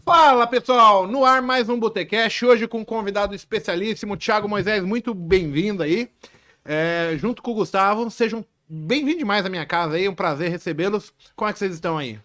Fala pessoal, no ar mais um Botecast, hoje com um convidado especialíssimo, Thiago Moisés, muito bem-vindo aí, é, junto com o Gustavo, sejam bem-vindos demais à minha casa aí, é um prazer recebê-los, como é que vocês estão aí?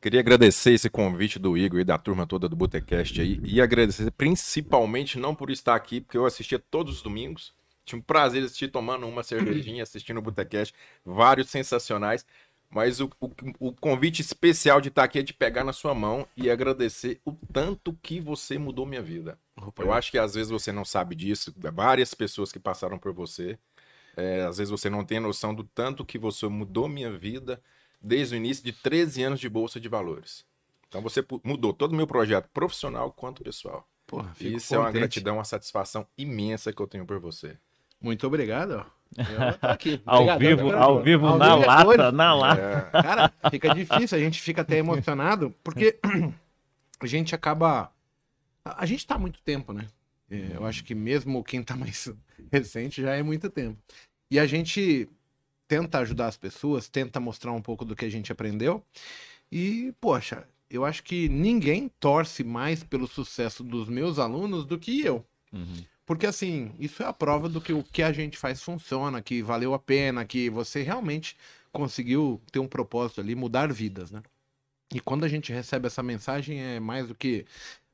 Queria agradecer esse convite do Igor e da turma toda do Botecast aí, e agradecer principalmente não por estar aqui, porque eu assistia todos os domingos, tinha um prazer assistir tomando uma cervejinha, assistindo o Botecast, vários sensacionais, mas o, o, o, convite especial de estar aqui é de pegar na sua mão e agradecer o tanto que você mudou minha vida. Opa, eu acho que às vezes você não sabe disso, várias pessoas que passaram por você. É, às vezes você não tem noção do tanto que você mudou minha vida desde o início de 13 anos de Bolsa de Valores. Então você mudou todo o meu projeto profissional quanto pessoal. Porra, Isso contente. é uma gratidão, uma satisfação imensa que eu tenho por você. Muito obrigado. Ao vivo, ao vivo ao na vivo lata, é na lata. É. Cara, fica difícil, a gente fica até emocionado, porque a gente acaba. A gente tá há muito tempo, né? É, eu acho que mesmo quem tá mais recente já é muito tempo. E a gente tenta ajudar as pessoas, tenta mostrar um pouco do que a gente aprendeu. E, poxa, eu acho que ninguém torce mais pelo sucesso dos meus alunos do que eu. Uhum. Porque assim, isso é a prova do que o que a gente faz funciona, que valeu a pena, que você realmente conseguiu ter um propósito ali, mudar vidas, né? E quando a gente recebe essa mensagem é mais do que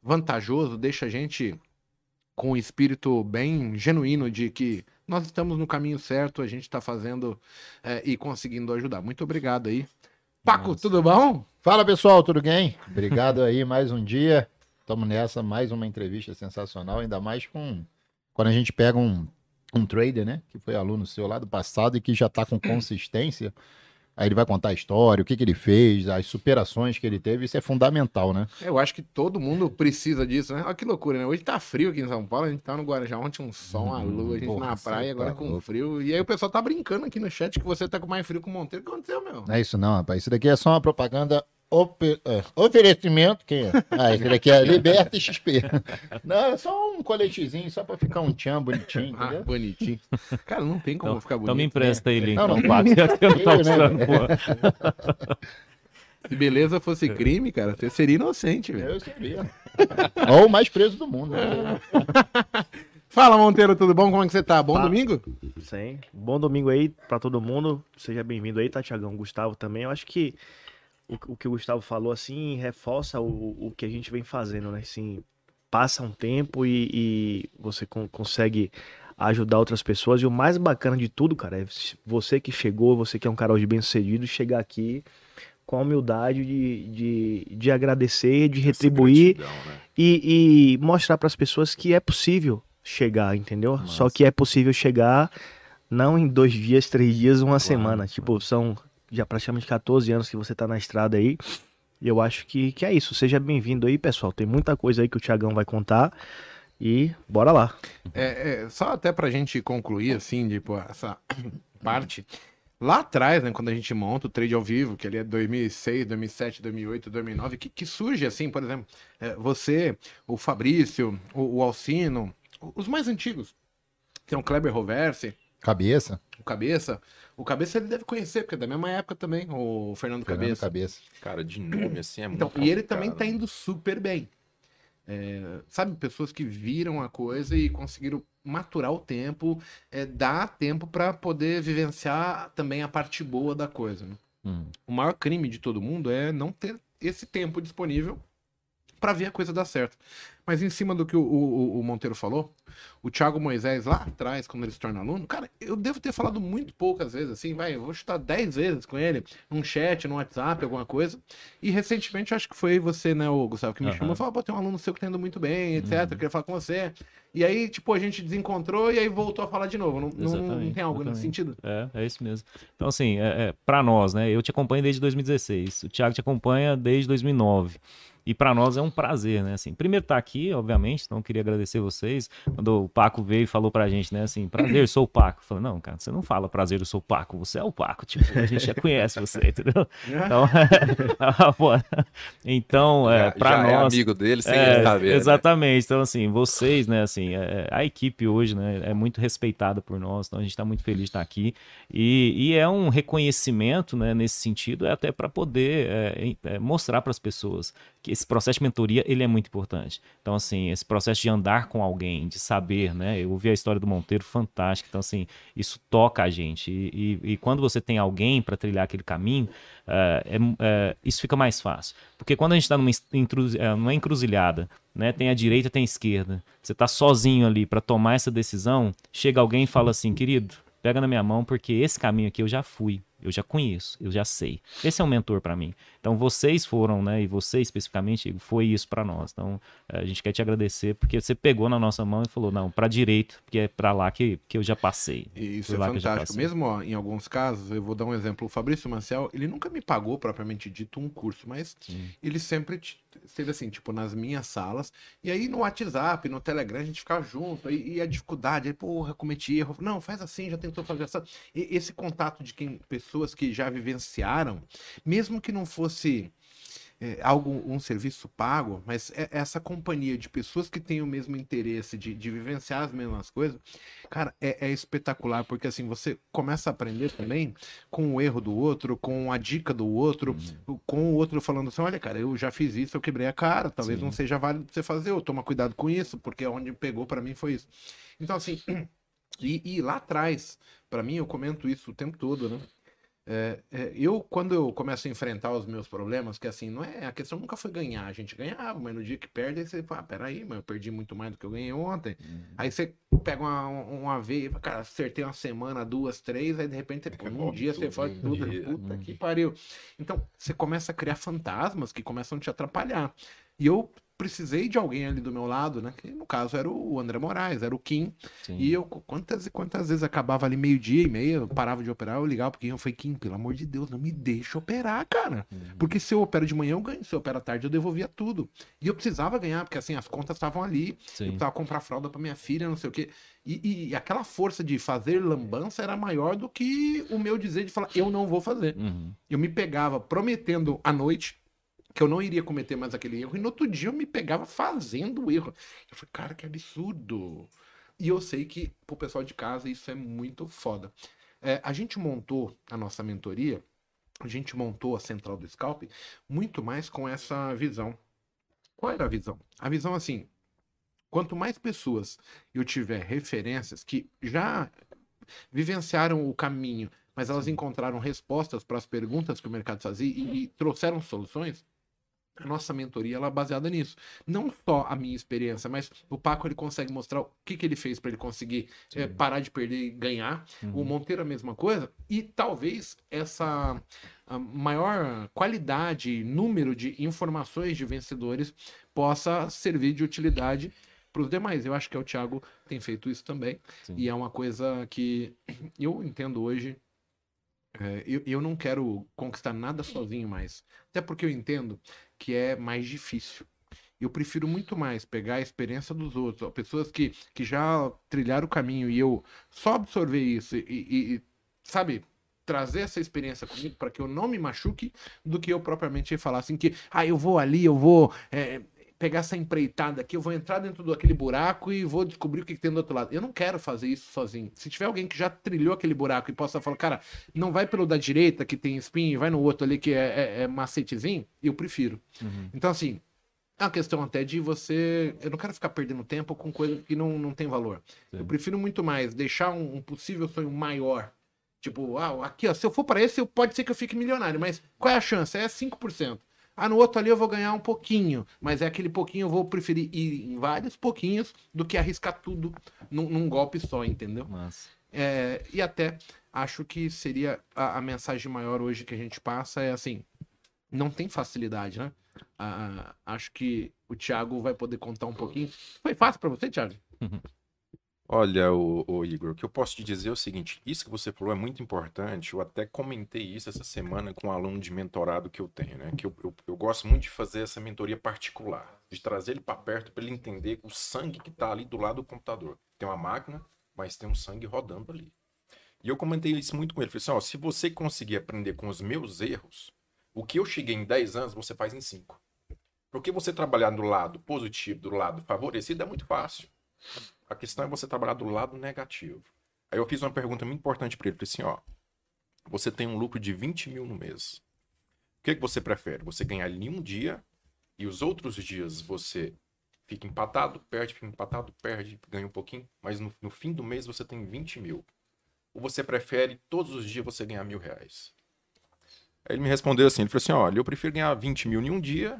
vantajoso, deixa a gente com um espírito bem genuíno de que nós estamos no caminho certo, a gente está fazendo é, e conseguindo ajudar. Muito obrigado aí. Paco, Nossa. tudo bom? Fala pessoal, tudo bem? Obrigado aí mais um dia. Estamos nessa, mais uma entrevista sensacional, ainda mais com quando a gente pega um, um trader, né, que foi aluno seu lá do passado e que já está com consistência, aí ele vai contar a história, o que, que ele fez, as superações que ele teve, isso é fundamental, né? Eu acho que todo mundo precisa disso, né? Olha que loucura, né? Hoje tá frio aqui em São Paulo, a gente tá no Guarujá, ontem um sol, uma lua, a gente Porra, na praia, agora tá com louco. frio. E aí o pessoal tá brincando aqui no chat que você tá com mais frio que o Monteiro. O que aconteceu, meu? Não é isso não, rapaz. Isso daqui é só uma propaganda Ope, é, oferecimento, que ah, esse daqui é Liberta XP. Não, é só um coletezinho, só pra ficar um tchan bonitinho, ah, bonitinho. Cara, não tem como então, ficar bonito. Então me empresta né? ele, então. Não, não paga. Eu não Se beleza fosse crime, cara, você seria inocente, velho. Eu seria. Ou o mais preso do mundo. Né? Fala, Monteiro, tudo bom? Como é que você tá? Bom Fala. domingo? Sim. Bom domingo aí pra todo mundo. Seja bem-vindo aí, tá, Tiagão? Gustavo também. Eu acho que o, o que o Gustavo falou, assim, reforça o, o que a gente vem fazendo, né? Assim, passa um tempo e, e você con consegue ajudar outras pessoas. E o mais bacana de tudo, cara, é você que chegou, você que é um cara hoje bem sucedido, chegar aqui com a humildade de, de, de agradecer, de retribuir gratidão, né? e, e, mostrar para as pessoas que é possível chegar, entendeu? Nossa. Só que é possível chegar não em dois dias, três dias, uma claro, semana. Tipo, são já praticamente 14 anos que você tá na estrada aí. E eu acho que, que é isso. Seja bem-vindo aí, pessoal. Tem muita coisa aí que o Tiagão vai contar. E bora lá. É, é, só até pra gente concluir, assim, tipo, essa parte. Lá atrás, né, quando a gente monta o trade ao vivo, que ali é 2006, 2007, 2008, 2009, que, que surge assim, por exemplo, é, você, o Fabrício, o, o Alcino, os mais antigos. Tem o Kleber Roverse. Cabeça. O Cabeça. O Cabeça ele deve conhecer, porque é da mesma época também, o Fernando, Fernando Cabeça. Cabeça. Cara, de nome assim é então, muito E ele também tá indo super bem. É, sabe, pessoas que viram a coisa e conseguiram maturar o tempo, é, dar tempo para poder vivenciar também a parte boa da coisa. Né? Hum. O maior crime de todo mundo é não ter esse tempo disponível para ver a coisa dar certo. Mas em cima do que o, o, o, Monteiro falou, o Thiago Moisés lá atrás, quando ele se torna aluno, cara, eu devo ter falado muito poucas vezes, assim, vai, eu vou chutar 10 vezes com ele, num chat, no WhatsApp, alguma coisa. E recentemente, acho que foi você, né, o Gustavo, que me uhum. chamou e falou, pô, tem um aluno seu que tá indo muito bem, etc, uhum. queria falar com você. E aí, tipo, a gente desencontrou e aí voltou a falar de novo. Não, não, não tem algo exatamente. nesse sentido? É, é isso mesmo. Então, assim, é, é, pra nós, né, eu te acompanho desde 2016, o Thiago te acompanha desde 2009. E para nós é um prazer, né? Assim, primeiro estar tá aqui, obviamente, então queria agradecer vocês. Quando o Paco veio e falou pra gente, né, assim, prazer, sou o Paco. Eu falei, não, cara, você não fala prazer, eu sou o Paco, você é o Paco, tipo, a gente já conhece você, entendeu? Então, então é, para nós. É amigo dele sem é, saber. Né? Exatamente. Né? Então, assim, vocês, né, assim, é, a equipe hoje, né, é muito respeitada por nós, então a gente está muito feliz de estar aqui. E, e é um reconhecimento, né, nesse sentido, é até para poder é, é, mostrar para as pessoas que esse processo de mentoria, ele é muito importante. Então, assim, esse processo de andar com alguém, de saber, né? Eu ouvi a história do Monteiro, fantástica. Então, assim, isso toca a gente. E, e, e quando você tem alguém para trilhar aquele caminho, uh, é, uh, isso fica mais fácil. Porque quando a gente está numa, numa encruzilhada, né? Tem a direita, tem a esquerda. Você está sozinho ali para tomar essa decisão, chega alguém e fala assim, querido, pega na minha mão porque esse caminho aqui eu já fui eu já conheço, eu já sei. Esse é um mentor para mim. Então vocês foram, né, e você especificamente foi isso para nós. Então a gente quer te agradecer porque você pegou na nossa mão e falou não, para direita, porque é para lá que, que eu já passei. Isso é fantástico. Mesmo ó, em alguns casos, eu vou dar um exemplo. O Fabrício Manciel, ele nunca me pagou propriamente dito um curso, mas Sim. ele sempre esteve assim, tipo nas minhas salas. E aí no WhatsApp, no Telegram a gente ficava junto. E, e a dificuldade, aí, porra, cometi erro. Não, faz assim, já tentou fazer essa. E, esse contato de quem pessoas que já vivenciaram, mesmo que não fosse é, algo, um serviço pago, mas é, essa companhia de pessoas que têm o mesmo interesse de, de vivenciar as mesmas coisas, cara, é, é, espetacular, porque assim, você começa a aprender também com o erro do outro, com a dica do outro, uhum. com o outro falando assim, olha, cara, eu já fiz isso, eu quebrei a cara, talvez Sim. não seja válido você fazer, ou toma cuidado com isso, porque onde pegou para mim foi isso. Então, assim, e, e lá atrás, para mim, eu comento isso o tempo todo, né? É, é, eu, quando eu começo a enfrentar os meus problemas, que assim, não é. A questão nunca foi ganhar. A gente ganhava, mas no dia que perde, aí você fala, ah, peraí, mas eu perdi muito mais do que eu ganhei ontem. Uhum. Aí você pega uma, uma veia, cara, acertei uma semana, duas, três, aí de repente, pô, um dia você faz tudo, puta uhum. que pariu. Então, você começa a criar fantasmas que começam a te atrapalhar. E eu precisei de alguém ali do meu lado, né? Que no caso era o André Moraes, era o Kim. Sim. E eu, quantas e quantas vezes acabava ali meio-dia e meia, eu parava de operar, eu ligava pro Kim, eu falei, Kim, pelo amor de Deus, não me deixa operar, cara. Uhum. Porque se eu opero de manhã, eu ganho. Se eu opero à tarde, eu devolvia tudo. E eu precisava ganhar, porque assim, as contas estavam ali. Sim. Eu precisava comprar fralda pra minha filha, não sei o quê. E, e, aquela força de fazer lambança era maior do que o meu dizer de falar, eu não vou fazer. Uhum. Eu me pegava prometendo à noite que eu não iria cometer mais aquele erro. E no outro dia eu me pegava fazendo o erro. Eu falei, cara, que absurdo. E eu sei que pro pessoal de casa isso é muito foda. É, a gente montou a nossa mentoria, a gente montou a central do Scalp muito mais com essa visão. Qual era a visão? A visão assim, quanto mais pessoas eu tiver referências que já vivenciaram o caminho, mas elas encontraram respostas para as perguntas que o mercado fazia e, e trouxeram soluções, a nossa mentoria ela é baseada nisso. Não só a minha experiência, mas o Paco ele consegue mostrar o que, que ele fez para ele conseguir é, parar de perder e ganhar. Uhum. O Monteiro a mesma coisa. E talvez essa maior qualidade, número de informações de vencedores possa servir de utilidade para os demais. Eu acho que é o Thiago tem feito isso também. Sim. E é uma coisa que eu entendo hoje é, eu, eu não quero conquistar nada sozinho mais. Até porque eu entendo que é mais difícil. Eu prefiro muito mais pegar a experiência dos outros, pessoas que, que já trilharam o caminho e eu só absorver isso e, e, e sabe, trazer essa experiência comigo para que eu não me machuque, do que eu propriamente falar assim que, ah, eu vou ali, eu vou é, pegar essa empreitada aqui, eu vou entrar dentro daquele buraco e vou descobrir o que, que, tem do outro lado. Eu não quero fazer isso sozinho. Se tiver alguém que já trilhou aquele buraco e possa falar, cara, não vai pelo da direita que tem espinho, vai no outro ali que é, é, é macetezinho, eu prefiro. Uhum. Então, assim, é uma questão até de você. Eu não quero ficar perdendo tempo com coisa que não, não tem valor. Sim. Eu prefiro muito mais deixar um, um possível sonho maior Tipo, ah, aqui, ó, se eu for para esse, pode ser que eu fique milionário, mas qual é a chance? É 5%. Ah, no outro ali eu vou ganhar um pouquinho, mas é aquele pouquinho eu vou preferir ir em vários pouquinhos do que arriscar tudo num, num golpe só, entendeu? É, e até acho que seria a, a, mensagem maior hoje que a gente passa é assim, não tem facilidade, né? Ah, acho que o Thiago vai poder contar um pouquinho. Foi fácil para você, Thiago? Olha, o, o, Igor, o que eu posso te dizer é o seguinte: isso que você falou é muito importante. Eu até comentei isso essa semana com um aluno de mentorado que eu tenho, né? Que eu, eu, eu gosto muito de fazer essa mentoria particular, de trazer ele para perto para ele entender o sangue que está ali do lado do computador. Tem uma máquina, mas tem um sangue rodando ali. E eu comentei isso muito com ele. Falei assim: ó, se você conseguir aprender com os meus erros, o que eu cheguei em 10 anos, você faz em 5. Porque você trabalhar do lado positivo, do lado favorecido, é muito fácil. A questão é você trabalhar do lado negativo. Aí eu fiz uma pergunta muito importante para ele. Falei assim, ó. Você tem um lucro de 20 mil no mês. O que, que você prefere? Você ganhar em um dia e os outros dias você fica empatado, perde, fica empatado, perde, ganha um pouquinho, mas no, no fim do mês você tem 20 mil. Ou você prefere todos os dias você ganhar mil reais? Aí ele me respondeu assim, ele falou assim, olha, eu prefiro ganhar 20 mil em um dia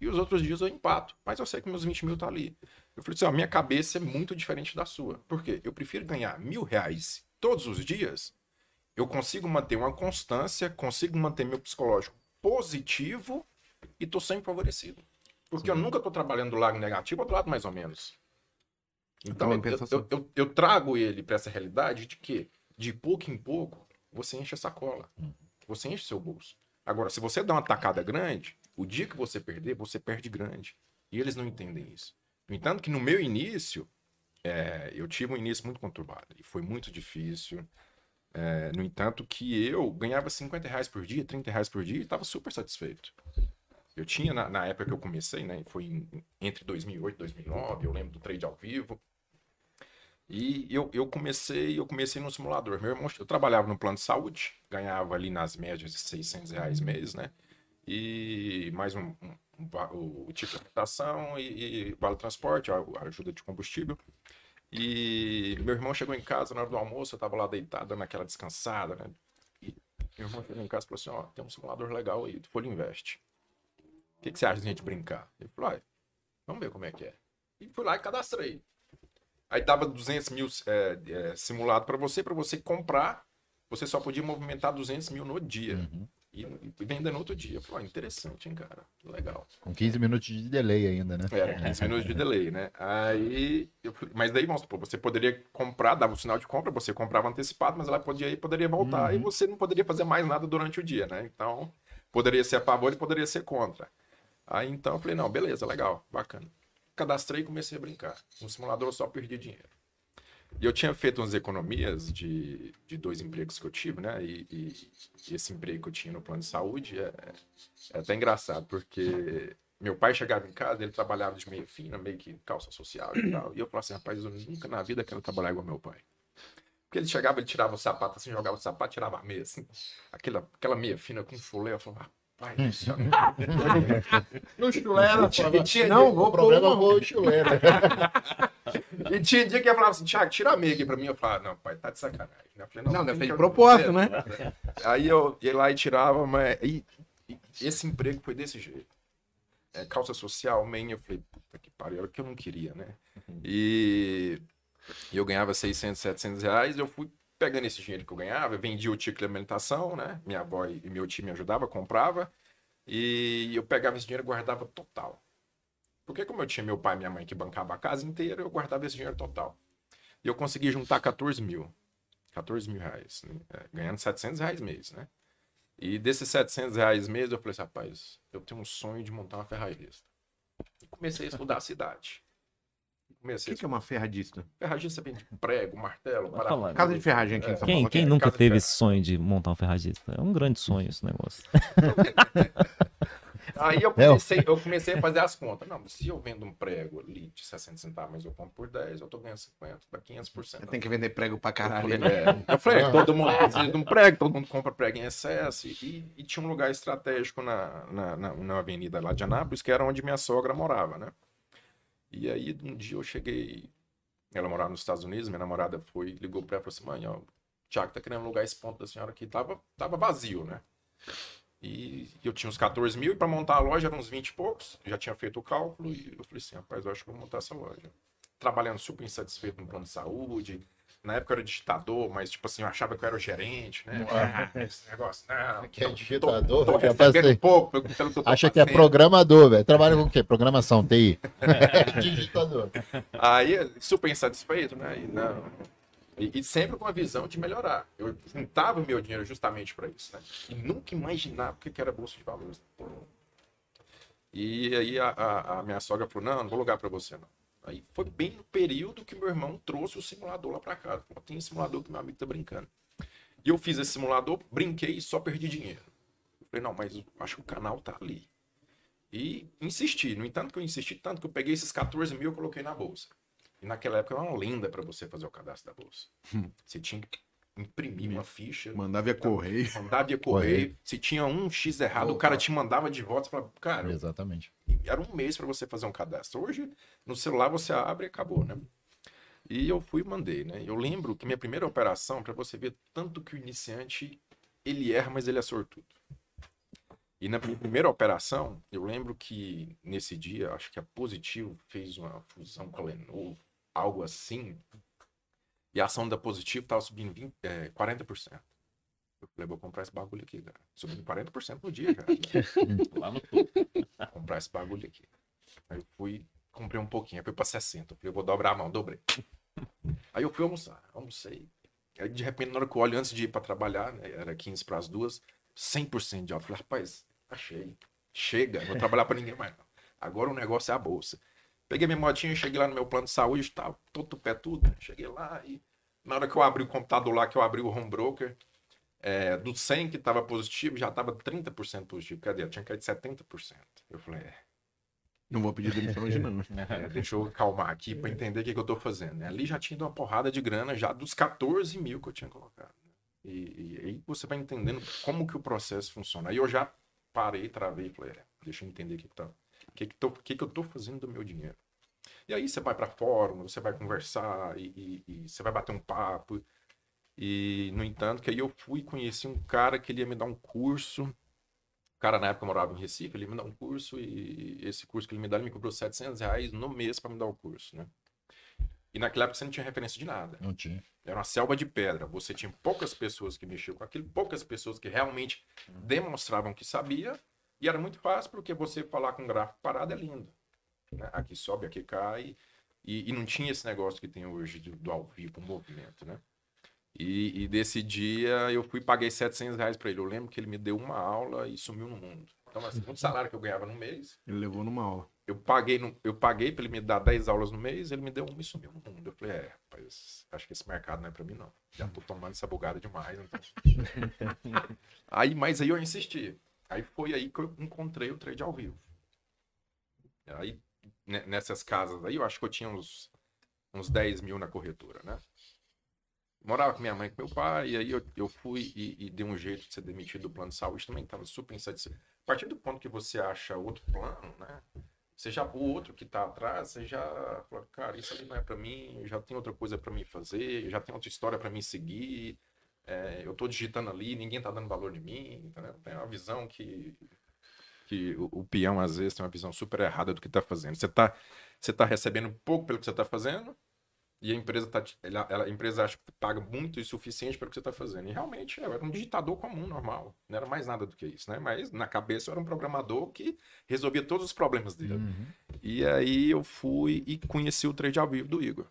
e os outros dias eu empato, mas eu sei que meus 20 mil tá ali. Eu falei assim, ó, minha cabeça é muito diferente da sua. Por quê? Eu prefiro ganhar mil reais todos os dias, eu consigo manter uma constância, consigo manter meu psicológico positivo e tô sempre favorecido. Porque eu nunca tô trabalhando do lado negativo ou do lado mais ou menos. Então, Então, eu, eu, eu, eu trago ele para essa realidade de que, de pouco em pouco, você enche a sacola. Você enche seu bolso. Agora, se você dá uma tacada grande, o dia que você perder, você perde grande. E eles não entendem isso. No entanto, que no meu início, é, eu tive um início muito conturbado. E foi muito difícil. É, no entanto, que eu ganhava 50 reais por dia, 30 reais por dia e estava super satisfeito. Eu tinha, na, na época que eu comecei, né? Foi em- entre 2008 e 2009, eu lembro do trade ao vivo. E eu, eu comecei, eu comecei no simulador. Meu irmão, eu trabalhava no plano de saúde, ganhava ali nas médias de 600 reais mês, né? E mais um, o, o tipo de habitação e, e vale transporte, a, a ajuda de combustível. E meu irmão chegou em casa na hora do almoço, eu tava lá deitado, dando aquela descansada, né? Meu irmão chegou em casa e falou assim, ó, tem um simulador legal aí, do Folha Invest. O que, que você acha de a gente brincar? Ele falou, "Ai, vamos ver como é que é. E fui lá e cadastrei. Aí dava 200 mil é, é, simulado para você, para você comprar, você só podia movimentar 200 mil no dia. Uhum. E, e no outro dia. Eu falei, ó, interessante, hein, cara? Legal. Com 15 minutos de delay ainda, né? Era 15 minutos de delay, né? Aí, eu mas daí, vamos supor, você poderia comprar, dava o sinal de compra, você comprava antecipado, mas ela podia ir, poderia voltar, e você não poderia fazer mais nada durante o dia, né? Então, poderia ser a favor e poderia ser contra. Aí, então, eu falei, não, beleza, legal, bacana. Cadastrei e comecei a brincar. No simulador eu só perdi dinheiro. E eu tinha feito umas economias de, de dois empregos que eu tive, né? E, e- e esse emprego que eu tinha no plano de saúde é, é até engraçado, porque meu pai chegava em casa, ele trabalhava de meia fina, meio que calça social e tal. E eu falava assim, rapaz, eu nunca na vida quero trabalhar igual meu pai. Porque ele chegava, ele tirava o sapato assim, jogava o sapato, tirava a meia assim, aquela, aquela meia fina com fulé. Eu falava, céu. No chulera, E tinha- tinha- não, vou, o problema o chulera. E tinha dia que ele falava assim, Thiago, tira a meia aqui pra mim. Eu falava, não, pai, tá de sacanagem. Eu falei, Não, deve tem ser que- de propósito, né? Aí eu ia lá e tirava, mas e- e esse emprego foi desse jeito. É, calça social, main, eu falei, puta que pariu, era o que eu não queria, né? E e eu ganhava 600, 700 reais, eu fui pegando esse dinheiro que eu ganhava, vendia o ticket de alimentação, né? Minha avó e meu tio me ajudavam, comprava, e eu pegava esse dinheiro e guardava total. Porque como eu tinha meu pai e minha mãe que bancava a casa inteira, eu guardava esse dinheiro total. E eu consegui juntar 14 mil. 14 mil reais, né? É, ganhando 700 reais mês, né? E desses 700 reais mês, eu falei assim, rapaz, eu tenho um sonho de montar uma ferragista. E comecei a estudar a cidade. O Comecei que, que é uma ferradista? a ferragista vem de prego, martelo, parafuso. falar. Casa de ferragem aqui em São Quem, Paulo. quem é, nunca teve esse sonho de montar um ferragista? É um grande sonho esse negócio. Aí eu É, o- comecei, eu comecei a fazer as contas. Não, se eu vendo um prego ali de 60 centavos, mas eu compro por 10, eu tô ganhando 50, dá 500%. Tem que vender prego pra Eu caralho. falei, né? é. Eu falei, é, todo mundo precisa de um prego, todo mundo compra prego em excesso. E, e tinha um lugar estratégico na, na, na, na avenida lá de Anápolis, que era onde minha sogra morava, né? E aí, um dia eu cheguei, ela morava nos Estados Unidos, minha namorada foi, ligou pra ela e falou assim, mãe, ó, o Thiago tá querendo alugar esse ponto da senhora aqui, tava, tava vazio, né? E eu tinha uns 14 mil, e para montar a loja eram uns 20 e poucos. Já tinha feito o cálculo, e eu falei assim: rapaz, eu acho que vou montar essa loja. Trabalhando super insatisfeito no plano de saúde. Na época eu era digitador, mas tipo assim, eu achava que eu era o gerente, né? Ah, esse negócio, não. Que é tô- digitador, tô, tô rapaz, recebendo pouco pelo, que eu tô Acha que é programador, velho. Trabalha com o quê? Programação, TI. Digitador. Aí, super insatisfeito, né? E, não. E, e sempre com a visão de melhorar. Eu juntava o meu dinheiro justamente para isso, né? E nunca imaginava o que era bolsa de valores. E aí a, a- a minha sogra falou: não, não vou alugar para você, não. Aí foi bem no período que meu irmão trouxe o simulador lá para casa. Falou, Tem esse simulador que meu amigo tá brincando. E eu fiz esse simulador, brinquei e só perdi dinheiro. Eu falei, não, mas acho que o canal tá ali. E insisti. No entanto que eu insisti tanto que eu peguei esses 14 mil e coloquei na bolsa. E naquela época era uma lenda para você fazer o cadastro da bolsa. Você tinha que imprimir uma ficha, Mandar via correio. mandar via correio. Se tinha um X errado, o cara te mandava de volta. Você falava, cara, Exatamente. Era um mês para você fazer um cadastro. Hoje, no celular você abre e acabou, né? E eu fui e mandei, né? Eu lembro que minha primeira operação, para você ver tanto que o iniciante, ele erra, mas ele é sortudo. E na minha primeira operação, eu lembro que nesse dia, acho que a Positivo fez uma fusão com a Lenovo, algo assim. E a ação da Positivo estava subindo 20, é, 40%. Eu falei, vou comprar esse bagulho aqui, cara. Subindo 40% no dia, cara. Lá no topo. comprar esse bagulho aqui. Aí eu fui, comprei um pouquinho, aí fui pra 60. Eu falei, eu vou dobrar a mão, dobrei. Aí eu fui almoçar, almocei. Aí de repente, na hora que eu olho antes de ir pra trabalhar, né, era 15 para as duas, 100% de alta. Eu falei, rapaz, achei. Chega, não vou trabalhar pra ninguém mais. Não. Agora o negócio é a bolsa. Peguei minha motinha, cheguei lá no meu plano de saúde, tava todo pé tudo. Cheguei lá e na hora que eu abri o computador lá, que eu abri o home broker, é, do 100 que estava positivo, já estava 30% positivo. Cadê? Eu tinha caído 70%. Eu falei, é, Não vou pedir demissão hoje, não. é, deixa eu calmar aqui para entender o que, que eu tô fazendo. né? Ali já tinha ido uma porrada de grana já dos 14 mil que eu tinha colocado. E, e aí você vai entendendo como que o processo funciona. Aí eu já parei, travei e falei, é, deixa eu entender o que, que, tá, que, que, tô, que, que eu tô fazendo do meu dinheiro. E aí você vai para fórum, você vai conversar e, e- e você vai bater um papo. E, no entanto, que aí eu fui conheci um cara que ele ia me dar um curso. O cara, na época, morava em Recife, ele ia me dar um curso e esse curso que ele me dá, ele me cobrou 700 reais no mês para me dar o curso, né? E naquela época você não tinha referência de nada. Não tinha. Era uma selva de pedra. Você tinha poucas pessoas que mexiam com aquilo, poucas pessoas que realmente demonstravam que sabia. E era muito fácil, porque você falar com um gráfico parado é lindo. né? Aqui sobe, aqui cai. E, e não tinha esse negócio que tem hoje do, do ao vivo, movimento, né? E, e desse dia eu fui e paguei 700 reais para ele. Eu lembro que ele me deu uma aula e sumiu no mundo. Então, assim, um salário que eu ganhava no mês, Ele levou numa aula. eu paguei, no, eu paguei para ele me dar 10 aulas no mês, ele me deu uma e sumiu no mundo. Eu falei, é, rapaz, acho que esse mercado não é para mim, não. Já tô tomando essa bugada demais. Então. aí, mas aí eu insisti. Aí foi aí que eu encontrei o trade ao vivo. Aí, ne- nessas casas aí, eu acho que eu tinha uns, uns 10 mil na corretora, né? Morava com minha mãe e com meu pai, e aí eu, eu fui e, e dei um jeito de ser demitido do plano de saúde também, tava super insatisfeito. A partir do ponto que você acha outro plano, né? Você já, o outro que tá atrás, você já fala, cara, isso ali não é pra mim, já tem outra coisa pra mim fazer, já tem outra história pra mim seguir, é, eu tô digitando ali, ninguém tá dando valor de mim, entendeu? Tem uma visão que, que o, o peão às vezes tem uma visão super errada do que tá fazendo. Você tá, você tá recebendo pouco pelo que você tá fazendo, e a empresa, tá, ela, ela- a empresa acha que paga muito e suficiente pelo que você está fazendo. E realmente eu era um digitador comum, normal. Não era mais nada do que isso, né? Mas na cabeça eu era um programador que resolvia todos os problemas dele. Uhum. E aí eu fui e conheci o trade ao vivo do Igor.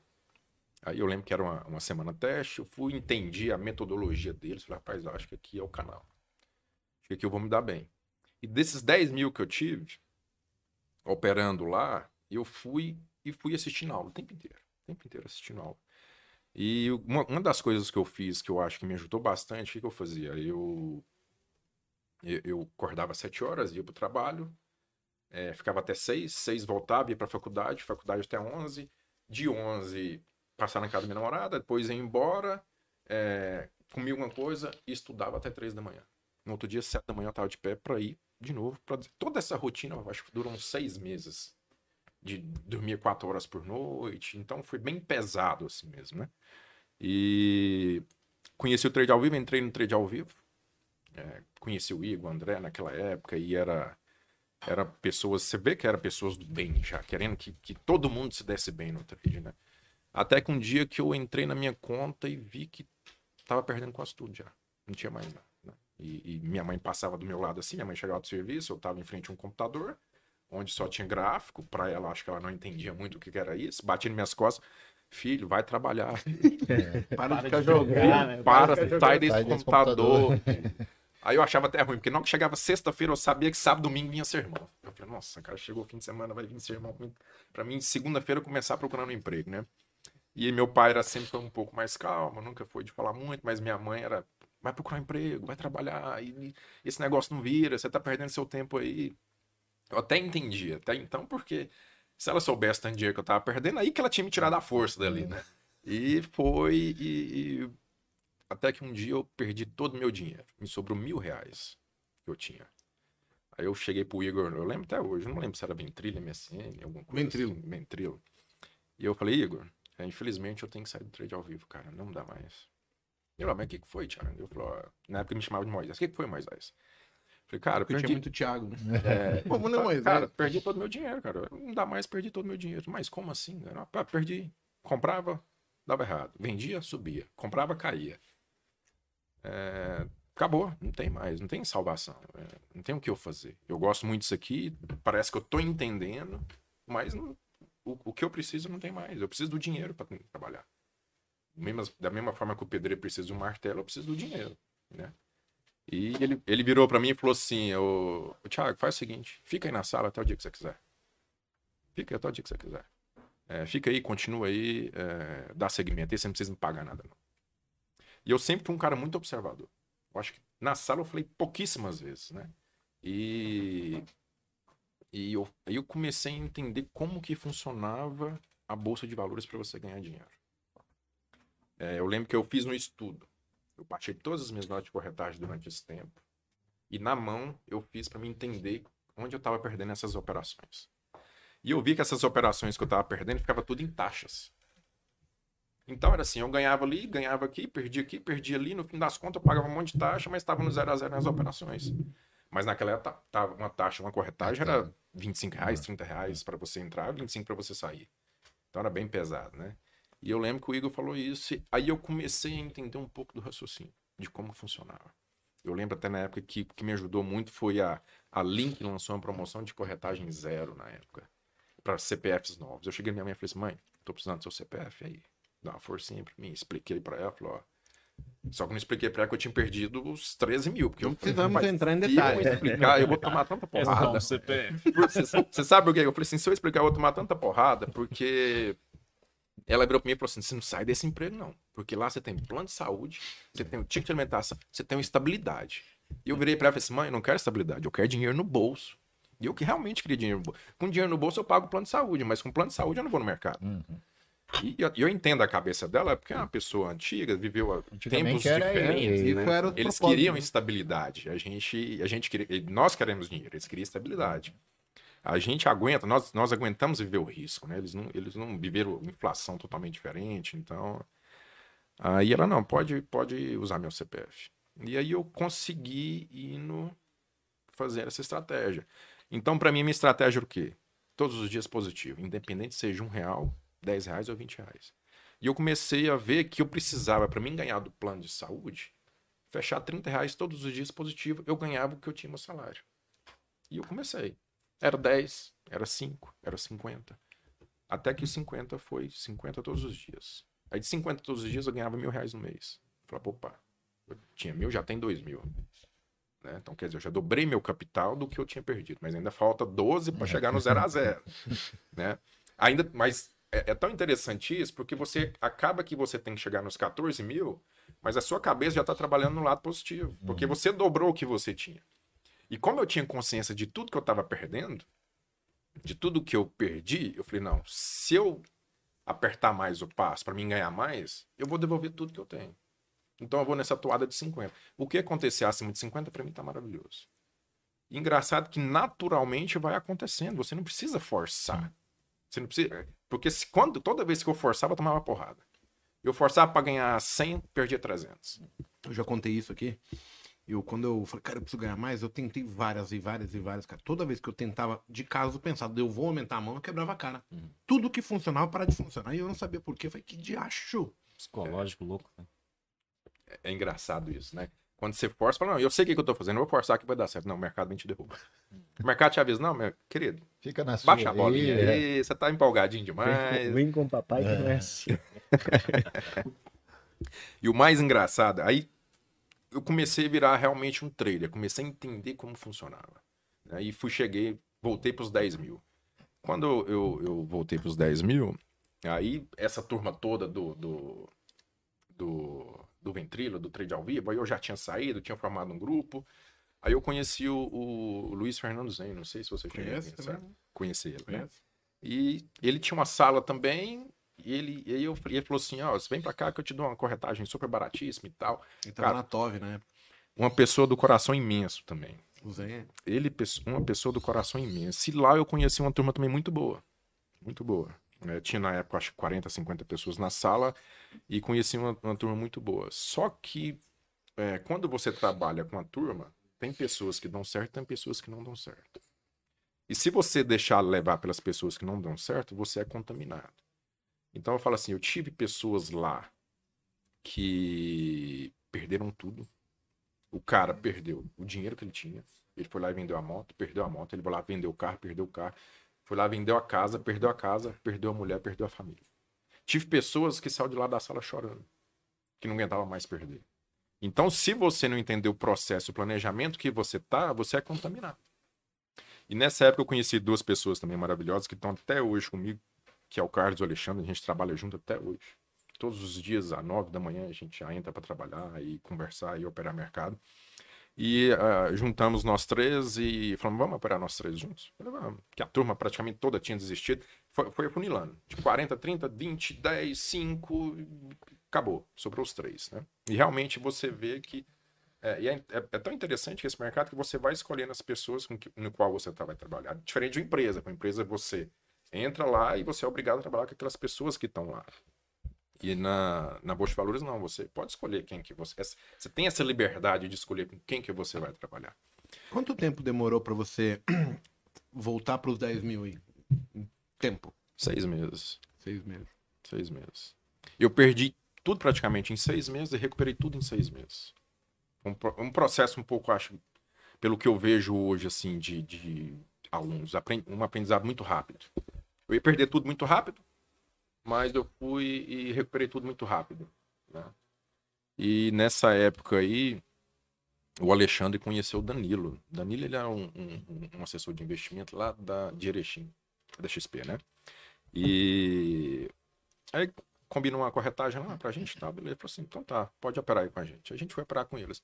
Aí eu lembro que era uma, uma semana teste, eu fui, entendi a metodologia deles. Falei, rapaz, eu acho que aqui é o canal. Acho que aqui eu vou me dar bem. E desses 10 mil que eu tive, operando lá, eu fui e fui assistindo aula o tempo inteiro. Tempo inteiro assistindo aula. E uma, uma das coisas que eu fiz que eu acho que me ajudou bastante, o que, que eu fazia? Eu, eu, eu acordava às 7 horas, ia para o trabalho, é, ficava até 6, 6 voltava, ia para a faculdade, faculdade até 11, de 11 passar na casa da minha namorada, depois ia embora, é, comia alguma coisa e estudava até 3 da manhã. No outro dia, 7 da manhã, eu estava de pé para ir de novo. Pra... Toda essa rotina, acho que durou uns 6 meses de dormir quatro horas por noite, então foi bem pesado assim mesmo, né? E conheci o trade ao vivo, entrei no trade ao vivo, é, conheci o Igor, o André naquela época e era era pessoas, você vê que eram pessoas do bem já, querendo que, que todo mundo se desse bem no trade, né? Até que um dia que eu entrei na minha conta e vi que tava perdendo quase tudo já, não tinha mais nada. Né? E, e minha mãe passava do meu lado assim, minha mãe chegava do serviço, eu tava em frente a um computador, onde só tinha gráfico, para ela acho que ela não entendia muito o que que era isso, batia nas minhas costas, filho, vai trabalhar, Para, de ficar de jogar, jogando. né? para, ficar sai desse desse computador. Aí eu achava até ruim, porque não que chegava sexta-feira, eu sabia que sábado, domingo vinha sermão. Eu falei, nossa, cara, chegou o fim de semana, vai vir sermão. Pra mim, segunda-feira, eu começar procurando um emprego, né? E meu pai era sempre um pouco mais calmo, nunca foi de falar muito, mas minha mãe era, vai procurar um emprego, vai trabalhar, e esse negócio não vira, você tá perdendo seu tempo aí. Eu até entendia, até então, porque se ela soubesse tanto dinheiro que eu tava perdendo, aí que ela tinha me tirado a força dali, né? E foi, e, e até que um dia eu perdi todo o meu dinheiro. Me sobrou mil reais que eu tinha. Aí eu cheguei pro Igor, eu lembro até hoje, não lembro se era Ventrilo, MSN, alguma coisa Ventrilo. assim. Ventrilo. E eu falei, Igor, é, infelizmente eu tenho que sair do trade ao vivo, cara, não dá mais. Ele falou, mas o que, que foi, Thiago? Eu falei, ó, na época me chamava de Moisés, o que, que foi, Moisés? Falei, cara, Porque tinha perdi, muito Thiago, né? é, Como não, Moisés? Cara, perdi todo o meu dinheiro, cara. Não dá mais, perdi todo o meu dinheiro. Mas como assim? Cara? Pá, perdi. Comprava, dava errado. Vendia, subia. Comprava, caía. É, acabou, não tem mais, não tem salvação. É, não tem o que eu fazer. Eu gosto muito disso aqui, parece que eu tô entendendo, mas não- o, o que eu preciso não tem mais. Eu preciso do dinheiro para trabalhar. Da mesma forma que o pedreiro precisa de um martelo, eu preciso do dinheiro, né? E ele, ele virou pra mim e falou assim: ô Thiago, faz o seguinte, fica aí na sala até o dia que você quiser. Fica aí até o dia que você quiser. É, fica aí, continua aí, é, dá segmento aí, você não precisa me pagar nada, não. E eu sempre fui um cara muito observador. Eu acho que na sala eu falei pouquíssimas vezes, né? E, e eu, aí eu comecei a entender como que funcionava a bolsa de valores para você ganhar dinheiro. É, eu lembro que eu fiz um estudo. Eu baixei todas as minhas notas de corretagem durante esse tempo. E na mão eu fiz para me entender onde eu estava perdendo essas operações. E eu vi que essas operações que eu estava perdendo ficava tudo em taxas. Então era assim, eu ganhava ali, ganhava aqui, perdia aqui, perdia ali, no fim das contas eu pagava um monte de taxa, mas estava no zero a zero nas operações. Mas naquela época tava uma taxa, uma corretagem era 25 reais, 30 reais para você entrar, 25 para você sair. Então era bem pesado, né? E eu lembro que o Igor falou isso, e aí eu comecei a entender um pouco do raciocínio, de como funcionava. Eu lembro até na época que o que me ajudou muito foi a, a Link lançou uma promoção de corretagem zero na época, para CPFs novos. Eu cheguei na minha mãe e falei assim, mãe, tô precisando do seu CPF aí. Dá uma forcinha pra mim. Expliquei pra ela, falou, ó. Só que eu não expliquei pra ela que eu tinha perdido os 13 mil. Porque Não eu precisamos "Mas entrar em detalhes. Eu explicar, eu vou tomar tanta porrada. Você, você sabe por quê? Eu falei assim, se eu explicar, eu vou tomar tanta porrada, porque ela virou pra mim e falou assim, você não sai desse emprego, não. Porque lá você tem plano de saúde, você tem o ticket de alimentação, você tem uma estabilidade. E eu virei pra ela e falei assim, mãe, eu não quero estabilidade, eu quero dinheiro no bolso. E eu que realmente queria dinheiro no bolso. Com dinheiro no bolso eu pago o plano de saúde, mas com plano de saúde eu não vou no mercado. E eu, eu entendo a cabeça dela, porque é uma pessoa antiga, viveu tempos era diferentes. ele, né? Eles queriam né? estabilidade. A gente, a gente queria, nós queremos dinheiro, eles queriam estabilidade. A gente aguenta, nós, nós aguentamos viver o risco, né? Eles não, eles não viveram inflação totalmente diferente, então. Aí ela não, pode, pode usar meu CPF. E aí eu consegui ir no fazer essa estratégia. Então, para mim, minha estratégia era o quê? Todos os dias positivo, independente seja um real, 10 reais ou 20 reais. E eu comecei a ver que eu precisava, para mim ganhar do plano de saúde, fechar 30 reais todos os dias positivo, eu ganhava o que eu tinha no salário. E eu comecei. Era 10, era 5, era 50. Até que 50 foi 50 todos os dias. Aí de 50 todos os dias eu ganhava mil reais no mês. Falei, opa, eu tinha mil, já tem dois mil. Né? Então, quer dizer, eu já dobrei meu capital do que eu tinha perdido, mas ainda falta 12 para chegar no zero a zero. né? Ainda, mas é, é tão interessante isso, porque você acaba que você tem que chegar nos 14 mil, mas a sua cabeça já está trabalhando no lado positivo, porque você dobrou o que você tinha. E como eu tinha consciência de tudo que eu estava perdendo, de tudo que eu perdi, eu falei, não, se eu apertar mais o passo para mim ganhar mais, eu vou devolver tudo que eu tenho. Então eu vou nessa toada de 50. O que acontecer acima de 50 para mim tá maravilhoso. Engraçado que naturalmente vai acontecendo, você não precisa forçar. Você não precisa, porque se, quando toda vez que eu forçava, eu tomava porrada. Eu forçava para ganhar 100, perdia 300. Eu já contei isso aqui. Eu, quando eu falei, cara, eu preciso ganhar mais, eu tentei várias e várias e várias, cara. Toda vez que eu tentava, de caso pensado, eu vou aumentar a mão, eu quebrava a cara. Tudo que funcionava para de funcionar. E eu não sabia por quê. Eu falei, que diacho. Psicológico louco. né? É engraçado isso, né? Quando você força, fala, não, eu sei o que, que eu tô fazendo, eu vou forçar que vai dar certo. Não, o mercado vem te derruba. O mercado te avisa, não, meu querido, Fica na sua. baixa a bolinha aí, é. você tá empolgadinho demais. vem com o papai que não é assim. E o mais engraçado, aí eu comecei a virar realmente um trader, comecei a entender como funcionava. Aí fui, cheguei, voltei para os 10 mil. Quando eu, eu, voltei para os 10 mil, aí essa turma toda do, do, do, do Ventrilo, do Trade ao Vivo, aí eu já tinha saído, tinha formado um grupo. Aí eu conheci o, o Luiz Fernando Zen, não sei se você a Conhece conhecer. ele, né? Conhece? E ele tinha uma sala também. E ele, e eu, ele falou assim: Ó, você vem pra cá que eu te dou uma corretagem super baratíssima e tal. Ele tava Cara, na TOV, né? Uma pessoa do coração imenso também. O Zen é. ele, uma pessoa do coração imenso. E lá eu conheci uma turma também muito boa. Muito boa. É, tinha na época, acho que 40, 50 pessoas na sala e conheci uma, uma turma muito boa. Só que é, quando você trabalha com a turma, tem pessoas que dão certo tem pessoas que não dão certo. E se você deixar levar pelas pessoas que não dão certo, você é contaminado. Então eu falo assim, eu tive pessoas lá que perderam tudo. O cara perdeu o dinheiro que ele tinha. Ele foi lá e vendeu a moto, perdeu a moto. Ele foi lá, vendeu o carro, perdeu o carro. Foi lá, vendeu a casa, perdeu a casa, perdeu a mulher, perdeu a família. Tive pessoas que saíram de lá da sala chorando, que não aguentava mais perder. Então, se você não entender o processo, o planejamento que você tá, você é contaminado. E nessa época eu conheci duas pessoas também maravilhosas que estão até hoje comigo, que é o Carlos Alexandre, a gente trabalha junto até hoje. Todos os dias, às nove da manhã, a gente já entra para trabalhar e conversar e operar mercado. E ah, juntamos nós três e falamos, vamos operar nós três juntos? Falei. Que a turma praticamente toda tinha desistido. Foi, foi afunilando. De 40, 30, 20, 10, 5, acabou. Sobrou os três, né? E realmente você vê que é, é, é- é tão interessante esse mercado que você vai escolhendo as pessoas com que, no qual você tá, vai trabalhar. Diferente de uma empresa. Com a empresa você entra lá e você é obrigado a trabalhar com aquelas pessoas que estão lá. E na, na Bolsa de Valores, não. Você pode escolher quem que você... Você tem essa liberdade de escolher com quem que você vai trabalhar. Quanto tempo demorou pra você voltar pros 10 mil aí? Tempo. Seis meses. Seis meses. Seis meses. Eu perdi tudo praticamente em seis meses e recuperei tudo em seis meses. Um, um processo um pouco, acho, pelo que eu vejo hoje, assim, de, de alunos, um aprendizado muito rápido. Eu ia perder tudo muito rápido, mas eu fui e recuperei tudo muito rápido. né? E nessa época aí, o Alexandre conheceu o Danilo. Danilo ele era um, um- um assessor de investimento lá da, de Erechim, da XP, né? E aí combinou uma corretagem lá pra gente, tá? Beleza. Ele falou assim, então tá, pode operar aí com a gente. A gente foi operar com eles.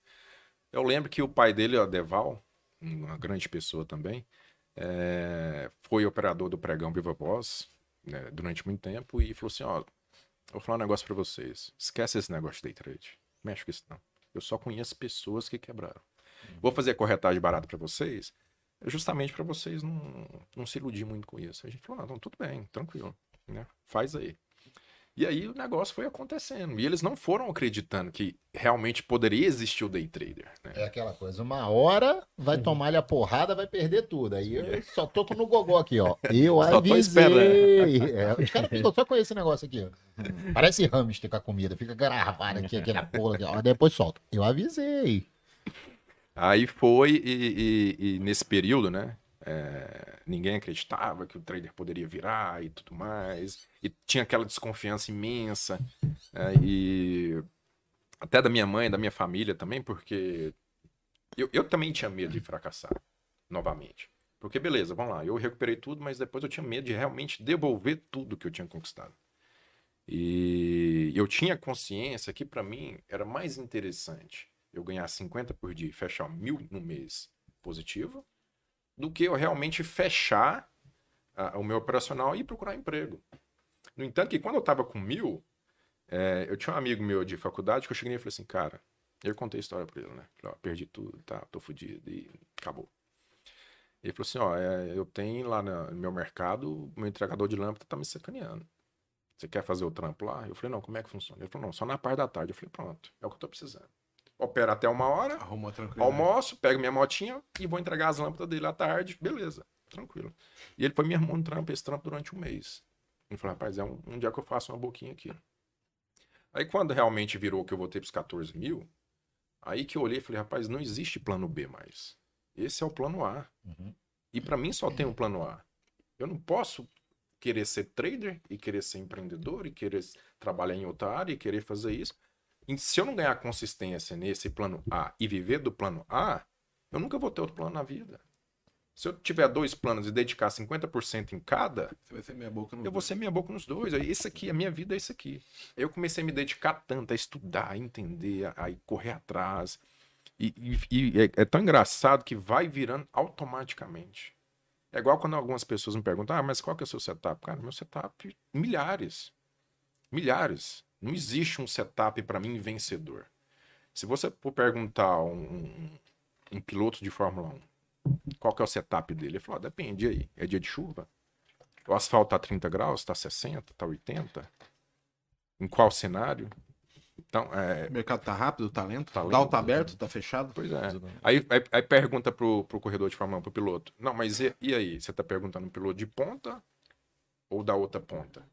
Eu lembro que o pai dele, o Deval, uma grande pessoa também, é, foi operador do pregão Viva Voz né, durante muito tempo e falou assim, ó, vou falar um negócio pra vocês. Esquece esse negócio de day trade. Mexe com isso não. Eu só conheço pessoas que quebraram. Vou fazer a corretagem barata pra vocês, justamente pra vocês não, não se iludir muito com isso. A gente falou, não, então, tudo bem, tranquilo, né? Faz aí. E aí o negócio foi acontecendo. E eles não foram acreditando que realmente poderia existir o day trader, né? É aquela coisa, uma hora vai tomar-lhe a porrada, vai perder tudo. Aí eu só tô com no gogó aqui, ó. Eu Só avisei. É, os caras ficam só com esse negócio aqui, ó. Parece hamster com a comida, fica gravado aqui, aqui na porra, aqui, ó. Depois solta. Eu avisei. Aí foi, e, e- e nesse período, né? É, ninguém acreditava que o trader poderia virar e tudo mais. E tinha aquela desconfiança imensa. é, e até da minha mãe, da minha família também, porque eu, eu também tinha medo de fracassar novamente. Porque, beleza, vamos lá, eu recuperei tudo, mas depois eu tinha medo de realmente devolver tudo que eu tinha conquistado. E eu tinha consciência que, para mim, era mais interessante eu ganhar 50 por dia e fechar mil no mês positivo, do que eu realmente fechar ah, o meu operacional e procurar emprego. No entanto, que quando eu tava com mil, é, eu tinha um amigo meu de faculdade que eu cheguei e falei assim, cara, eu contei a história pra ele, né? Falei, ó, perdi tudo, tá, tô fudido e acabou. Ele falou assim, ó, é, eu tenho lá no meu mercado, meu entregador de lâmpada tá me sacaneando. Você quer fazer o trampo lá? Eu falei, não, como é que funciona? Ele falou, não, só na parte da tarde. Eu falei, pronto, é o que eu tô precisando. Opera até uma hora, Arrumou tranquilo. almoço, pego minha motinha e vou entregar as lâmpadas dele à tarde, beleza, tranquilo. E ele foi me arrumando trampo, esse trampo durante um mês. Eu falei, rapaz, é um, um dia que eu faço uma boquinha aqui. Aí quando realmente virou que eu voltei pros 14 mil, aí que eu olhei e falei, rapaz, não existe plano B mais. Esse é o plano A. Uhum. E pra mim só tem um plano A. Eu não posso querer ser trader e querer ser empreendedor e querer trabalhar em outra área e querer fazer isso. Se eu não ganhar consistência nesse plano A e viver do plano A, eu nunca vou ter outro plano na vida. Se eu tiver dois planos e dedicar 50% em cada, Você vai ser meia boca eu vou ser minha boca nos dois. Esse aqui, a minha vida é isso aqui. Eu comecei a me dedicar tanto a estudar, a entender, a, correr atrás. E, e- e é, é tão engraçado que vai virando automaticamente. É igual quando algumas pessoas me perguntam, ah, mas qual que é o seu setup? Cara, meu setup, milhares. Milhares. Não existe um setup para mim vencedor. Se você for perguntar um, um- um piloto de Fórmula 1. Qual que é o setup dele? Ele falou, ah, depende aí. É dia de chuva? O asfalto tá 30 graus, tá 60, tá 80? Em qual cenário? Então, é, O mercado tá rápido, tá lento. Tá o lento. Tá aberto, tá fechado. Pois é. Aí, aí, aí pergunta pro, pro corredor de Fórmula 1, pro piloto. Não, mas e, e aí? Você tá perguntando pro piloto de ponta ou da outra ponta?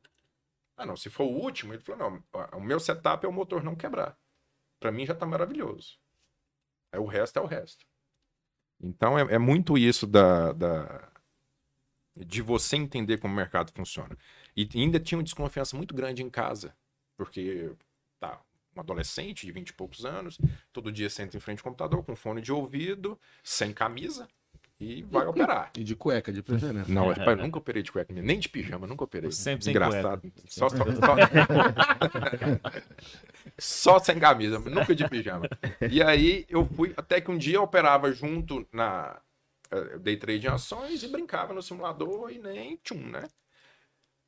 Ah, não. Se for o último, ele falou, não, o meu setup é o motor não quebrar. Pra mim já tá maravilhoso. É, o resto é o resto. Então é, é muito isso da, da- de você entender como o mercado funciona. E ainda tinha uma desconfiança muito grande em casa. Porque tá, um adolescente de 20 e poucos anos, todo dia senta em frente ao computador com fone de ouvido, sem camisa e vai operar. E de cueca, de preferência. Não, rapaz, eu nunca operei de cueca, nem de pijama, nunca operei. Sempre sem Engraçado. Só, só, só... Só sem camisa, nunca de pijama. E aí eu fui, até que um dia eu operava junto na eh, day trade em ações e brincava no simulador e nem tchum, né?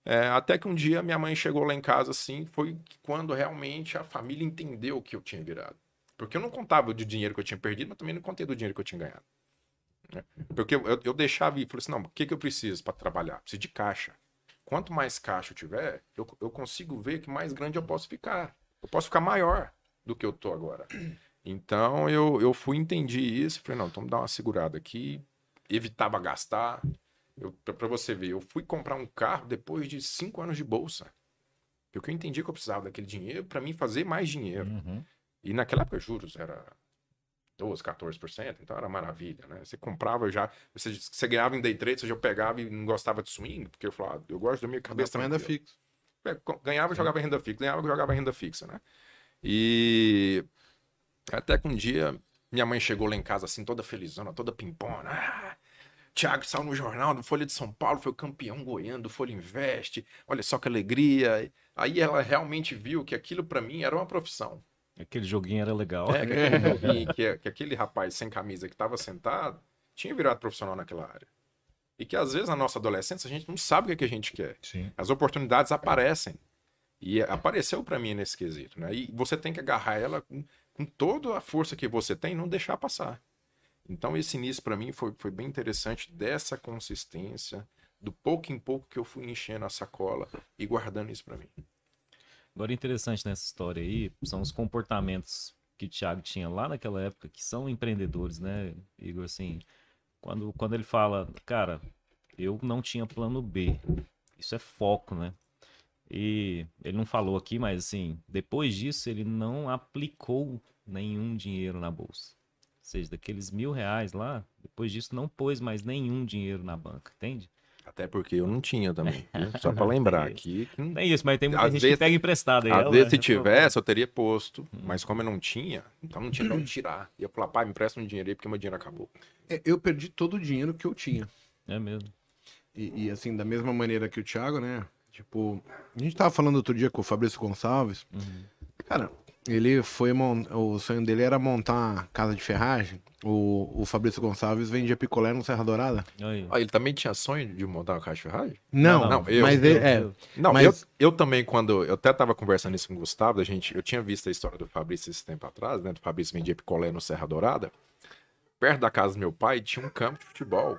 É, até que um dia minha mãe chegou lá em casa assim, foi quando realmente a família entendeu o que eu tinha virado. Porque eu não contava do dinheiro que eu tinha perdido, mas também não contei do dinheiro que eu tinha ganhado. Né? Porque eu, eu, eu deixava e falei assim: não, o que, que eu preciso para trabalhar? Preciso de caixa. Quanto mais caixa eu tiver, eu, eu consigo ver que mais grande eu posso ficar. Eu posso ficar maior do que eu tô agora. Então eu, eu fui entendi isso falei, não, então dar uma segurada aqui. Evitava gastar. Pra você ver, eu fui comprar um carro depois de cinco anos de bolsa. Porque eu entendi que eu precisava daquele dinheiro para mim fazer mais dinheiro. Uhum. E naquela época, juros era 12, 14%, então era maravilha, né? Você comprava já, você, você ganhava em day trade, você já pegava e não gostava de swing, porque eu falava, ah, eu gosto da minha cabeça. Renda fixa. É, ganhava jogava renda fixa, ganhava jogava renda fixa, né? E até que um dia minha mãe chegou lá em casa assim, toda felizona, toda pimpona. Ah, Thiago saiu no jornal do Folha de São Paulo, foi o campeão goiano do Folha Invest. Olha só que alegria. Aí ela realmente viu que aquilo pra mim era uma profissão. Aquele joguinho era legal. É, que, aquele novinho, que, que aquele rapaz sem camisa que estava sentado tinha virado profissional naquela área. E que às vezes na nossa adolescência a gente não sabe o que, é que a gente quer. Sim. As oportunidades aparecem. E apareceu para mim nesse quesito, né? E você tem que agarrar ela com, com toda a força que você tem e não deixar passar. Então esse início para mim foi, foi bem interessante dessa consistência, do pouco em pouco que eu fui enchendo a sacola e guardando isso para mim. Agora, interessante nessa história aí são os comportamentos que o Thiago tinha lá naquela época, que são empreendedores, né, Igor? Assim, quando, quando ele fala, cara, eu não tinha plano B, isso é foco, né? E ele não falou aqui, mas assim, depois disso ele não aplicou nenhum dinheiro na bolsa. Ou seja, daqueles mil reais lá, depois disso não pôs mais nenhum dinheiro na banca, entende? Até porque eu não tinha também. Só para lembrar aqui. que não- É isso, mas tem muita Às gente vezes- que pega emprestado aí. Às ela- vezes, se tivesse, eu teria posto. Mas como eu não tinha, então não tinha onde tirar. Ia falar, pai, me empresta um dinheiro aí porque meu dinheiro acabou. É, Eu perdi todo o dinheiro que eu tinha. É mesmo. E, e, assim, da mesma maneira que o Thiago, né? Tipo, a gente tava falando outro dia com o Fabrício Gonçalves. Cara, ele foi. mon- O sonho dele era montar uma casa de ferragem. O, o Fabrício Gonçalves vendia picolé no Serra Dourada. Aí. Ah, ele também tinha sonho de montar uma caixa de ferragem? Não, não, eu- mas ele, é, Não, Mas- eu, eu também, quando. Eu até tava conversando isso com o Gustavo, a gente, eu tinha visto a história do Fabrício esse tempo atrás, né? Do Fabrício vendia picolé no Serra Dourada. Perto da casa do meu pai tinha um campo de futebol.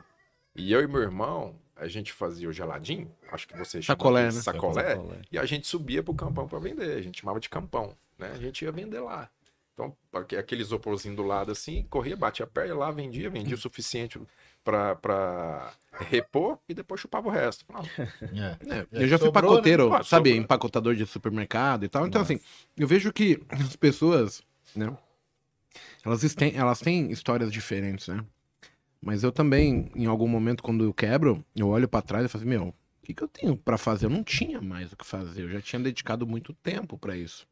E eu e meu irmão, a gente fazia o geladinho, acho que você chama Sacolé, né? Sacolé. Sacolé. E a gente subia pro campão para vender. A gente chamava de campão, né? A gente ia vender lá. Então, aque- aquele isoporzinho do lado assim, corria, batia a pé, ia lá, vendia, vendia o suficiente para repor e depois chupava o resto. Não, É. É, eu já fui Sobrou, né? pacoteiro, Pô, sabe, sobrou. empacotador de supermercado e tal. Então, assim, eu vejo que as pessoas, né, elas têm, elas têm histórias diferentes, né? Mas eu também, em algum momento, quando eu quebro, eu olho pra trás e falo assim, meu, o que, que eu tenho pra fazer? Eu não tinha mais o que fazer, eu já tinha dedicado muito tempo pra isso.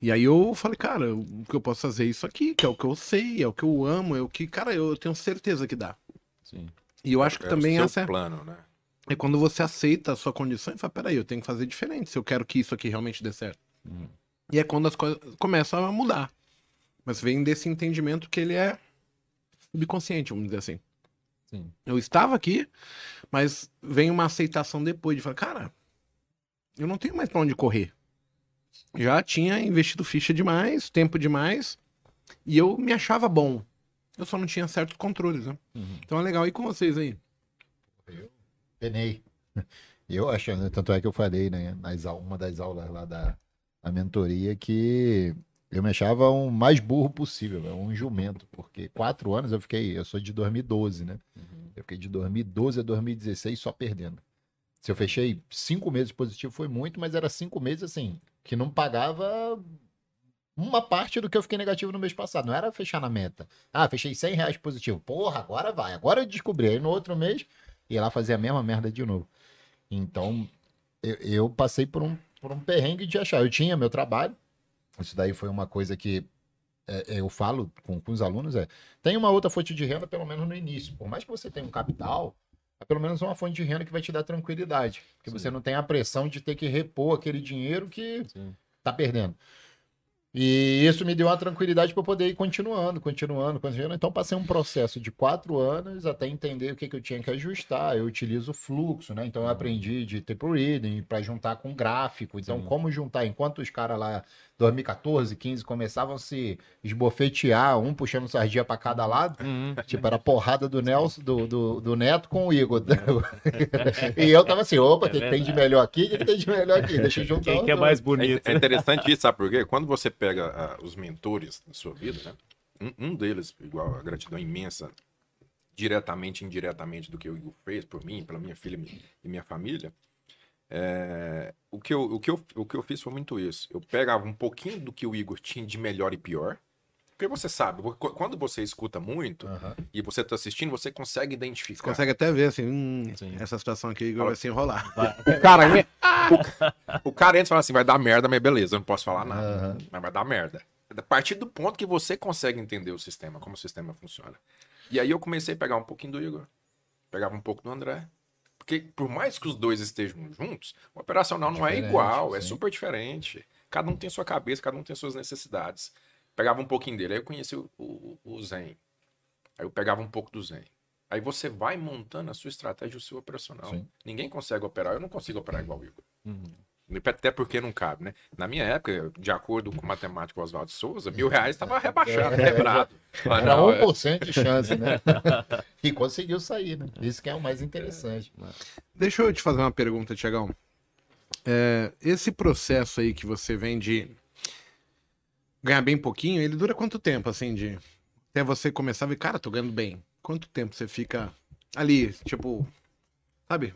E aí eu falei, cara, o que eu posso fazer é isso aqui, que é o que eu sei, é o que eu amo, é o que, cara, eu tenho certeza que dá. Sim. E eu acho que é também o essa é plano, né? é quando você aceita a sua condição e fala, peraí, eu tenho que fazer diferente se eu quero que isso aqui realmente dê certo. Uhum. E é quando as coisas começam a mudar. Mas vem desse entendimento que ele é subconsciente, vamos dizer assim. Sim. Eu estava aqui, mas vem uma aceitação depois de falar, cara, eu não tenho mais pra onde correr. Já tinha investido ficha demais, tempo demais, e eu me achava bom. Eu só não tinha certos controles, né? Uhum. Então é legal. E com vocês aí? Penei. Eu achando, tanto é que eu falei, né, nas, uma das aulas lá da, da mentoria que eu me achava o mais burro possível, né, um jumento, porque quatro anos eu fiquei, eu sou de 2012, né? Eu fiquei de 2012 a 2016 só perdendo. Se eu fechei cinco meses positivo foi muito, mas era cinco meses assim, que não pagava uma parte do que eu fiquei negativo no mês passado. Não era fechar na meta. Ah, fechei 100 reais positivo. Porra, agora vai. Agora eu descobri. Aí no outro mês, ia lá fazer a mesma merda de novo. Então, eu, eu passei por um, por um perrengue de achar. Eu tinha meu trabalho. Isso daí foi uma coisa que é, é, eu falo com, com os alunos: é tem uma outra fonte de renda, pelo menos no início. Por mais que você tenha um capital, é pelo menos uma fonte de renda que vai te dar tranquilidade. Porque Sim. você não tem a pressão de ter que repor aquele dinheiro que Sim. tá perdendo. E isso me deu uma tranquilidade para poder ir continuando, continuando, continuando. Então, passei um processo de quatro anos até entender o que, que eu tinha que ajustar. Eu utilizo fluxo, né? Então, eu aprendi de tape reading para juntar com gráfico. Então, Sim. como juntar? Enquanto os caras lá, 2014, 15, começaam a se esbofetear, um puxando sardinha para cada lado, Uhum. tipo, era a porrada do Nelson, do, do, do Neto com o Igor. e eu tava assim: opa, o que, que tem de melhor aqui? O que, que tem de melhor aqui? Deixa eu juntar. Quem que é mais É, bonito? é interessante isso, sabe por quê? Quando você pega ah, os mentores da sua vida, né? Um, um deles, igual a gratidão imensa, diretamente e indiretamente do que o Igor fez por mim, pela minha filha e minha família, é, o, que eu, o, que eu, o que eu fiz foi muito isso. Eu pegava um pouquinho do que o Igor tinha de melhor e pior, porque você sabe, qu- quando você escuta muito Aham. e você está assistindo, você consegue identificar. Você consegue até ver, assim, hum, essa situação aqui vai se enrolar. O cara, o, o cara entra e fala assim, vai dar merda, mas beleza, eu não posso falar nada. Aham. Mas vai dar merda. A partir do ponto que você consegue entender o sistema, como o sistema funciona. E aí eu comecei a pegar um pouquinho do Igor, pegava um pouco do André. Porque por mais que os dois estejam juntos, o operacional não é Diferente, igual, é sim. super diferente. Cada um tem sua cabeça, cada um tem suas necessidades. Pegava um pouquinho dele, aí eu conheci o, o, o Zen. Aí eu pegava um pouco do Zen. Aí você vai montando a sua estratégia, o seu operacional. Sim. Ninguém consegue operar, eu não consigo operar igual o Igor. Uhum. Até porque não cabe, né? Na minha época, de acordo com o matemático Oswaldo Souza, mil reais estava rebaixado, quebrado. Mas Era não, é- 1% de chance, né? e conseguiu sair, né? Isso que é o mais interessante. Deixa eu te fazer uma pergunta, Tiagão. É, esse processo aí que você vem de ganhar bem pouquinho, ele dura quanto tempo, assim, de até você começar a ver, cara, tô ganhando bem. Quanto tempo você fica ali, tipo, sabe,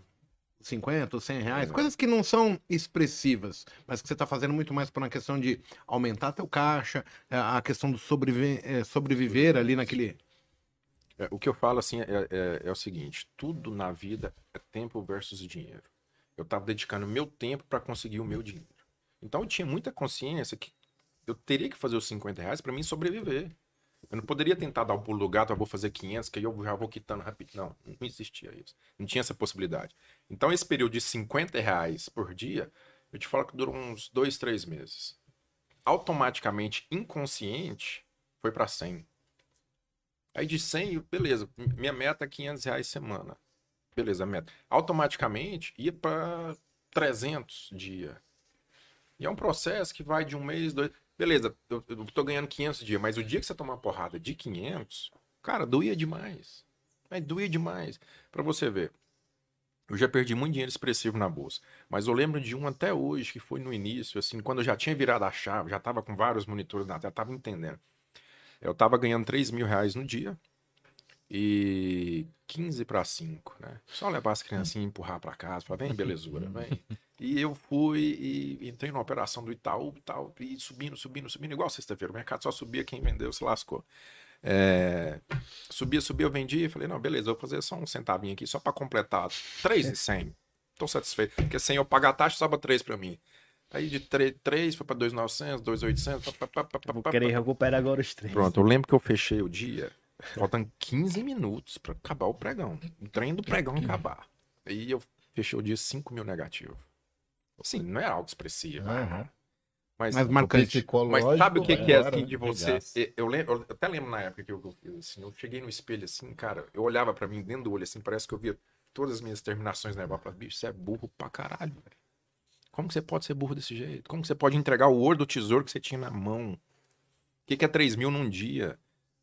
50 ou 100 reais? Coisas que não são expressivas, mas que você tá fazendo muito mais por uma questão de aumentar teu caixa, é, a questão do sobrevi- é, sobreviver ali naquele... É, o que eu falo assim é, é- é o seguinte: tudo na vida é tempo versus dinheiro. Eu estava dedicando meu tempo para conseguir o meu dinheiro. Então eu tinha muita consciência que eu teria que fazer os 50 reais para mim sobreviver. Eu não poderia tentar dar o pulo do gato, eu vou fazer 500, que aí eu já vou quitando rapidinho. Não, não existia isso. Não tinha essa possibilidade. Então esse período de 50 reais por dia, eu te falo que durou uns dois, três meses. Automaticamente, inconsciente, foi para 100. Aí de 100, beleza, minha meta é 500 reais semana. Beleza, a meta. Automaticamente ia para 300 dia. E é um processo que vai de um mês, dois. Beleza, eu, eu tô ganhando 500 dia, mas o dia que você tomar uma porrada de 500, cara, doía demais. Mas doía demais. Para você ver. Eu já perdi muito dinheiro expressivo na bolsa. Mas eu lembro de um até hoje, que foi no início, assim, quando eu já tinha virado a chave, já tava com vários monitores na tela, tava entendendo. Eu tava ganhando 3 mil reais no dia e 15 para 5, né? Só levar as criancinhas e empurrar para casa, falar, vem, belezura, vem. E eu fui e entrei na operação do Itaú e tal, e subindo, subindo, subindo, igual sexta-feira. O mercado só subia, quem vendeu se lascou. É, subia, subia, eu vendia e falei, não, beleza, vou fazer só um centavinho aqui, só para completar. 3 e 100. Tô satisfeito. Porque sem eu pagar a taxa, sobra 3 para mim. Aí de 3, 3 foi para 2,900, 2,800. pá, pá, pá, pá, Vou querer recuperar agora os três. Pronto, eu lembro que eu fechei o dia, faltando 15 minutos para acabar o pregão. O trem do pregão acabar. Aí eu fechei o dia 5 mil negativo. Sim, não é algo expressivo. Aham. Mas, Mas marcante. mas sabe o que, que é assim de né? você? Eu, lembro, eu até lembro na época que eu, fiz assim, eu cheguei no espelho assim, cara, eu olhava pra mim dentro do olho assim, parece que eu via todas as minhas terminações nervosas. Eu falava, bicho, você é burro pra caralho, velho. Como que você pode ser burro desse jeito? Como que você pode entregar o ouro do tesouro que você tinha na mão? O que, que é 3 mil num dia?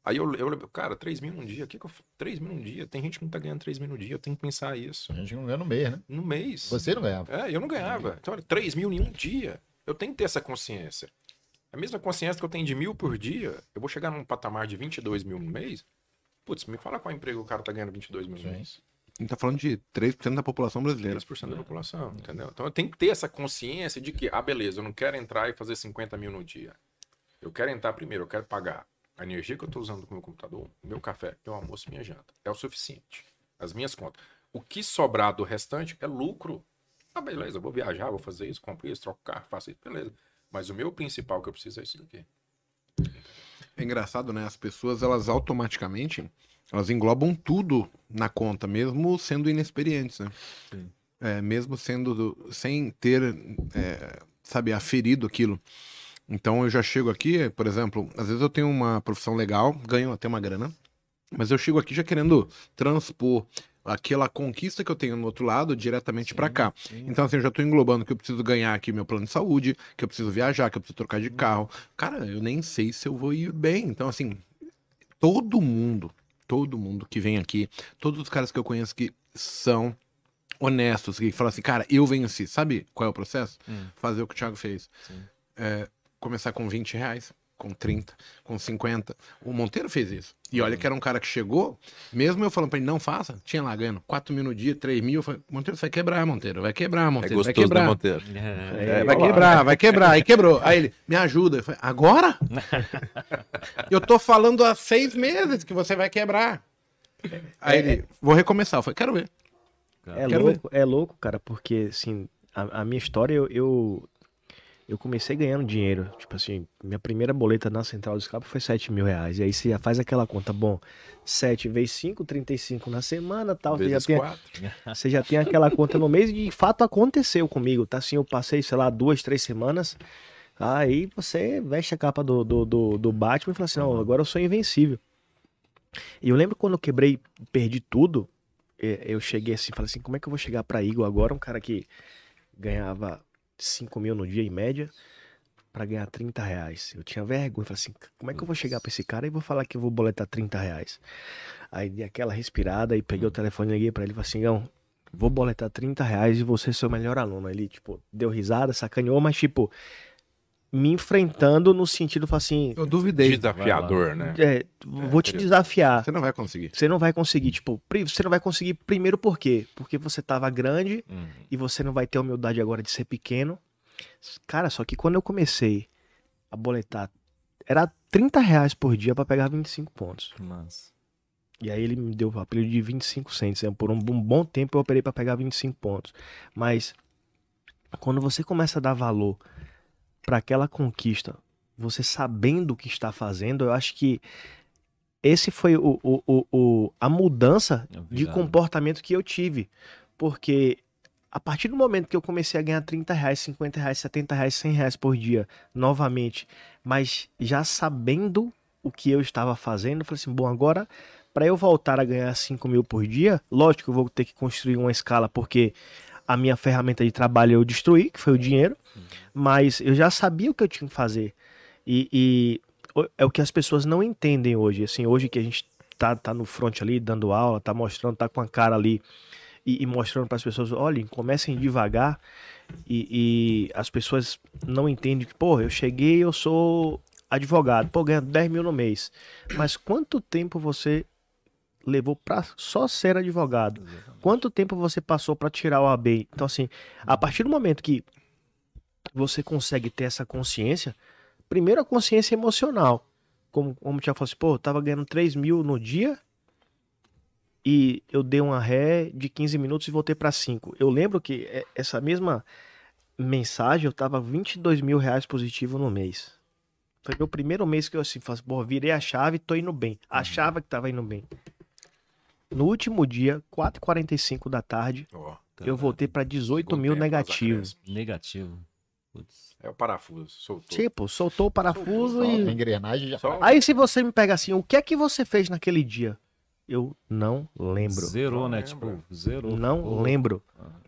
Aí eu, eu lembro, cara, 3 mil num dia, o que que eu fa- 3 mil num dia? Tem gente que não tá ganhando 3 mil no dia, eu tenho que pensar isso. A gente não ganha no mês, né? No mês. Você não ganhava. É, eu não ganhava. Então, olha, 3 mil em um dia. Eu tenho que ter essa consciência. A mesma consciência que eu tenho de mil por dia, eu vou chegar num patamar de 22 mil no mês. Putz, me fala qual emprego o cara tá ganhando 22 mil no mês. A gente tá falando de 3% da população brasileira. 3% da população, entendeu? Então eu tenho que ter essa consciência de que, ah, beleza, eu não quero entrar e fazer 50 mil no dia. Eu quero entrar primeiro, eu quero pagar a energia que eu estou usando com o meu computador, meu café, meu almoço e minha janta. É o suficiente. As minhas contas. O que sobrar do restante é lucro. Ah, beleza, eu vou viajar, vou fazer isso, compro isso, troco carro, faço isso, beleza. Mas o meu principal que eu preciso é isso daqui. É engraçado, né? As pessoas, elas automaticamente, elas englobam tudo na conta, mesmo sendo inexperientes, né? É, mesmo sendo, do- sem ter, é, sabe, aferido aquilo. Então eu já chego aqui, por exemplo, às vezes eu tenho uma profissão legal, ganho até uma grana, mas eu chego aqui já querendo transpor aquela conquista que eu tenho no outro lado diretamente pra cá. Então, assim, eu já tô englobando que eu preciso ganhar aqui meu plano de saúde, que eu preciso viajar, que eu preciso trocar de carro. Cara, eu nem sei se eu vou ir bem. Então, assim, todo mundo, todo mundo que vem aqui, todos os caras que eu conheço que são honestos, que falam assim, cara, eu venci. Sabe qual é o processo? Hum. Fazer o que o Thiago fez. Sim. É, começar com 20 reais, com 30, com 50. O Monteiro fez isso. E olha que era um cara que chegou, mesmo eu falando pra ele, não faça, tinha lá ganhando 4 mil no dia, 3 mil. Eu falei, Monteiro, você vai quebrar, Monteiro, vai quebrar, É Monteiro, vai gostoso, né, quebrar. Monteiro? É, É, vai quebrar, vai quebrar. Aí quebrou. Aí ele, me ajuda. Eu falei, agora? Eu tô falando há seis meses que você vai quebrar. Aí ele, vou recomeçar. Eu falei, quero ver. É Quero louco, é louco, cara, porque assim, a, a minha história eu, eu, eu comecei ganhando dinheiro. Tipo assim, minha primeira boleta na central do escape foi 7 mil reais. E aí você já faz aquela conta, bom, 7 vezes 5, 35 na semana tal. Você já, Vezes tem, 4. você já tem aquela conta no mês e de fato aconteceu comigo, tá? Assim, eu passei, sei lá, duas, três semanas. Aí você veste a capa do, do, do, do Batman e fala assim, não, agora eu sou invencível. E eu lembro quando eu quebrei, perdi tudo, eu cheguei assim, falei assim, como é que eu vou chegar pra Igor agora, um cara que ganhava 5 mil no dia em média, pra ganhar 30 reais. Eu tinha vergonha, falei assim, como é que eu vou chegar pra esse cara e vou falar que eu vou boletar 30 reais? Aí dei aquela respirada e peguei o telefone e liguei pra ele e falei assim, não, vou boletar 30 reais e você é seu melhor aluno. Ele, tipo, deu risada, sacaneou, mas tipo, me enfrentando no sentido, assim, Eu duvidei. Desafiador, né? é, vou te curioso. desafiar. Você não vai conseguir. Você não vai conseguir, tipo, você não vai conseguir primeiro por quê? Porque você tava grande Uhum. e você não vai ter a humildade agora de ser pequeno. Cara, só que quando eu comecei a boletar, era 30 reais por dia pra pegar 25 pontos. Mas... E aí ele me deu o apelido de 25 cents. né? Por um, bom tempo eu operei pra pegar 25 pontos. Mas quando você começa a dar valor pra aquela conquista, você sabendo o que está fazendo, eu acho que esse foi o, o, o, o- a mudança de Obrigado. comportamento que eu tive. Porque a partir do momento que eu comecei a ganhar 30 reais, 50 reais, 70 reais, 100 reais por dia, novamente, mas já sabendo o que eu estava fazendo, eu falei assim, bom, agora para eu voltar a ganhar 5 mil por dia, lógico que eu vou ter que construir uma escala, porque a minha ferramenta de trabalho eu destruí, que foi o dinheiro, mas eu já sabia o que eu tinha que fazer. E, e é o que as pessoas não entendem hoje. Assim, hoje que a gente tá, tá no front ali, dando aula, tá mostrando, tá com a cara ali e, e mostrando para as pessoas, olhem, comecem devagar. E, e as pessoas não entendem que, pô, eu cheguei, eu sou advogado, pô, ganho 10 mil no mês. Mas quanto tempo você levou para só ser advogado? Quanto tempo você passou para tirar o AB? Então, assim, a partir do momento que você consegue ter essa consciência, primeiro a consciência emocional. Como, como o Thiago falou assim, pô, eu tava ganhando 3 mil no dia e eu dei uma ré de 15 minutos e voltei para 5. Eu lembro que é- essa mesma mensagem eu tava 22 mil reais positivo no mês. Foi meu primeiro mês que eu assim, falei, assim, pô, virei a chave e tô indo bem. Achava que tava indo bem. No último dia, 4h45 da tarde, Ó, eu voltei para 18 segundo mil tempo, negativo. Putz. É o parafuso, soltou. Tipo, soltou o parafuso Soltou, e A engrenagem já. Só- Aí se você me pega assim, o que é que você fez naquele dia? Eu não lembro. Zerou, Não né? Tipo, zerou. Não Pô. lembro.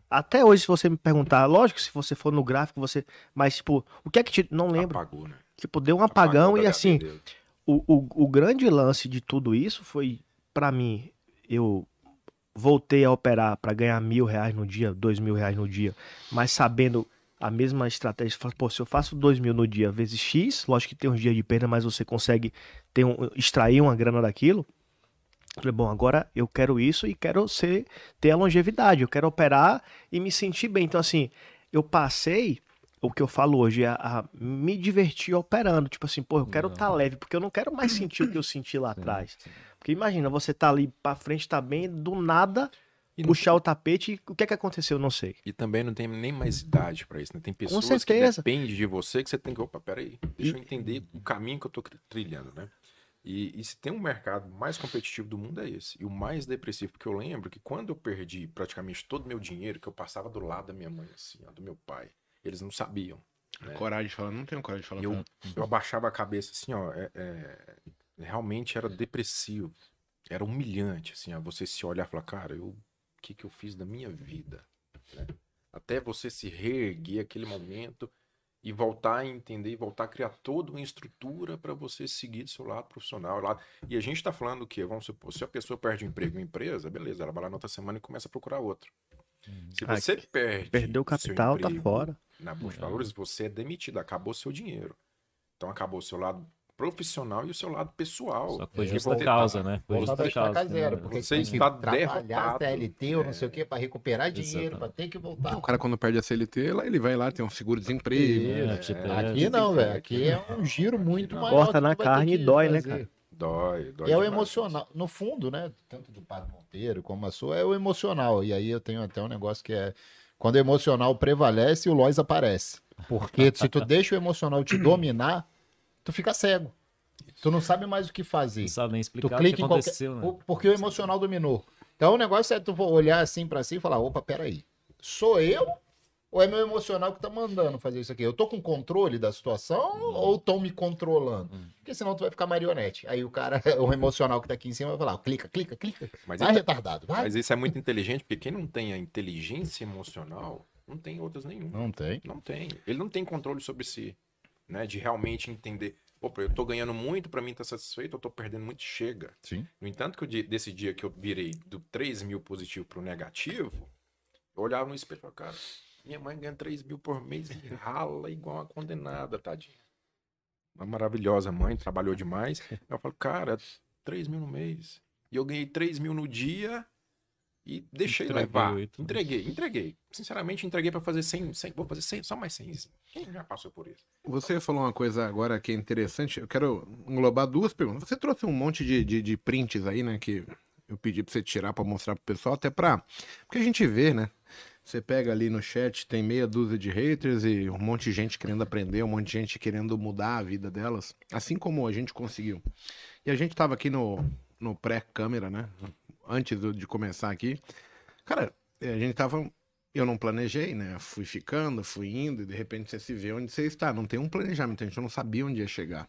Até hoje, se você me perguntar, lógico, se você for no gráfico, você. Mas, tipo, o que é que te. Não lembro. Apagou, né? Tipo, deu um apagão Apagou e assim, o, o, o grande lance de tudo isso foi, pra mim, eu voltei a operar pra ganhar mil reais no dia, dois mil reais no dia, mas sabendo a mesma estratégia. Pô, se eu faço dois mil no dia vezes X, lógico que tem uns dias de perda, mas você consegue ter um, extrair uma grana daquilo. Falei, bom, agora eu quero isso e quero ser, ter a longevidade, eu quero operar e me sentir bem. Então, assim, eu passei, o que eu falo hoje, é a, a me divertir operando. Tipo assim, pô, eu quero estar tá leve, porque eu não quero mais sentir o que eu senti lá atrás. Porque imagina, você tá ali pra frente, tá bem, do nada, E não- puxar o tapete, o que é que aconteceu? Eu não sei. E também não tem nem mais idade pra isso, né? Tem pessoas que certeza. dependem de você que você tem que, opa, peraí, deixa eu entender o caminho que eu tô trilhando, né? E, e se tem um mercado mais competitivo do mundo é esse. E o mais depressivo, porque eu lembro que quando eu perdi praticamente todo o meu dinheiro, que eu passava do lado da minha mãe, assim, ó, do meu pai, eles não sabiam. né? Coragem de falar, não tenho coragem de falar. E eu, eu abaixava a cabeça assim, ó, é- é, realmente era depressivo, era humilhante, assim, ó, você se olhar e falar, cara, eu, o que que eu fiz da minha vida, né? Até você se reerguer aquele momento e voltar a entender e voltar a criar toda uma estrutura para você seguir do seu lado profissional. Lá. E a gente está falando o quê? Vamos supor, se a pessoa perde o emprego em empresa, beleza, ela vai lá na outra semana e começa a procurar outro. Se Ah, você perde Perdeu o seu capital, tá fora. na Bolsa de Valores, você é demitido, acabou seu dinheiro. Então acabou o seu lado profissional e o seu lado pessoal. Só que foi E justa causa, tá- né? Foi Voltar justa causa. zero, né? porque Você tem que está trabalhar derrotado. CLT ou não sei o que para recuperar dinheiro, para ter que voltar. O cara, quando perde a CLT, lá ele vai lá, tem um seguro-desemprego. É, Isso. tipo, Aqui é, não, velho. Aqui é um giro muito maior. Corta na carne e dói, né, cara? Dói, dói E é o emocional. No fundo, né? Tanto do Padre Monteiro como a sua, é o emocional. E aí eu tenho até um negócio que é. Quando o emocional prevalece, o Lois aparece. Porque se tu deixa o emocional te dominar, tu fica cego. Tu não sabe mais o que fazer. Não sabe nem Tu explicar o que clica em qualquer. aconteceu, né? o- Porque o emocional dominou. Então o negócio é tu olhar assim pra si e falar: opa, peraí. Sou eu ou é meu emocional que tá mandando fazer isso aqui? Eu tô com controle da situação ou estão me controlando? Porque senão tu vai ficar marionete. Aí o cara, o emocional que tá aqui em cima vai falar: clica, clica, clica. Mas, Vai isso- retardado, vai. mas isso é muito inteligente, porque quem não tem a inteligência emocional, não tem outras nenhuma. Não tem. Não tem. Ele não tem controle sobre si, né? De realmente entender. Opa, eu tô ganhando muito, pra mim tá satisfeito, eu tô perdendo muito, chega. Sim. No entanto, que eu, desse dia que eu virei do 3 mil positivo pro negativo, eu olhava no espelho e falava, cara, minha mãe ganha 3 mil por mês e rala igual uma condenada, tadinha. Uma maravilhosa mãe, trabalhou demais. Eu falo, cara, 3 mil no mês. E eu ganhei 3 mil no dia e deixei Entreguei levar. oito. Entreguei, entreguei. Sinceramente, entreguei pra fazer 100, 100 vou fazer 100, só mais 100. Quem já passou por isso? Você falou uma coisa agora que é interessante. Eu quero englobar duas perguntas. Você trouxe um monte de, de, de prints aí, né? Que eu pedi pra você tirar pra mostrar pro pessoal, até pra. Porque a gente vê, né? Você pega ali no chat, tem meia dúzia de haters e um monte de gente querendo aprender, um monte de gente querendo mudar a vida delas, assim como a gente conseguiu. E a gente tava aqui no, no pré-câmera, né? Antes do- de começar aqui. Cara, a gente tava. Eu não planejei, né? Fui ficando, fui indo, e de repente você se vê onde você está. Não tem um planejamento, a gente não sabia onde ia chegar.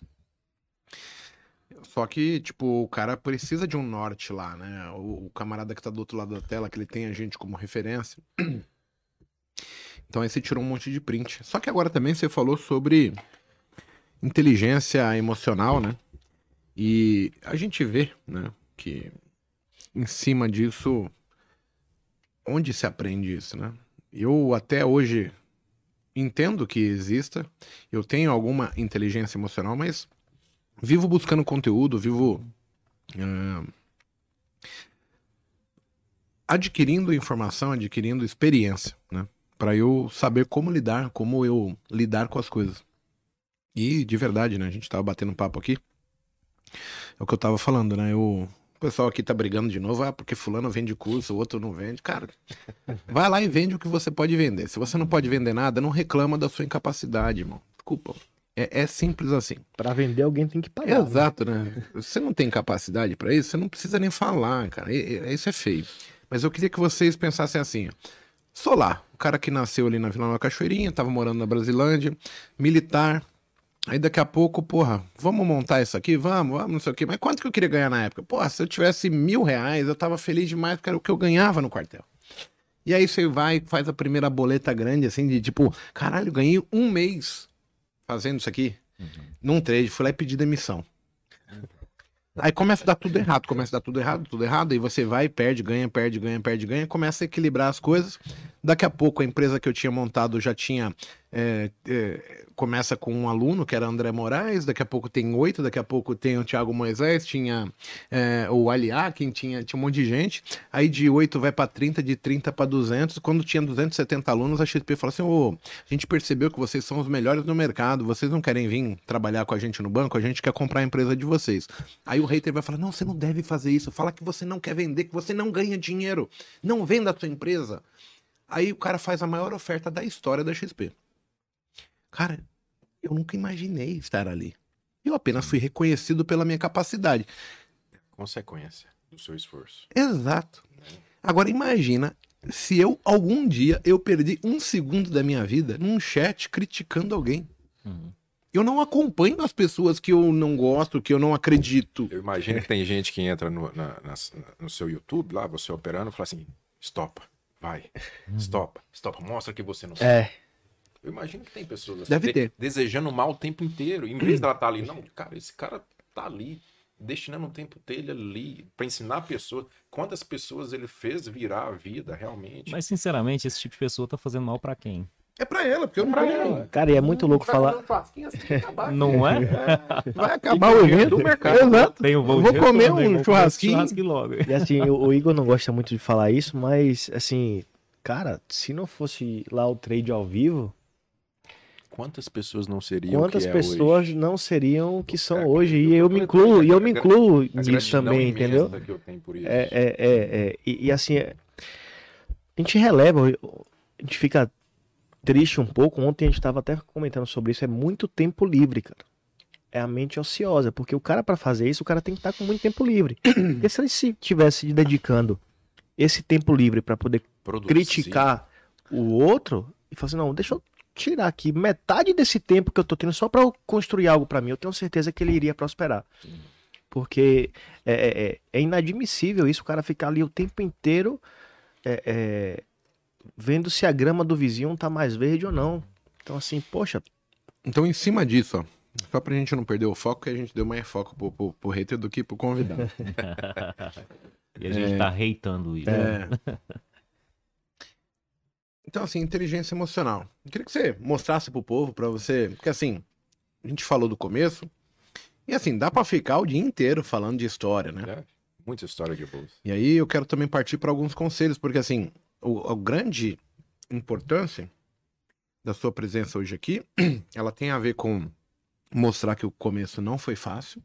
Só que, tipo, o cara precisa de um norte lá, né? O, o camarada que tá do outro lado da tela, que ele tem a gente como referência. Então aí você tirou um monte de print. Só que agora também você falou sobre inteligência emocional, né? E a gente vê, né, que em cima disso, onde se aprende isso, né? Eu até hoje entendo que exista, eu tenho alguma inteligência emocional, mas vivo buscando conteúdo, vivo ah, adquirindo informação, adquirindo experiência, né? Para eu saber como lidar, como eu lidar com as coisas. E de verdade, né? A gente tava batendo papo aqui. É o que eu tava falando, né? Eu, o pessoal aqui tá brigando de novo, ah, porque fulano vende curso, o outro não vende. Cara, vai lá e vende o que você pode vender. Se você não pode vender nada, não reclama da sua incapacidade, irmão. Desculpa. É, é simples assim. Pra vender, alguém tem que pagar. né? Exato, né? Você não tem capacidade pra isso, você não precisa nem falar, cara. Isso é feio. Mas eu queria que vocês pensassem assim: lá, o cara que nasceu ali na Vila Nova Cachoeirinha, tava morando na Brasilândia, militar. Aí daqui a pouco, porra, vamos montar isso aqui? Vamos, vamos, não sei o quê. Mas quanto que eu queria ganhar na época? Porra, se eu tivesse mil reais, eu tava feliz demais, porque era o que eu ganhava no quartel. E aí você vai faz a primeira boleta grande, assim, de tipo, caralho, ganhei um mês fazendo isso aqui. Num trade, fui lá e pedi demissão. Aí começa a dar tudo errado, começa a dar tudo errado, tudo errado, e você vai, perde, ganha, perde, ganha, perde, ganha, começa a equilibrar as coisas. Daqui a pouco a empresa que eu tinha montado já tinha. É, é, começa com um aluno, que era André Moraes, daqui a pouco tem oito, daqui a pouco tem o Thiago Moisés, tinha é, o Aliakin, tinha, tinha um monte de gente. Aí de oito vai para 30, de 30 para 200. Quando tinha 270 alunos, a XP falou assim: Ô, a gente percebeu que vocês são os melhores no mercado, vocês não querem vir trabalhar com a gente no banco, a gente quer comprar a empresa de vocês. Aí o hater vai falar: não, você não deve fazer isso, fala que você não quer vender, que você não ganha dinheiro, não venda a sua empresa. Aí o cara faz a maior oferta da história da XP. Cara, eu nunca imaginei estar ali. Eu apenas fui reconhecido pela minha capacidade. Consequência do seu esforço. Exato. Agora imagina se eu algum dia eu perdi um segundo da minha vida num chat criticando alguém. Uhum. Eu não acompanho as pessoas que eu não gosto, que eu não acredito. Eu imagino que tem gente que entra no, na- nas- no seu YouTube, lá, você operando, e fala assim: stopa, vai, stopa, stopa, mostra que você não sabe. É. Eu imagino que tem pessoas assim, Deve de- ter. desejando mal o tempo inteiro. Em vez dela estar ali, não, cara, esse cara tá ali, destinando um tempo dele ali pra ensinar pessoas. Quantas pessoas ele fez virar a vida realmente? Mas, sinceramente, esse tipo de pessoa tá fazendo mal pra quem? É pra ela, porque eu não Pra ela. Cara, e é muito louco falar. um assim. Não é? Vai acabar o evento. do mercado. Exato. Tem o voo Vou comer um? Vou churrasquinho. churrasquinho logo. E assim, o, o Igor não gosta muito de falar isso, mas assim, cara, se não fosse lá o trade ao vivo, Quantas pessoas não seriam quantas que é pessoas hoje? não seriam o que são É, hoje? E eu me incluo, e eu me incluo nisso também, entendeu? que eu tenho por isso. É, é, é, é. E, e, assim, é- a gente releva, a gente fica triste um pouco. Ontem a gente estava até comentando sobre isso. É muito tempo livre, cara. É a mente ociosa, porque o cara, para fazer isso, o cara tem que estar com muito tempo livre. Porque se ele se tivesse se dedicando esse tempo livre para poder Produzir. criticar o outro e falar assim, não, deixa eu tirar aqui metade desse tempo que eu tô tendo só para eu construir algo para mim, eu tenho certeza que ele iria prosperar. Porque é, é- é- é inadmissível isso, o cara ficar ali o tempo inteiro é, é, vendo se a grama do vizinho tá mais verde ou não. Então, assim, poxa, Então, em cima disso, ó, só pra gente não perder o foco, que a gente deu mais foco pro, pro, pro hater do que pro convidado. E a gente tá reitando isso. É. Então, assim, inteligência emocional. Eu queria que você mostrasse pro povo, pra você. Porque, assim, a gente falou do começo. E, assim, dá pra ficar o dia inteiro falando de história, né? É, muita história de bolsa. E aí eu quero também partir para alguns conselhos, porque, assim, o, a grande importância da sua presença hoje aqui, ela tem a ver com mostrar que o começo não foi fácil.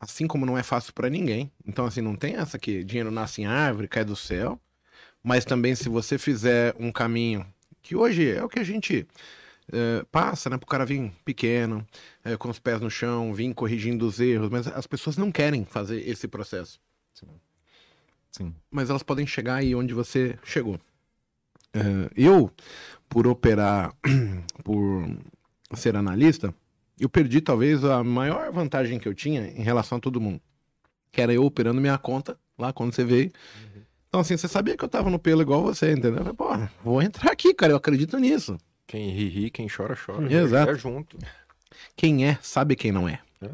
Assim como não é fácil para ninguém. Então, assim, não tem essa que dinheiro nasce em árvore, cai do céu. Mas também, se você fizer um caminho que hoje é o que a gente eh, passa, né? Pro cara vir pequeno, eh, com os pés no chão, vir corrigindo os erros, mas as pessoas não querem fazer esse processo. Sim. Mas elas podem chegar aí onde você chegou. Eh, eu, por operar, por ser analista, eu perdi talvez a maior vantagem que eu tinha em relação a todo mundo. Que era eu operando minha conta lá quando você veio. Então, assim, você sabia que eu tava no pelo igual você, entendeu? Eu falei, Pô, vou entrar aqui, cara, eu acredito nisso. Quem ri, ri, quem chora, chora. Exato. É junto. Quem é, sabe quem não é. É.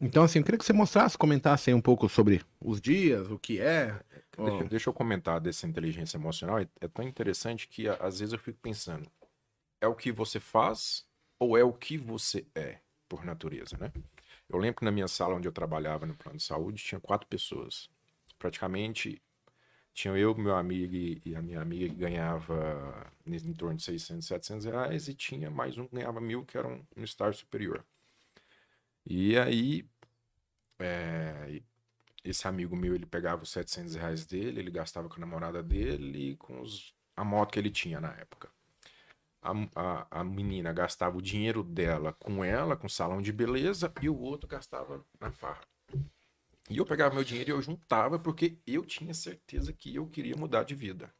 Então, assim, eu queria que você mostrasse, comentasse aí um pouco sobre os dias, o que é. Deixa, deixa eu comentar dessa inteligência emocional. É, é tão interessante que às vezes eu fico pensando: é o que você faz ou é o que você é, por natureza, né? Eu lembro que na minha sala onde eu trabalhava no plano de saúde tinha quatro pessoas. Praticamente tinha eu, meu amigo e e a minha amiga que ganhava em em torno de 600, 700 reais e tinha mais um que ganhava mil, que era um, um estágio superior. E aí, é, esse amigo meu, ele pegava os 700 reais dele, ele gastava com a namorada dele e com os- a moto que ele tinha na época. A, a, a menina gastava o dinheiro dela com ela, com salão de beleza, e o outro gastava na farra. E eu pegava meu dinheiro e eu juntava porque eu tinha certeza que eu queria mudar de vida.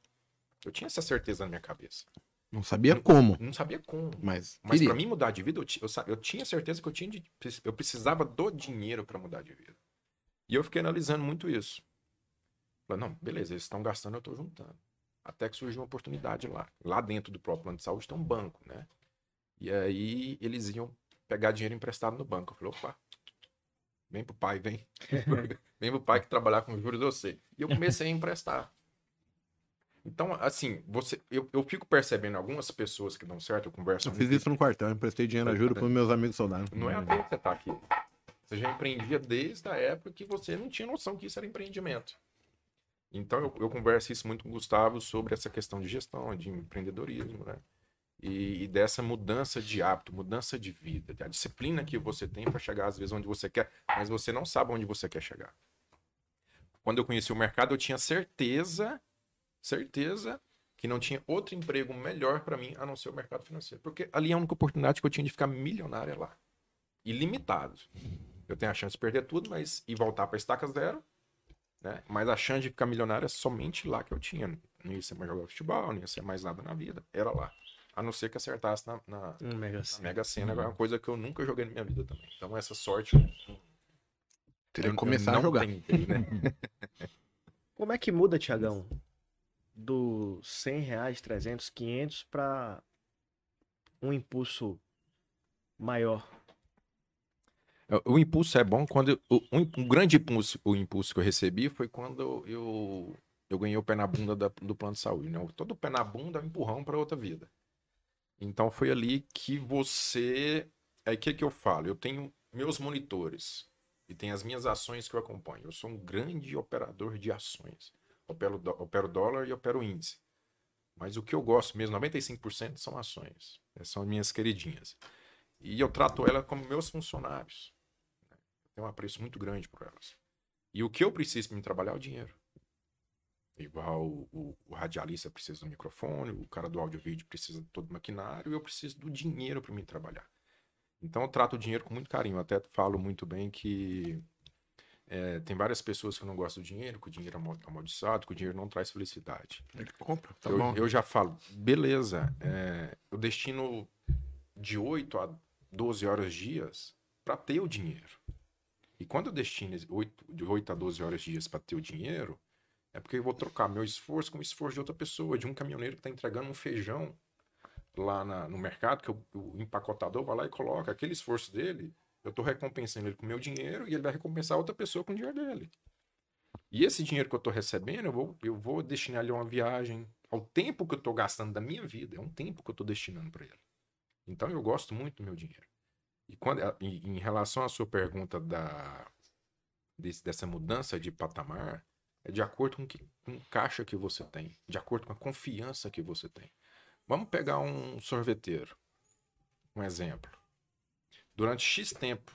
Eu tinha essa certeza na minha cabeça. Não sabia como, Não sabia como. mas, Mas pra mim mudar de vida, eu, eu, eu tinha certeza que eu tinha de, eu precisava do dinheiro pra mudar de vida. E eu fiquei analisando muito isso. Falei, não, beleza, eles estão gastando, eu tô juntando. Até que surgiu uma oportunidade lá. Lá dentro do próprio plano de saúde tem um banco, né? E aí eles iam pegar dinheiro emprestado no banco. Eu falei, opa, Vem pro pai, vem. vem pro pai que trabalhar com juros de você. E eu comecei a emprestar. Então, assim, você, eu, eu fico percebendo algumas pessoas que dão certo, eu converso Eu fiz isso no quartel, eu emprestei dinheiro a juro para meus amigos soldados. Não é à toa que você tá aqui. Você já empreendia desde a época que você não tinha noção que isso era empreendimento. Então eu, eu converso isso muito com o Gustavo sobre essa questão de gestão, de empreendedorismo, né? E, e dessa mudança de hábito, mudança de vida, a disciplina que você tem para chegar às vezes onde você quer, mas você não sabe onde você quer chegar. Quando eu conheci o mercado, eu tinha certeza, certeza que não tinha outro emprego melhor para mim a não ser o mercado financeiro, porque ali é a única oportunidade que eu tinha de ficar milionário é lá, ilimitado. Eu tenho a chance de perder tudo, mas e voltar para estaca zero, né? Mas a chance de ficar milionário é somente lá que eu tinha. Não ia ser mais jogar futebol, não ia ser mais nada na vida. Era lá. A não ser que acertasse na, na, Um mega na. Mega Sena, é uma coisa que eu nunca joguei na minha vida também. Então essa sorte. eu- Teria eu- que eu começar a jogar. tentei, né? Como é que muda, Tiagão? Do 100 reais, 300, 500 para um impulso maior? O impulso é bom quando. O, um, um grande impulso, o impulso que eu recebi foi quando eu, eu ganhei o pé na bunda da- do plano de saúde. Né? Todo pé na bunda é um empurrão para outra vida. Então foi ali que você. É que que eu falo. Eu tenho meus monitores e tem as minhas ações que eu acompanho. Eu sou um grande operador de ações. Opero, opero dólar e opero índice. Mas o que eu gosto mesmo, 95% são ações. Essas São minhas queridinhas. E eu trato elas como meus funcionários tenho um apreço muito grande por elas. E o que eu preciso para me trabalhar é o dinheiro. Igual o, o- radialista precisa do microfone, o cara do áudio vídeo precisa de todo o maquinário, eu preciso do dinheiro para me trabalhar. Então eu trato o dinheiro com muito carinho. Eu até falo muito bem que é, tem várias pessoas que não gostam do dinheiro, que o dinheiro é amal- amaldiçoado, que o dinheiro não traz felicidade. Ele compra, tá eu, bom. eu já falo, beleza, é, eu destino de 8 a 12 horas dias para ter o dinheiro. E quando eu destino esse oito- de 8 a 12 horas dias para ter o dinheiro, é porque eu vou trocar meu esforço com o esforço de outra pessoa, de um caminhoneiro que está entregando um feijão lá na- no mercado, que o, o empacotador vai lá e coloca aquele esforço dele, eu estou recompensando ele com meu dinheiro e ele vai recompensar outra pessoa com o dinheiro dele. E esse dinheiro que eu estou recebendo, eu vou, eu vou destinar ele a uma viagem, ao tempo que eu estou gastando da minha vida, é um tempo que eu estou destinando para ele. Então eu gosto muito do meu dinheiro. E quando, em relação à sua pergunta da, desse- dessa mudança de patamar, é de acordo com, que, com o caixa que você tem, de acordo com a confiança que você tem. Vamos pegar um sorveteiro, um exemplo. Durante X tempo,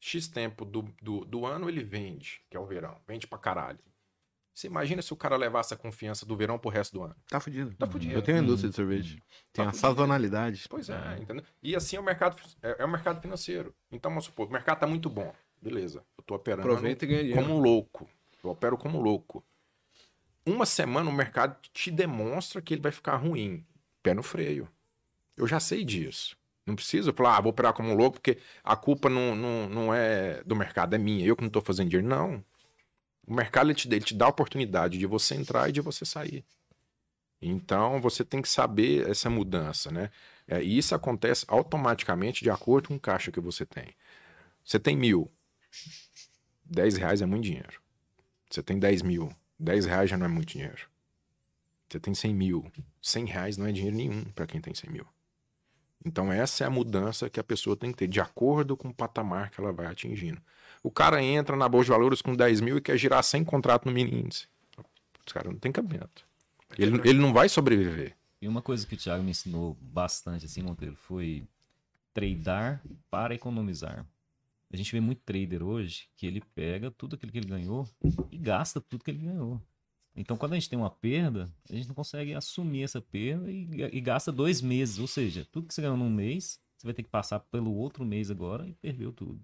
X tempo do, do, do ano ele vende, que é o verão, vende pra caralho. Você imagina se o cara levasse a confiança do verão pro resto do ano? Tá fudido. Tá fudido. Eu tenho a indústria de sorvete. Tem Tá a fudido. sazonalidade. Pois é, entendeu? E assim é o mercado, é, é o mercado financeiro. Então, vamos supor, o mercado tá muito bom. Beleza, eu tô operando Aproveita e ganha dinheiro. como um louco. Eu opero como louco. Uma semana o mercado te demonstra que ele vai ficar ruim. Pé no freio. Eu já sei disso. Não preciso falar, ah, vou operar como louco, porque a culpa não, não, não é do mercado, é minha. Eu que não tô fazendo dinheiro. Não. O mercado ele te, ele te dá a oportunidade de você entrar e de você sair. Então você tem que saber essa mudança, né? É, e isso acontece automaticamente de acordo com o caixa que você tem. Você tem mil, 10 reais é muito dinheiro. Você tem 10 mil, 10 reais já não é muito dinheiro. Você tem 100 mil, 100 reais não é dinheiro nenhum para quem tem 100 mil. Então essa é a mudança que a pessoa tem que ter, de acordo com o patamar que ela vai atingindo. O cara entra na Bolsa de Valores com 10 mil e quer girar 100 contratos no mini índice. Os caras não tem cabimento. Ele, ele não vai sobreviver. E uma coisa que o Thiago me ensinou bastante, assim, Monteiro, foi tradar para economizar. A gente vê muito trader hoje que ele pega tudo aquilo que ele ganhou e gasta tudo que ele ganhou. Então, quando a gente tem uma perda, a gente não consegue assumir essa perda e, e gasta dois meses. Ou seja, tudo que você ganhou num mês, você vai ter que passar pelo outro mês agora e perdeu tudo.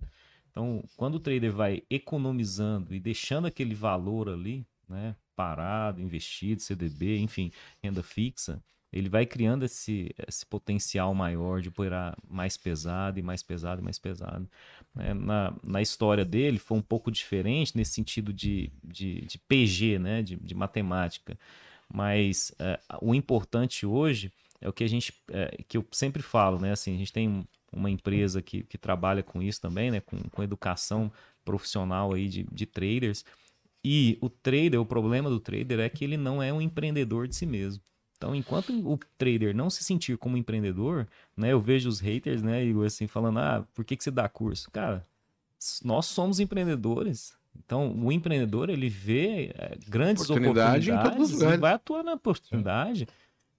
Então, quando o trader vai economizando e deixando aquele valor ali, né, parado, investido, CDB, enfim, renda fixa, ele vai criando esse, esse potencial maior de operar mais pesado e mais pesado e mais pesado. É, na, na história dele foi um pouco diferente nesse sentido de, de, de PG, né, de, de matemática. Mas é, o importante hoje é o que a gente, é, que eu sempre falo, né, assim, a gente tem uma empresa que, que trabalha com isso também, né? Com, com educação profissional aí de, de traders. E o trader, o problema do trader é que ele não é um empreendedor de si mesmo. Então, enquanto o trader não se sentir como empreendedor, né? Eu vejo os haters, né, Igor, assim, falando, ah, por que, que você dá curso? Cara, nós somos empreendedores. Então, o empreendedor, ele vê é, grandes oportunidade oportunidades e vai atuar na oportunidade.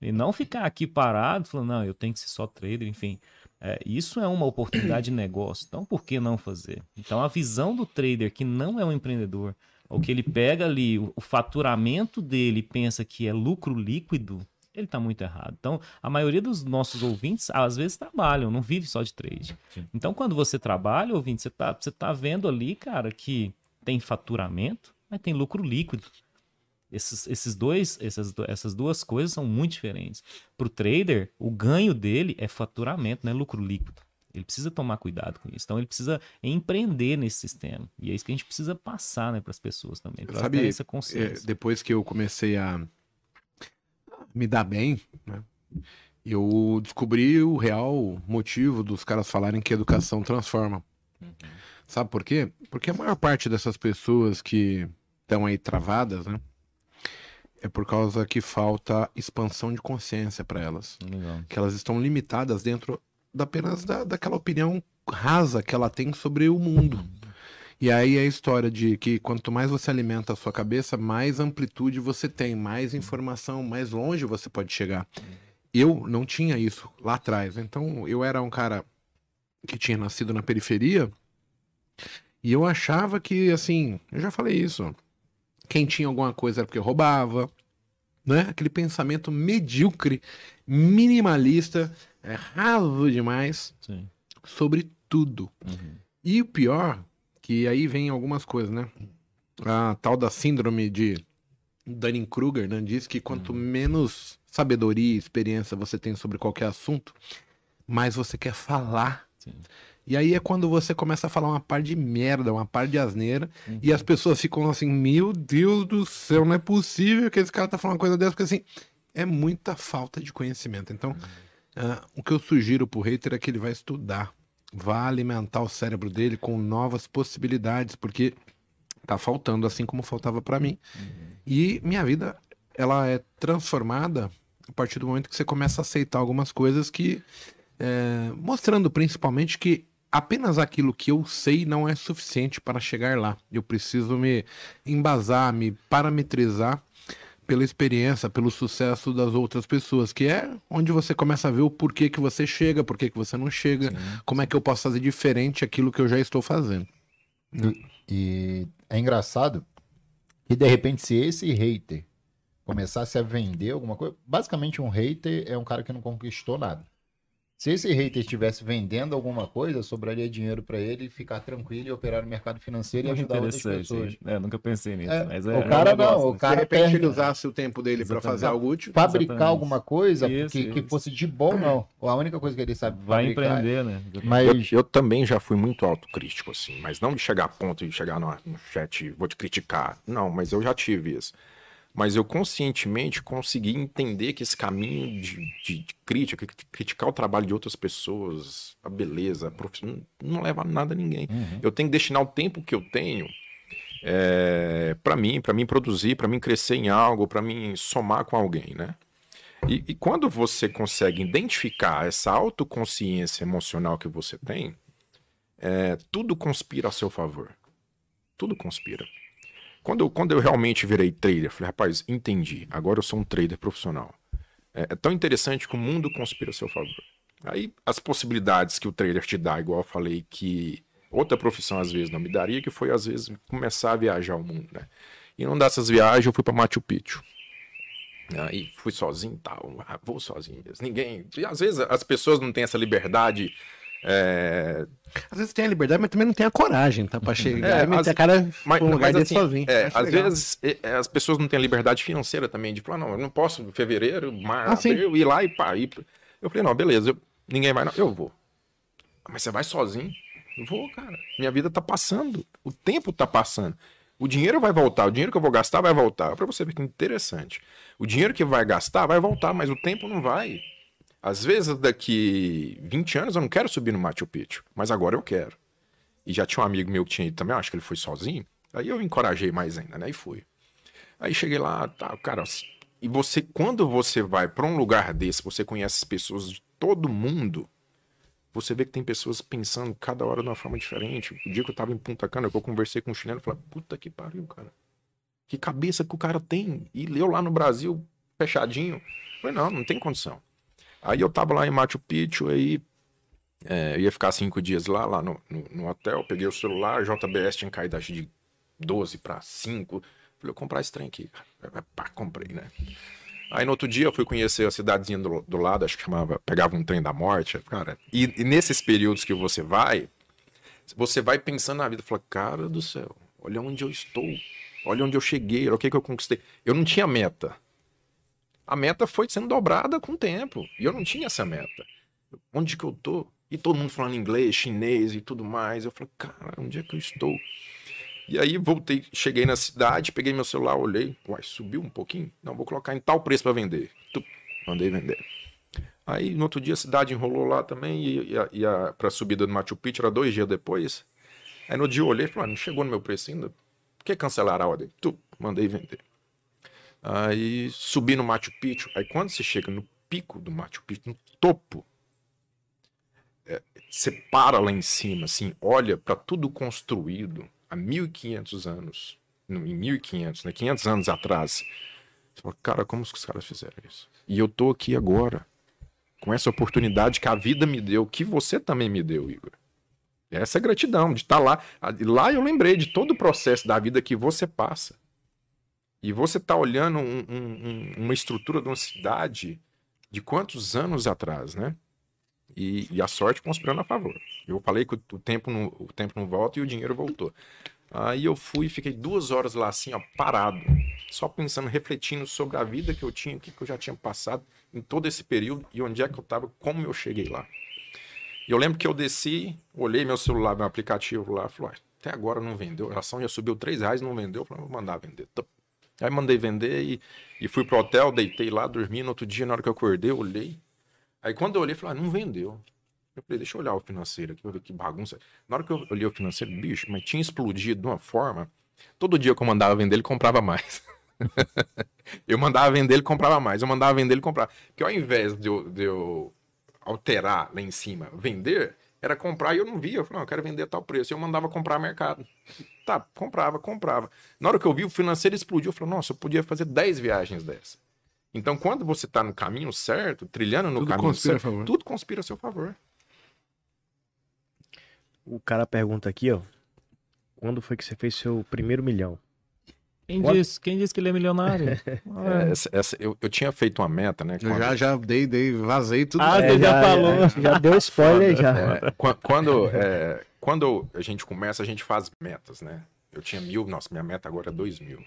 E não ficar aqui parado, falando, não, eu tenho que ser só trader, enfim. É, isso é uma oportunidade de negócio. Então, por que não fazer? Então, a visão do trader que não é um empreendedor, ou que ele pega ali o, o faturamento dele e pensa que é lucro líquido, ele está muito errado. Então, a maioria dos nossos ouvintes, às vezes, trabalham, não vive só de trade. Sim. Então, quando você trabalha, ouvinte, você está você tá vendo ali, cara, que tem faturamento, mas tem lucro líquido. Esses, esses dois, essas, essas duas coisas são muito diferentes. Para o trader, o ganho dele é faturamento, não é lucro líquido. Ele precisa tomar cuidado com isso. Então ele precisa empreender nesse sistema. E é isso que a gente precisa passar né, para as pessoas também. Para Sabe, essa consciência. É, depois que eu comecei a me dar bem, né? Eu descobri o real motivo dos caras falarem que educação transforma. Sabe por quê? Porque a maior parte dessas pessoas que estão aí travadas, né? É por causa que falta expansão de consciência para elas. Legal. Que elas estão limitadas dentro da, apenas da, daquela opinião rasa que ela tem sobre o mundo. E aí é a história de que quanto mais você alimenta a sua cabeça, mais amplitude você tem, mais informação, mais longe você pode chegar. Eu não tinha isso lá atrás. Então eu era um cara que tinha nascido na periferia e eu achava que, assim, eu já falei isso. Quem tinha alguma coisa era porque roubava, né? Aquele pensamento medíocre, minimalista, é raso demais Sim. sobre tudo. Uhum. E o pior que aí vem algumas coisas, né? A tal da síndrome de Dunning-Kruger, né? Diz que quanto uhum. menos sabedoria e experiência você tem sobre qualquer assunto, mais você quer falar. Sim. E aí é quando você começa a falar uma par de merda, uma par de asneira, uhum. e as pessoas ficam assim, meu Deus do céu, não é possível que esse cara tá falando uma coisa dessa, porque assim, é muita falta de conhecimento. Então, uhum. uh, o que eu sugiro pro hater é que ele vai estudar vá alimentar o cérebro dele com novas possibilidades, porque tá faltando assim como faltava para mim. Uhum. E minha vida ela é transformada a partir do momento que você começa a aceitar algumas coisas que é, mostrando principalmente que apenas aquilo que eu sei não é suficiente para chegar lá. Eu preciso me embasar, me parametrizar pela experiência, pelo sucesso das outras pessoas, que é onde você começa a ver o porquê que você chega, porquê que você não chega, Sim. como é que eu posso fazer diferente aquilo que eu já estou fazendo. E, e é engraçado que de repente se esse hater começasse a vender alguma coisa, basicamente um hater é um cara que não conquistou nada. Se esse hater estivesse vendendo alguma coisa, sobraria dinheiro para ele ficar tranquilo e operar no mercado financeiro e ajudar outras pessoas. É, nunca pensei nisso. É, mas é, o cara é um não, o cara de repente perde... ele usasse o tempo dele para fazer algo útil. Fabricar Exatamente. alguma coisa isso, que, isso. que fosse de bom, não. A única coisa que ele sabe Vai fabricar. empreender, né? Mas... Eu, eu, também já fui muito autocrítico, assim, mas não de chegar a ponto de chegar no, no chat, vou te criticar. Não, mas eu já tive isso mas eu conscientemente consegui entender que esse caminho de, de, de crítica, de criticar o trabalho de outras pessoas, a beleza, a prof... não, não leva a nada a ninguém. Uhum. Eu tenho que destinar o tempo que eu tenho é, para mim, para mim produzir, para mim crescer em algo, para mim somar com alguém, né? E, e, quando você consegue identificar essa autoconsciência emocional que você tem, é, tudo conspira a seu favor. Tudo conspira. Quando eu, quando eu realmente virei trader, falei, rapaz, entendi. Agora eu sou um trader profissional. É, é tão interessante que o mundo conspira a seu favor. Aí as possibilidades que o trader te dá, igual eu falei, que outra profissão às vezes não me daria, que foi às vezes começar a viajar o mundo, né? E numa dessas viagens eu fui para Machu Picchu. Aí fui sozinho tal, ah, vou sozinho mesmo. Ninguém. E às vezes as pessoas não têm essa liberdade é... Às vezes tem a liberdade, mas também não tem a coragem, tá? Pra chegar é, e meter a cara mas, um lugar mas, assim, sozinho. É, às legal. vezes é, as pessoas não têm a liberdade financeira também, de falar, não, eu não posso em fevereiro, março, ah, eu ir lá e pá. E... Eu falei, não, beleza, eu... ninguém vai, não, eu vou. Mas você vai sozinho? Eu vou, cara. Minha vida tá passando. O tempo tá passando. O dinheiro vai voltar, o dinheiro que eu vou gastar vai voltar. Para você ver que interessante. O dinheiro que vai gastar vai voltar, mas o tempo não vai. Às vezes, daqui 20 anos, eu não quero subir no Machu Picchu, mas agora eu quero. E já tinha um amigo meu que tinha ido também, acho que ele foi sozinho. Aí eu encorajei mais ainda, né? E fui. Aí cheguei lá, tá, cara. E você, quando você vai para um lugar desse, você conhece as pessoas de todo mundo, você vê que tem pessoas pensando cada hora de uma forma diferente. O dia que eu tava em Punta Cana, que eu conversei com um chileno, eu falei, puta que pariu, cara. Que cabeça que o cara tem. E leu lá no Brasil, fechadinho. Eu falei, não, não tem condição. Aí eu tava lá em Machu Picchu, aí é, eu ia ficar cinco dias lá, lá no, no, no hotel, peguei o celular, JBS tinha caído acho de 12 para 5. Falei, eu comprar esse trem aqui, cara. Pá, comprei, né? Aí no outro dia eu fui conhecer a cidadezinha do, do lado, acho que chamava, pegava um trem da morte, cara. E, e nesses períodos que você vai, você vai pensando na vida, fala, cara do céu, olha onde eu estou, olha onde eu cheguei, olha o que, que eu conquistei. Eu não tinha meta. A meta foi sendo dobrada com o tempo. E eu não tinha essa meta. Onde que eu tô? E todo mundo falando inglês, chinês e tudo mais. Eu falei, cara, onde é que eu estou? E aí voltei, cheguei na cidade, peguei meu celular, olhei, uai, subiu um pouquinho? Não, vou colocar em tal preço para vender. Tup, mandei vender. Aí no outro dia a cidade enrolou lá também e, e, a, e a, pra subida do Machu Picchu era dois dias depois. Aí no dia eu olhei e falei, não chegou no meu preço ainda? Por que cancelar a ordem? Tup, mandei vender. Aí subi no Machu Picchu. Aí quando você chega no pico do Machu Picchu, no topo, é, você para lá em cima, assim, olha para tudo construído há 1500 anos, em 1500, né, 500 anos atrás. Você fala, cara, como os caras fizeram isso? E eu tô aqui agora, com essa oportunidade que a vida me deu, que você também me deu, Igor. Essa é gratidão de estar tá lá. Lá eu lembrei de todo o processo da vida que você passa. E você está olhando um, um, uma estrutura de uma cidade de quantos anos atrás, né? E, e, a sorte conspirando a favor. Eu falei que o tempo, não, o tempo não volta e o dinheiro voltou. Aí eu fui fiquei duas horas lá assim, ó, parado, só pensando, refletindo sobre a vida que eu tinha, o que, que eu já tinha passado em todo esse período e onde é que eu estava, como eu cheguei lá. E eu lembro que eu desci, olhei meu celular, meu aplicativo lá, falei, até agora não vendeu, a ação já subiu três reais, não vendeu, eu falei, vou mandar vender. Aí mandei vender e, e fui pro hotel, deitei lá, dormi. No outro dia, na hora que eu acordei, eu olhei. Aí quando eu olhei, falei, ah, não vendeu. Eu falei, deixa eu olhar o financeiro aqui pra ver que bagunça. Na hora que eu olhei o financeiro, bicho, mas tinha explodido de uma forma. Todo dia que eu mandava vender, ele comprava mais. eu mandava vender, ele comprava mais. Eu mandava vender, ele comprava. Porque ao invés de eu, de eu alterar lá em cima, vender, era comprar e eu não via. Eu falei, não, eu quero vender a tal preço. Eu mandava comprar mercado. Tá, comprava, comprava. Na hora que eu vi, o financeiro explodiu. Eu falei, nossa, eu podia fazer 10 viagens dessa. Então, quando você está no caminho certo, trilhando no Tudo caminho conspira a certo, favor. tudo conspira a seu favor. O cara pergunta aqui, ó. Quando foi que você fez seu primeiro milhão? Quem disse, quem disse que ele é milionário? É, essa- essa- eu, eu tinha feito uma meta, né? Eu quando- já, já dei, dei, vazei tudo. Ah, É, você já falou. é, Já deu spoiler já. É, qua- quando, é, quando a gente começa, a gente faz metas, né? Eu tinha mil, nossa, minha meta agora é dois mil.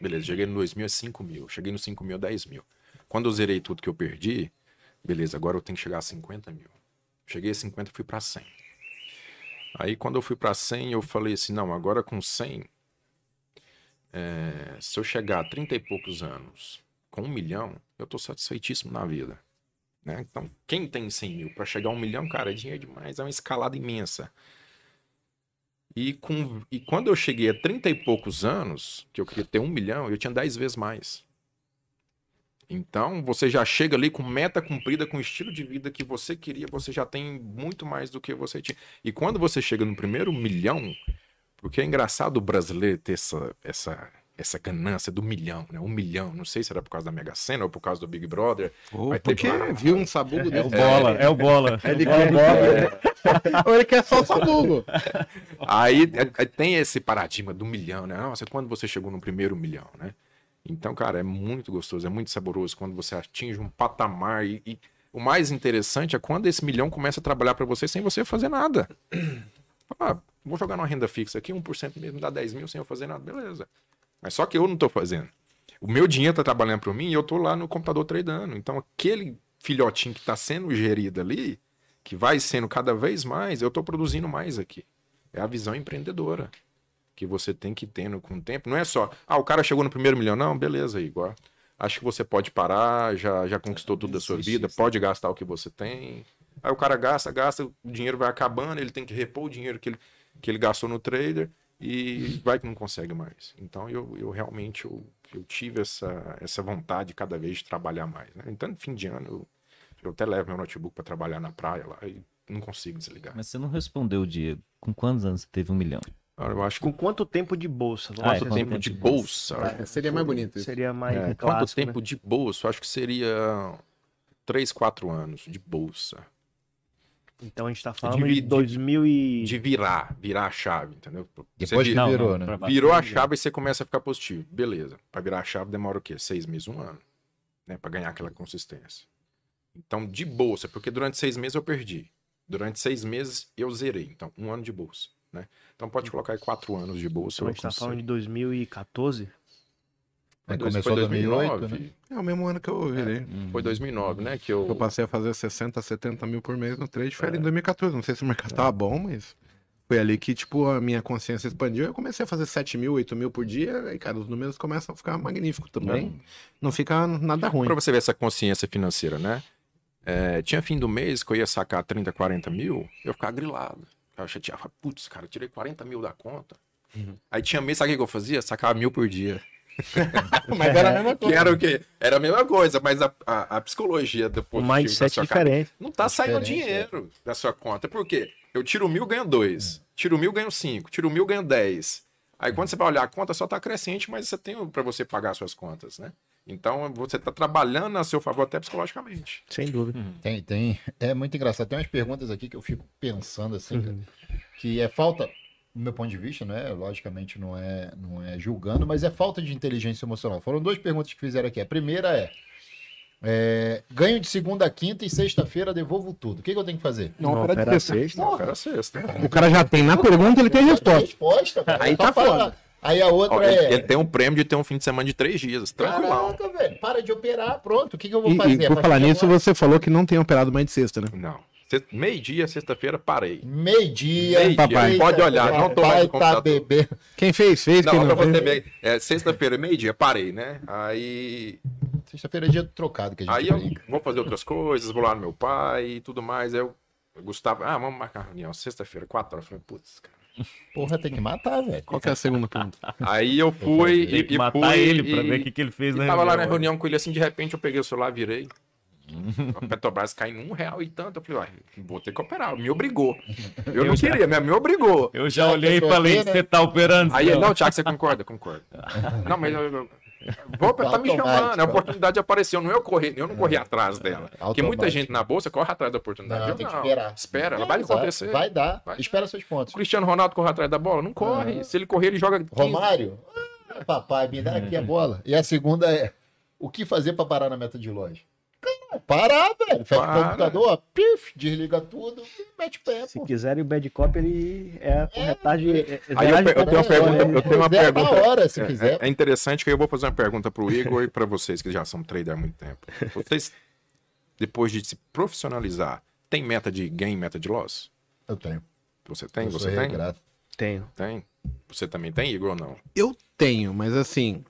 Beleza, cheguei no dois mil é cinco mil. Cheguei no cinco mil é dez mil. Quando eu zerei tudo que eu perdi, beleza, agora eu tenho que chegar a 50 mil. Cheguei a 50, fui pra 100. Aí quando eu fui pra 100, eu falei assim, não, agora com 100, é, se eu chegar a 30 e poucos anos com um milhão, eu tô satisfeitíssimo na vida. Né? Então, quem tem 100 mil para chegar a um milhão, cara, é dinheiro demais, é uma escalada imensa. E, com, e quando eu cheguei a 30 e poucos anos, que eu queria ter um milhão, eu tinha 10 vezes mais. Então, você já chega ali com meta cumprida, com o estilo de vida que você queria, você já tem muito mais do que você tinha. E quando você chega no primeiro milhão, porque é engraçado o brasileiro ter essa, essa, essa ganância do milhão, né? Um milhão. Não sei se era por causa da Mega Sena ou por causa do Big Brother. Vai ter porque que- viu um sabugo É o desse. bola, é o bola. Ele É o quer bola. Ou ele quer só o sabugo. Aí é- é- tem esse paradigma do milhão, né? Nossa, quando você chegou no primeiro milhão, né? Então, cara, é muito gostoso, é muito saboroso quando você atinge um patamar e, e o mais interessante é quando esse milhão começa a trabalhar para você sem você fazer nada. Ah, vou jogar numa renda fixa aqui, 1% mesmo dá 10 mil sem eu fazer nada, beleza. Mas só que eu não tô fazendo. O meu dinheiro tá trabalhando para mim e eu tô lá no computador tradando. Então, aquele filhotinho que tá sendo gerido ali, que vai sendo cada vez mais, eu tô produzindo mais aqui. É a visão empreendedora que você tem que ter no, com o tempo. Não é só, ah, o cara chegou no primeiro milhão. Não, beleza, Igor. acho que você pode parar, já, já conquistou tudo da sua vida, pode gastar o que você tem. Aí o cara gasta, gasta, o dinheiro vai acabando, ele tem que repor o dinheiro que ele, que ele gastou no trader e vai que não consegue mais. Então eu, eu realmente eu, eu tive essa, essa vontade cada vez de trabalhar mais. Né? Então, fim de ano, eu, eu até levo meu notebook para trabalhar na praia lá e não consigo desligar. Mas você não respondeu, Diego. Com quantos anos você teve um milhão? Eu acho que Com quanto tempo de bolsa? Ah, quanto é, tempo quanto de tempo de bolsa? É, seria mais bonito isso. Seria mais É, clássico, quanto né? tempo de bolsa? Eu acho que seria 3, 4 anos de bolsa. Então a gente tá falando De- de, de- 2000 e... De virar, virar a chave, entendeu? Você Depois que Não, virou, não, né? virou a chave e você começa a ficar positivo. Beleza. Pra virar a chave demora o quê? Seis meses, um ano. Né? Pra ganhar aquela consistência. Então, de bolsa, porque durante seis meses eu perdi. Durante seis meses eu zerei. Então, um ano de bolsa. Né? Então pode colocar aí quatro anos de bolsa. Então a gente tá falando de 2014? Aí Foi dois- começou em 2008, né? É o mesmo ano que eu virei. Foi 2009, né? Que eu... Eu passei a fazer 60, 70 mil por mês no trade, foi ali em 2014. Não sei se o mercado tava bom, mas foi ali que, tipo, a minha consciência expandiu. Eu comecei a fazer 7 mil, 8 mil por dia, e, cara, os números começam a ficar magníficos também. Não fica nada ruim. Pra você ver essa consciência financeira, né? É, tinha fim do mês que eu ia sacar 30, 40 mil, eu ficava grilado. Eu chateava, putz, cara, eu tirei 40 mil da conta. Aí tinha mês, sabe o que eu fazia? Sacava mil por dia. Mas era a mesma Que era o quê? Era a mesma coisa, mas a, a, a psicologia do O positivo da mindset diferente. não tá saindo Diferente, dinheiro da sua conta. Por quê? Eu tiro mil, ganho dois. Tiro mil, ganho cinco. Tiro mil, ganho dez. Aí quando você vai olhar a conta, só tá crescente, mas você tem para você pagar suas contas, né? Então você tá trabalhando a seu favor até psicologicamente. Sem dúvida. Tem, tem. É muito engraçado. Tem umas perguntas aqui que eu fico pensando assim, cara, que é falta, do meu ponto de vista, não é? Logicamente não é, não é julgando, mas é falta de inteligência emocional. Foram duas perguntas que fizeram aqui. A primeira é, é, ganho de segunda a quinta e sexta-feira devolvo tudo. O que, que eu tenho que fazer? Não, Não, opera de sexta. sexta. Não, era sexta. O cara já tem na pergunta, ele tem resposta. Resposta, cara. Aí tá foda. Aí a outra Ó, ele, é. ele tem um prêmio de ter um fim de semana de três dias. Tranquilão. Caraca, velho, para de operar, pronto. O que, que eu vou E, fazer? e por falar nisso, agora? você falou que não tem operado mais de sexta, né? Não. Meio-dia, sexta-feira, parei. Meio-dia. Meio-dia, papai. pode olhar, não tô mais tá bebendo. Quem fez, fez. Não, quem não fez. ver. É, sexta-feira, meio-dia, parei, né? Aí Sexta-feira é dia trocado que a gente Aí eu brinca. vou fazer outras coisas, vou lá no meu pai e tudo mais. Aí eu, Gustavo, ah, vamos marcar reunião sexta-feira, quatro horas. Eu falei, putz, cara. Porra, tem que matar, velho. Qual que é a segunda pergunta? Aí eu fui Tem e, e matar fui ele e, pra ver o que, que ele fez e na tava lá na reunião com ele assim, de repente eu peguei o celular, virei. A Petrobras caindo um real e tanto. Eu falei, uai, vou ter que operar. Me obrigou. Eu não queria, mas me obrigou. Eu já Já olhei e que eu falei, né? você tá operando? Aí ele, senhor?" não, Thiago, você concorda? Concordo. Não, mas eu, eu- vou, tá me chamando, a oportunidade apareceu, não eu corri, eu não corri atrás dela. Porque muita gente na bolsa corre atrás da oportunidade. Não, eu tem que não. esperar. Espera, ela É, vai exato. acontecer. Vai dar. Vai. Espera seus pontos. O Cristiano Ronaldo corre atrás da bola? Não corre. Se ele correr, ele joga 15. Romário, ah, papai, me dá aqui a bola. E a segunda é: o que fazer pra parar na meta de loja? Parar, velho. Fecha o Para. computador, ó, pif, desliga tudo e mete pé, Se pô. quiserem o bad cop, ele é a corretagem. é- é Aí eu, eu tenho uma pergunta, né? eu tenho uma Zero na pergunta. hora, se é, quiser. é- é interessante que eu vou fazer uma pergunta pro Igor e para vocês que já são trader há muito tempo. Vocês, depois de se profissionalizar, tem meta de gain, meta de loss? Eu tenho. Você tem? Eu Você tem? regrado. Tenho. Tem. Você também tem, Igor, ou não? Eu tenho, mas assim,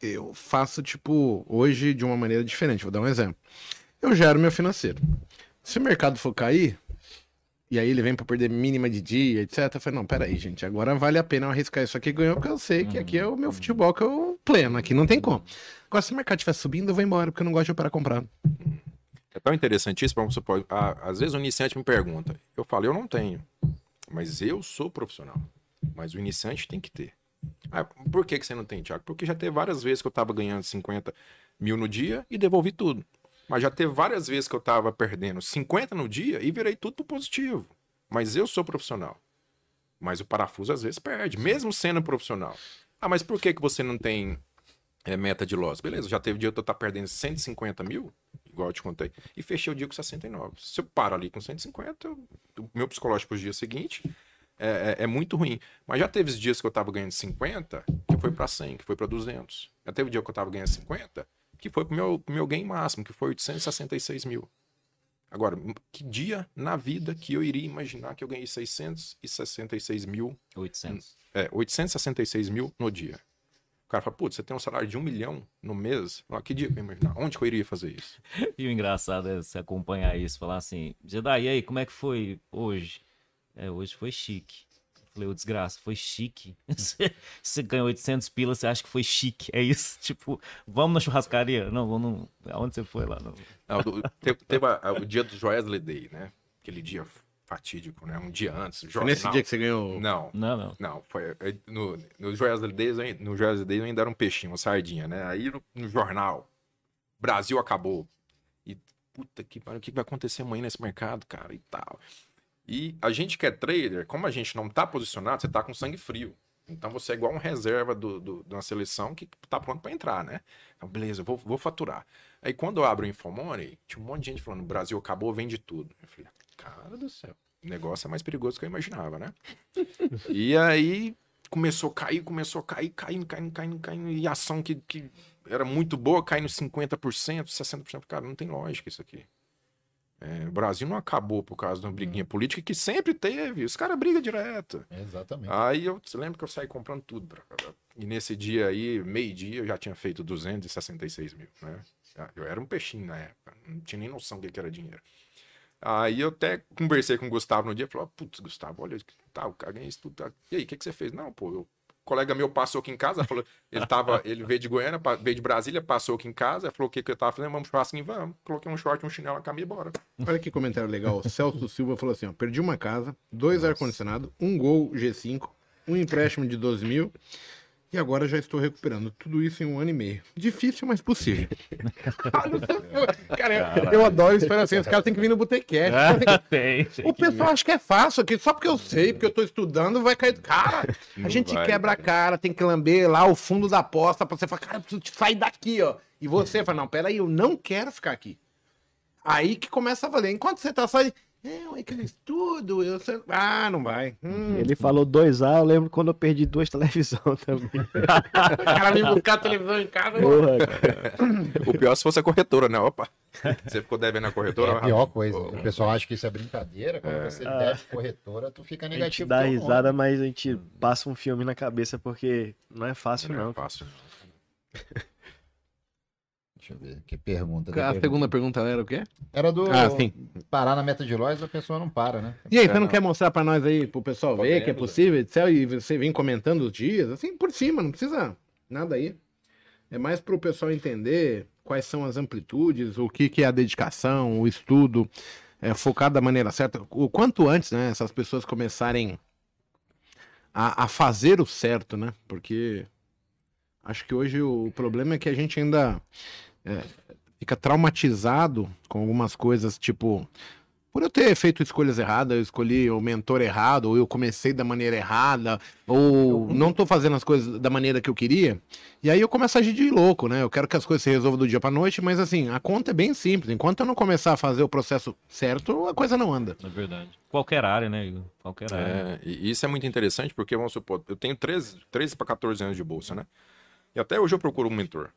eu faço, tipo, hoje de uma maneira diferente. Vou dar um exemplo. Eu gero meu financeiro. Se o mercado for cair, e aí ele vem pra perder mínima de dia, etc. Eu falei, não, peraí, gente, agora vale a pena eu arriscar isso aqui ganhar, porque eu sei que aqui é o meu futebol que eu pleno, aqui não tem como. Agora, se o mercado estiver subindo, eu vou embora, porque eu não gosto de operar comprado. É tão interessante isso, vamos supor, ah, às vezes o iniciante me pergunta, eu falo, eu não tenho, mas eu sou profissional, mas o iniciante tem que ter. Ah, por que, que você não tem, Thiago? Porque já teve várias vezes que eu tava ganhando 50 mil no dia e devolvi tudo. Mas já teve várias vezes que eu tava perdendo 50 no dia e virei tudo pro positivo. Mas eu sou profissional. Mas o parafuso às vezes perde, mesmo sendo profissional. Ah, mas por que, que você não tem é, meta de loss? Beleza, já teve dia que eu tá perdendo 150 mil, igual eu te contei, e fechei o dia com 69. Se eu paro ali com 150, eu- o meu psicológico pro dia seguinte é, é- é muito ruim. Mas já teve os dias que eu tava ganhando 50, que foi para 100, que foi para 200. Já teve dia que eu tava ganhando 50, que foi pro meu, pro meu gain máximo, que foi 866 mil. Agora, que dia na vida que eu iria imaginar que eu ganhei 666 mil 800. é, 866 mil no dia. O cara fala, putz, você tem um salário de um milhão no mês? Fala, que dia que eu imaginar? Onde que eu iria fazer isso? E o engraçado é você acompanhar isso, falar assim, Jedi, e aí, como é que foi hoje? É, hoje foi chique. Eu falei, ô desgraça, foi chique. Você, ganhou 800 pilas, você acha que foi chique. É isso? Tipo, vamos na churrascaria? Não, vamos no... Aonde você foi lá? Não. Não, do- teve teve a- o dia do Joesley Day, né? Aquele dia fatídico, né? Um dia antes. Foi nesse dia que você ganhou. Não, Não, não. Não, foi é, no, no Joesley Days, eu- no Joesley Days ainda era um peixinho, uma sardinha, né? Aí no, no jornal, Brasil acabou. E puta que pariu, o que vai acontecer amanhã nesse mercado, cara, e tal. E a gente que é trader, como a gente não tá posicionado, você tá com sangue frio. Então você é igual um reserva do, do- de uma seleção que tá pronto para entrar, né? Então, beleza, vou, vou faturar. Aí quando eu abro o Infomoney, tinha um monte de gente falando, Brasil acabou, vende tudo. Eu falei, cara do céu, o negócio é mais perigoso do que eu imaginava, né? E aí começou a cair, começou a cair, caindo, caindo, caindo, caindo. E ação que, que era muito boa, caindo 50%, 60%. Cara, não tem lógica isso aqui. É, o Brasil não acabou por causa de uma briguinha política que sempre teve. Os caras brigam direto. Exatamente. Aí eu você lembra que eu saí comprando tudo. E nesse dia aí, meio-dia, eu já tinha feito 266 mil. Né? Eu era um peixinho na época, não tinha nem noção do que era dinheiro. Aí eu até conversei com o Gustavo no dia, falou, putz, Gustavo, olha, tá, o cara ganha isso tudo. tá. E aí, o que, que você fez? Não, pô, eu- colega meu passou aqui em casa, falou, ele tava, ele veio de Goiânia, veio de Brasília, passou aqui em casa, falou o que, que eu tava fazendo, vamos churrasquinho, vamos. Coloquei um short, um chinelo, uma camisa e bora. Olha que comentário legal. O Celso Silva falou assim: ó, perdi uma casa, dois ar-condicionado, um gol G5, um empréstimo de 12 mil e agora já estou recuperando. Tudo isso em um ano e meio. Difícil, mas possível. cara, eu, eu adoro esperar assim. Os caras têm que vir no Botequete. tem. O pessoal acha que é fácil aqui, só porque eu sei, porque eu tô estudando, vai cair. Cara, a gente vai, quebra a cara. cara, tem que lamber lá o fundo da aposta pra você falar, cara, eu preciso te sair daqui, ó. E você fala, não, peraí, eu não quero ficar aqui. Aí que começa a valer. Enquanto você tá saindo, é, é que eu estudo, eu sei. Ah, não vai. Hum, Ele falou 2A, eu lembro quando eu perdi duas televisões também. o cara vem buscar a televisão em casa. Porra, cara. O pior é se fosse a corretora, né? Opa, você ficou devendo a corretora. É a pior coisa. O pessoal acha que isso é brincadeira. Quando você deve corretora, tu fica A gente negativo. dá nome. risada, mas a gente passa um filme na cabeça porque não é fácil, Não não. é fácil. Deixa eu ver. Que pergunta. A pergunta. segunda pergunta era o quê? Era do Ah, sim. parar na meta de lojas, a pessoa não para, né? E aí, você É, não, não. quer mostrar pra nós aí, pro pessoal ver que é Podemos, possível, etc, e você vem comentando os dias, assim, por cima, não precisa nada aí. É mais pro pessoal entender quais são as amplitudes, o que, que é a dedicação, o estudo, é, focado da maneira certa. O quanto antes, né, essas pessoas começarem a, a fazer o certo, né? Porque acho que hoje o problema é que a gente ainda é, fica traumatizado com algumas coisas, tipo, por eu ter feito escolhas erradas, eu escolhi o mentor errado, ou eu comecei da maneira errada, ou não tô fazendo as coisas da maneira que eu queria. E aí eu começo a agir de louco, né? Eu quero que as coisas se resolvam do dia pra noite, mas assim, a conta é bem simples. Enquanto eu não começar a fazer o processo certo, a coisa não anda. É verdade. Qualquer área, né, Igor? Qualquer área. É, e isso é muito interessante porque, vamos supor, eu tenho 13, 13 para 14 anos de bolsa, né? E até hoje eu procuro um mentor.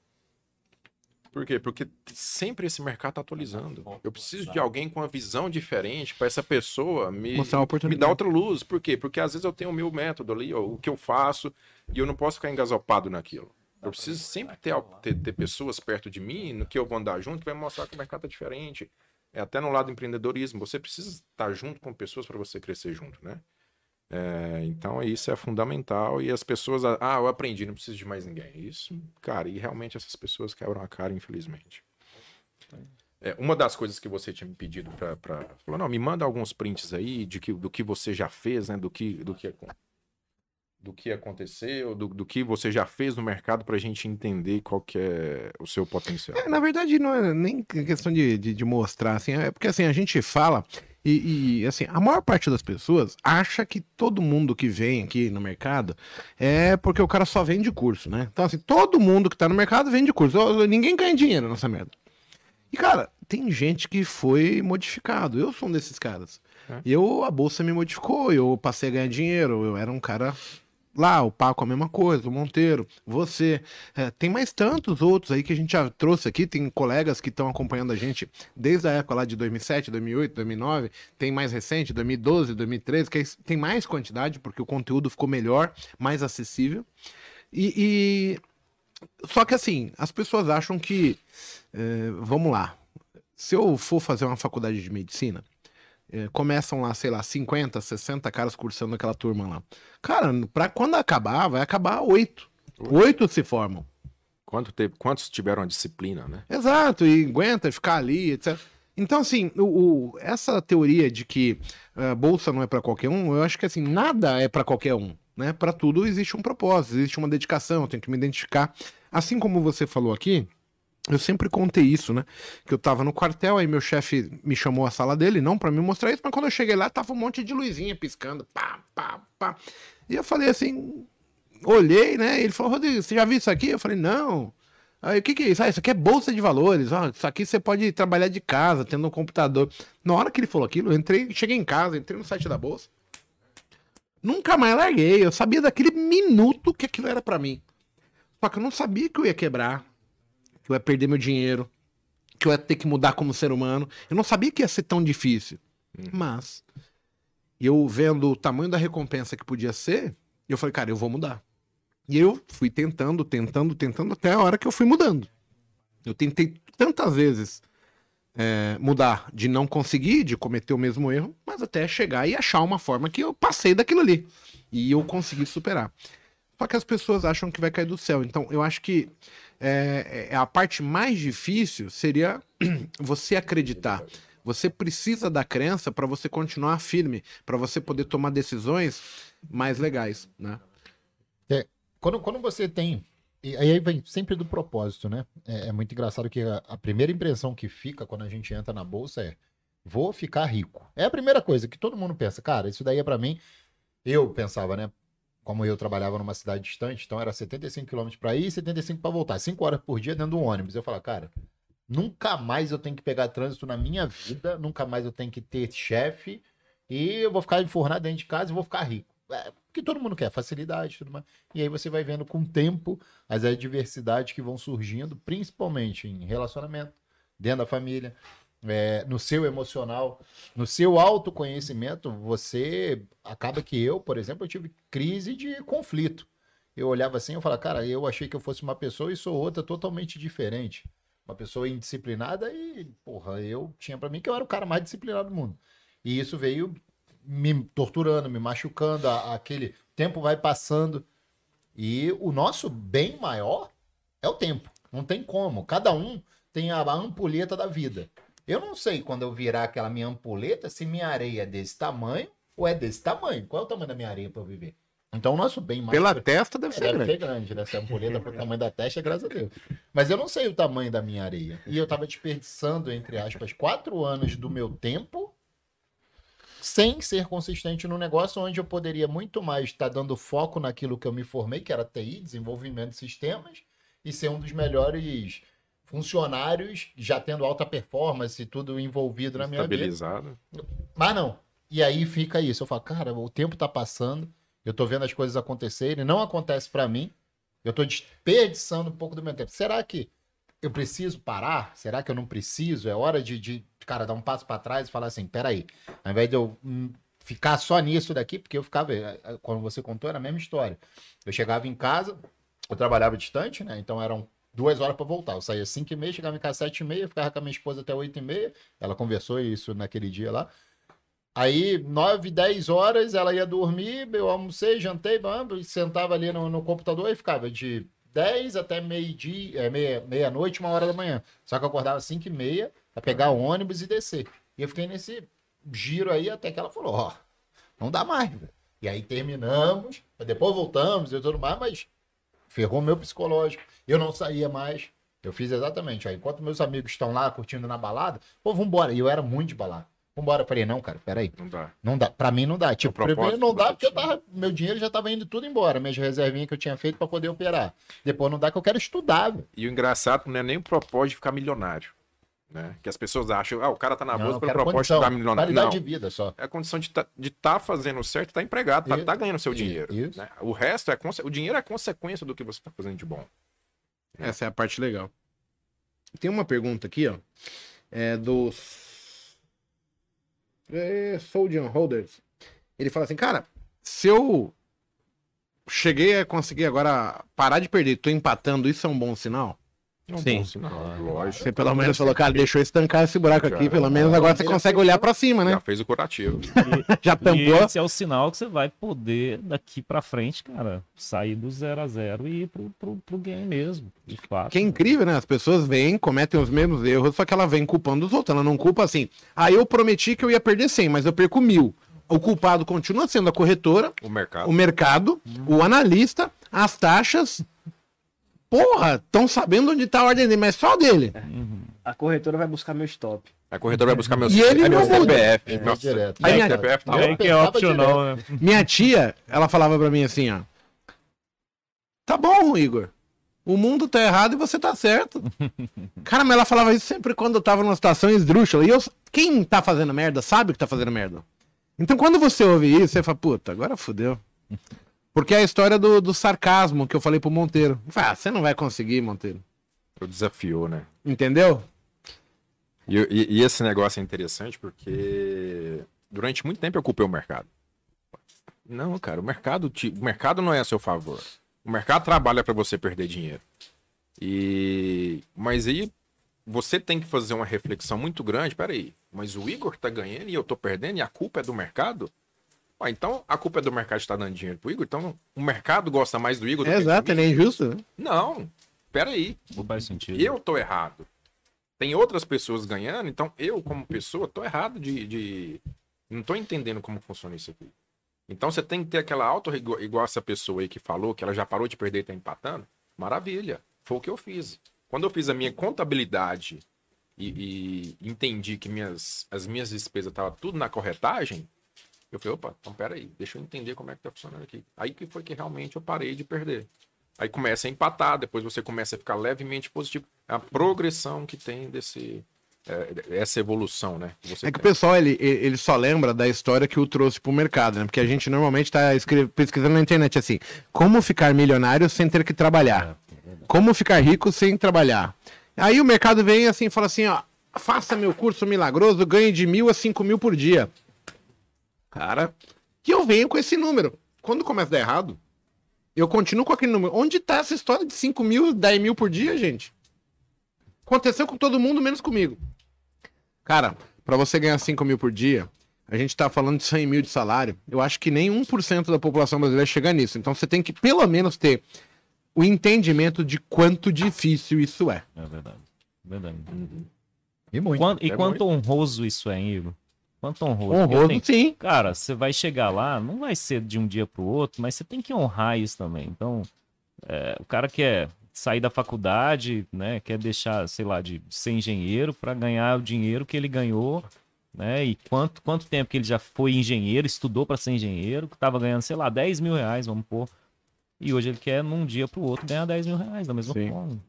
Por quê? Porque sempre esse mercado está atualizando. Eu preciso de alguém com uma visão diferente para essa pessoa me, me dar outra luz. Por quê? Porque às vezes eu tenho o meu método ali, o que eu faço, e eu não posso ficar engasopado naquilo. Eu preciso sempre ter, ter, ter pessoas perto de mim, no que eu vou andar junto, que vai me mostrar que o mercado é diferente. É até no lado do empreendedorismo. Você precisa estar junto com pessoas para você crescer junto, né? É, então isso é fundamental e as pessoas, ah, eu aprendi, não preciso de mais ninguém. Isso, cara, e realmente essas pessoas quebram a cara, infelizmente. É, uma das coisas que você tinha me pedido para, falou, não, me manda alguns prints aí de que, do que você já fez, né, do que, do que, do que aconteceu, do, do que você já fez no mercado para a gente entender qual que é o seu potencial. É, na verdade, não é nem questão de, de, de mostrar, assim, é porque assim, a gente fala e, e, assim, a maior parte das pessoas acha que todo mundo que vem aqui no mercado é porque o cara só vende curso, né? Então, assim, todo mundo que tá no mercado vende curso. Ninguém ganha dinheiro nessa merda. E, cara, tem gente que foi modificado. Eu sou um desses caras. É. Eu, a bolsa me modificou, eu passei a ganhar dinheiro, eu era um cara lá, o Paco a mesma coisa, o Monteiro, você. É, tem mais tantos outros aí que a gente já trouxe aqui, tem colegas que estão acompanhando a gente desde a época lá de 2007, 2008, 2009, tem mais recente, 2012, 2013, que é- tem mais quantidade, porque o conteúdo ficou melhor, mais acessível. E, Só que assim, as pessoas acham que. é, vamos lá. Se eu for fazer uma faculdade de medicina, começam lá, sei lá, 50, 60 caras cursando aquela turma lá. Cara, pra quando acabar, vai acabar oito. Oito se formam. Quanto teve, quantos tiveram a disciplina, né? Exato, e aguenta ficar ali, etc. Então, assim, o, o- essa teoria de que a bolsa não é pra qualquer um, eu acho que assim, nada é pra qualquer um. Né? Para tudo existe um propósito, existe uma dedicação, eu tenho que me identificar. Assim como você falou aqui, eu sempre contei isso, né? Que eu tava no quartel, aí meu chefe me chamou à sala dele, não pra me mostrar isso, mas quando eu cheguei lá, tava um monte de luzinha piscando, pá, pá, pá. E eu falei assim, olhei, né? Ele falou, Rodrigo, você já viu isso aqui? Eu falei, não. Aí, o que, que é isso? Ah, isso aqui é bolsa de valores. Ó, isso aqui você pode trabalhar de casa, tendo um computador. Na hora que ele falou aquilo, eu entrei, cheguei em casa, entrei no site da bolsa. Nunca mais larguei. Eu sabia daquele minuto que aquilo era pra mim. Só que eu não sabia que eu ia quebrar, que eu ia perder meu dinheiro, que eu ia ter que mudar como ser humano. Eu não sabia que ia ser tão difícil. Mas eu vendo o tamanho da recompensa que podia ser, eu falei, cara, eu vou mudar. E eu fui tentando, tentando, tentando, até a hora que eu fui mudando. Eu tentei tantas vezes é, mudar, de não conseguir, de cometer o mesmo erro, mas até chegar e achar uma forma que eu passei daquilo ali. E eu consegui superar. Só que as pessoas acham que vai cair do céu. Então, eu acho que é, é, a parte mais difícil seria você acreditar. Você precisa da crença para você continuar firme, para você poder tomar decisões mais legais, né? Quando, quando você tem. E aí vem sempre do propósito, né? É, é muito engraçado que a, a primeira impressão que fica quando a gente entra na bolsa é: vou ficar rico. É a primeira coisa que todo mundo pensa, cara, isso daí é pra mim. Eu pensava, né? Como eu trabalhava numa cidade distante, então era 75 km pra ir e 75 pra voltar. 5 horas por dia dentro do ônibus. Eu falava, cara, nunca mais eu tenho que pegar trânsito na minha vida, nunca mais eu tenho que ter chefe e eu vou ficar enfornado dentro de casa e vou ficar rico. É, que todo mundo quer, facilidade, tudo mais. E aí você vai vendo com o tempo as adversidades que vão surgindo, principalmente em relacionamento, dentro da família, é, no seu emocional, no seu autoconhecimento, você acaba que eu, por exemplo, eu tive crise de conflito. Eu olhava assim, eu falava, cara, eu achei que eu fosse uma pessoa e sou outra totalmente diferente. Uma pessoa indisciplinada e, porra, eu tinha pra mim que eu era o cara mais disciplinado do mundo. E isso veio me torturando, me machucando, a- aquele tempo vai passando. E o nosso bem maior é o tempo. Não tem como. Cada um tem a ampulheta da vida. Eu não sei quando eu virar aquela minha ampulheta se minha areia é desse tamanho ou é desse tamanho. Qual é o tamanho da minha areia para eu viver? Então o nosso bem maior Pela testa deve é, ser deve grande. ser grande, né? Se a ampulheta for o tamanho da testa, graças a Deus. Mas eu não sei o tamanho da minha areia. E eu tava desperdiçando, entre aspas, quatro anos do meu tempo sem ser consistente no negócio onde eu poderia muito mais estar dando foco naquilo que eu me formei, que era TI, desenvolvimento de sistemas, e ser um dos melhores funcionários, já tendo alta performance e tudo envolvido na minha vida. Estabilizado. Mas não. E aí fica isso. Eu falo, cara, o tempo tá passando, eu tô vendo as coisas acontecerem, não acontece pra mim, eu tô desperdiçando um pouco do meu tempo. Será que eu preciso parar? Será que eu não preciso? É hora de, de cara, dar um passo pra trás e falar assim, peraí, ao invés de eu hum, ficar só nisso daqui, porque eu ficava, eh, eh, quando você contou, era a mesma história. Eu chegava em casa, eu trabalhava distante, né? Então eram duas horas pra voltar. Eu saía cinco e meia, chegava em casa sete e meia, ficava com a minha esposa até oito e meia. Ela conversou isso naquele dia lá. Aí, 9, 10 horas, ela ia dormir, eu almocei, jantei, bam, sentava ali no, no computador e ficava de 10 até meio-dia, é, meia- meia-noite, uma hora da manhã. Só que eu acordava às 5 e meia pra pegar o ônibus e descer. E eu fiquei nesse giro aí até que ela falou, ó, não dá mais. velho. E aí terminamos, depois voltamos e tudo mais, mas ferrou meu psicológico. Eu não saía mais. Eu fiz exatamente. Aí, enquanto meus amigos estão lá curtindo na balada, pô, vambora. E eu era muito de balada. Vambora. Eu falei, não, cara, peraí. Não dá. Não dá. Pra mim não dá. Tipo, primeiro não dá porque eu tava, meu dinheiro já tava indo tudo embora. Minhas reservinhas que eu tinha feito pra poder operar. Depois não dá que eu quero estudar, velho. E o engraçado não é nem o propósito de ficar milionário. Né? Que as pessoas acham, ah, o cara tá na bolsa pelo propósito condição, de ficar milionário. Qualidade Não, de vida só. é a condição de estar de tá fazendo certo, tá empregado, tá, Isso. tá ganhando seu Isso. dinheiro. Isso. né? O resto é o dinheiro é consequência do que você tá fazendo de bom. Essa é a parte legal. Tem uma pergunta aqui, ó. É do. É, Soldier Holders. Ele fala assim, cara, se eu cheguei a conseguir agora parar de perder, tô empatando, isso é um bom sinal? Um Sim. sinal, lógico. Você pelo menos falou, cara, deixou estancar esse buraco aqui, Já. pelo menos agora você consegue olhar pra cima, Já né? fez o curativo. Já tampou. esse é o sinal que você vai poder, daqui pra frente, cara, sair do 0 a 0 e ir pro, pro, pro game mesmo, de fato. Que é incrível, né? As pessoas vêm, cometem os mesmos erros, só que ela vem culpando os outros. Ela não culpa assim. Ah, eu prometi que eu ia perder 100, mas eu perco mil. O culpado continua sendo a corretora, O mercado. o mercado, o analista, as taxas. Porra, estão sabendo onde tá a ordem dele, mas só dele. A corretora vai buscar meu stop. A corretora vai buscar meu, E ele é meu não muda. CPF. É, meu direto. Aí minha- CPF tá lá. que é opcional, né? Minha tia, ela falava pra mim assim, ó. Tá bom, Igor. O mundo tá errado e você tá certo. Cara, mas ela falava isso sempre quando eu tava numa situação esdrúxula. E eu, quem tá fazendo merda sabe que tá fazendo merda. Então quando você ouve isso, você fala, puta, agora fudeu. Porque é a história do, do sarcasmo que eu falei pro Monteiro. Eu falei, ah, você não vai conseguir, Monteiro. O desafio, né? Entendeu? E, e- e esse negócio é interessante porque durante muito tempo eu culpei o mercado. Não, cara, o mercado, te- o mercado não é a seu favor. O mercado trabalha para você perder dinheiro. E mas aí você tem que fazer uma reflexão muito grande. Peraí, mas o Igor tá ganhando e eu tô perdendo e a culpa é do mercado? Ó, então a culpa é do mercado estar dando dinheiro pro Igor? Então o mercado gosta mais do Igor do É que exato, de é injusto, né? Não, peraí. Não faz sentido. Eu tô errado. Tem outras pessoas ganhando, então eu, como pessoa, tô errado de. de... Não tô entendendo como funciona isso aqui. Então você tem que ter aquela auto igual essa pessoa aí que falou que ela já parou de perder e tá empatando. Maravilha. Foi o que eu fiz. Quando eu fiz a minha contabilidade e, e entendi que minhas, as minhas despesas estavam tudo na corretagem, eu falei, opa, então peraí, deixa eu entender como é que tá funcionando aqui. Aí que foi que realmente eu parei de perder. Aí começa a empatar, depois você começa a ficar levemente positivo. É a progressão que tem desse. é, essa evolução, né? que É que o tem. pessoal, ele, ele só lembra da história que o trouxe pro mercado, né? Porque a gente normalmente tá escre- pesquisando na internet assim, como ficar milionário sem ter que trabalhar. Como ficar rico sem trabalhar. Aí o mercado vem assim e fala assim, ó, faça meu curso milagroso, ganhe de mil a cinco mil por dia. Cara, e eu venho com esse número. Quando começa a dar errado, eu continuo com aquele número. Onde tá essa história de 5 mil, 10 mil por dia, gente? Aconteceu com todo mundo, menos comigo. Cara, pra você ganhar 5 mil por dia, a gente tá falando de 100 mil de salário. Eu acho que nem 1% da população brasileira chega nisso. Então você tem que, pelo menos, ter o entendimento de quanto difícil isso é. É verdade. Verdade. E muito. Quanto- e é quanto honroso isso é, hein, Igor? Quanto honroso. Honroso, tem- sim. Cara, você vai chegar lá, não vai ser de um dia pro outro, mas você tem que honrar isso também. Então, é, o cara quer sair da faculdade, né, quer deixar, sei lá, de ser engenheiro para ganhar o dinheiro que ele ganhou, né, e quanto, quanto tempo que ele já foi engenheiro, estudou para ser engenheiro, que tava ganhando, sei lá, 10 mil reais, vamos pôr, e hoje ele quer, num dia pro outro, ganhar 10 mil reais, da mesma Sim. forma.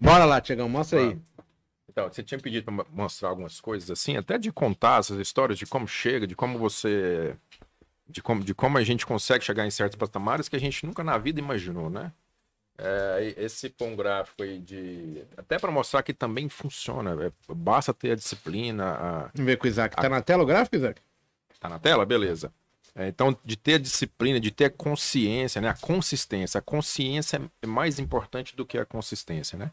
Bora lá, Tiagão, mostra aí. Então, você tinha pedido para mostrar algumas coisas assim, até de contar essas histórias de como chega, de como você. De como, de como a gente consegue chegar em certos patamares que a gente nunca na vida imaginou, né? É, esse pão gráfico aí de. Até para mostrar que também funciona. é, basta ter a disciplina, a, Vamos ver com o Isaac. Tá na tela o gráfico, Isaac? Tá na tela? Beleza. É, então, de ter a disciplina, de ter a consciência, né? A consistência. A consciência é mais importante do que a consistência, né?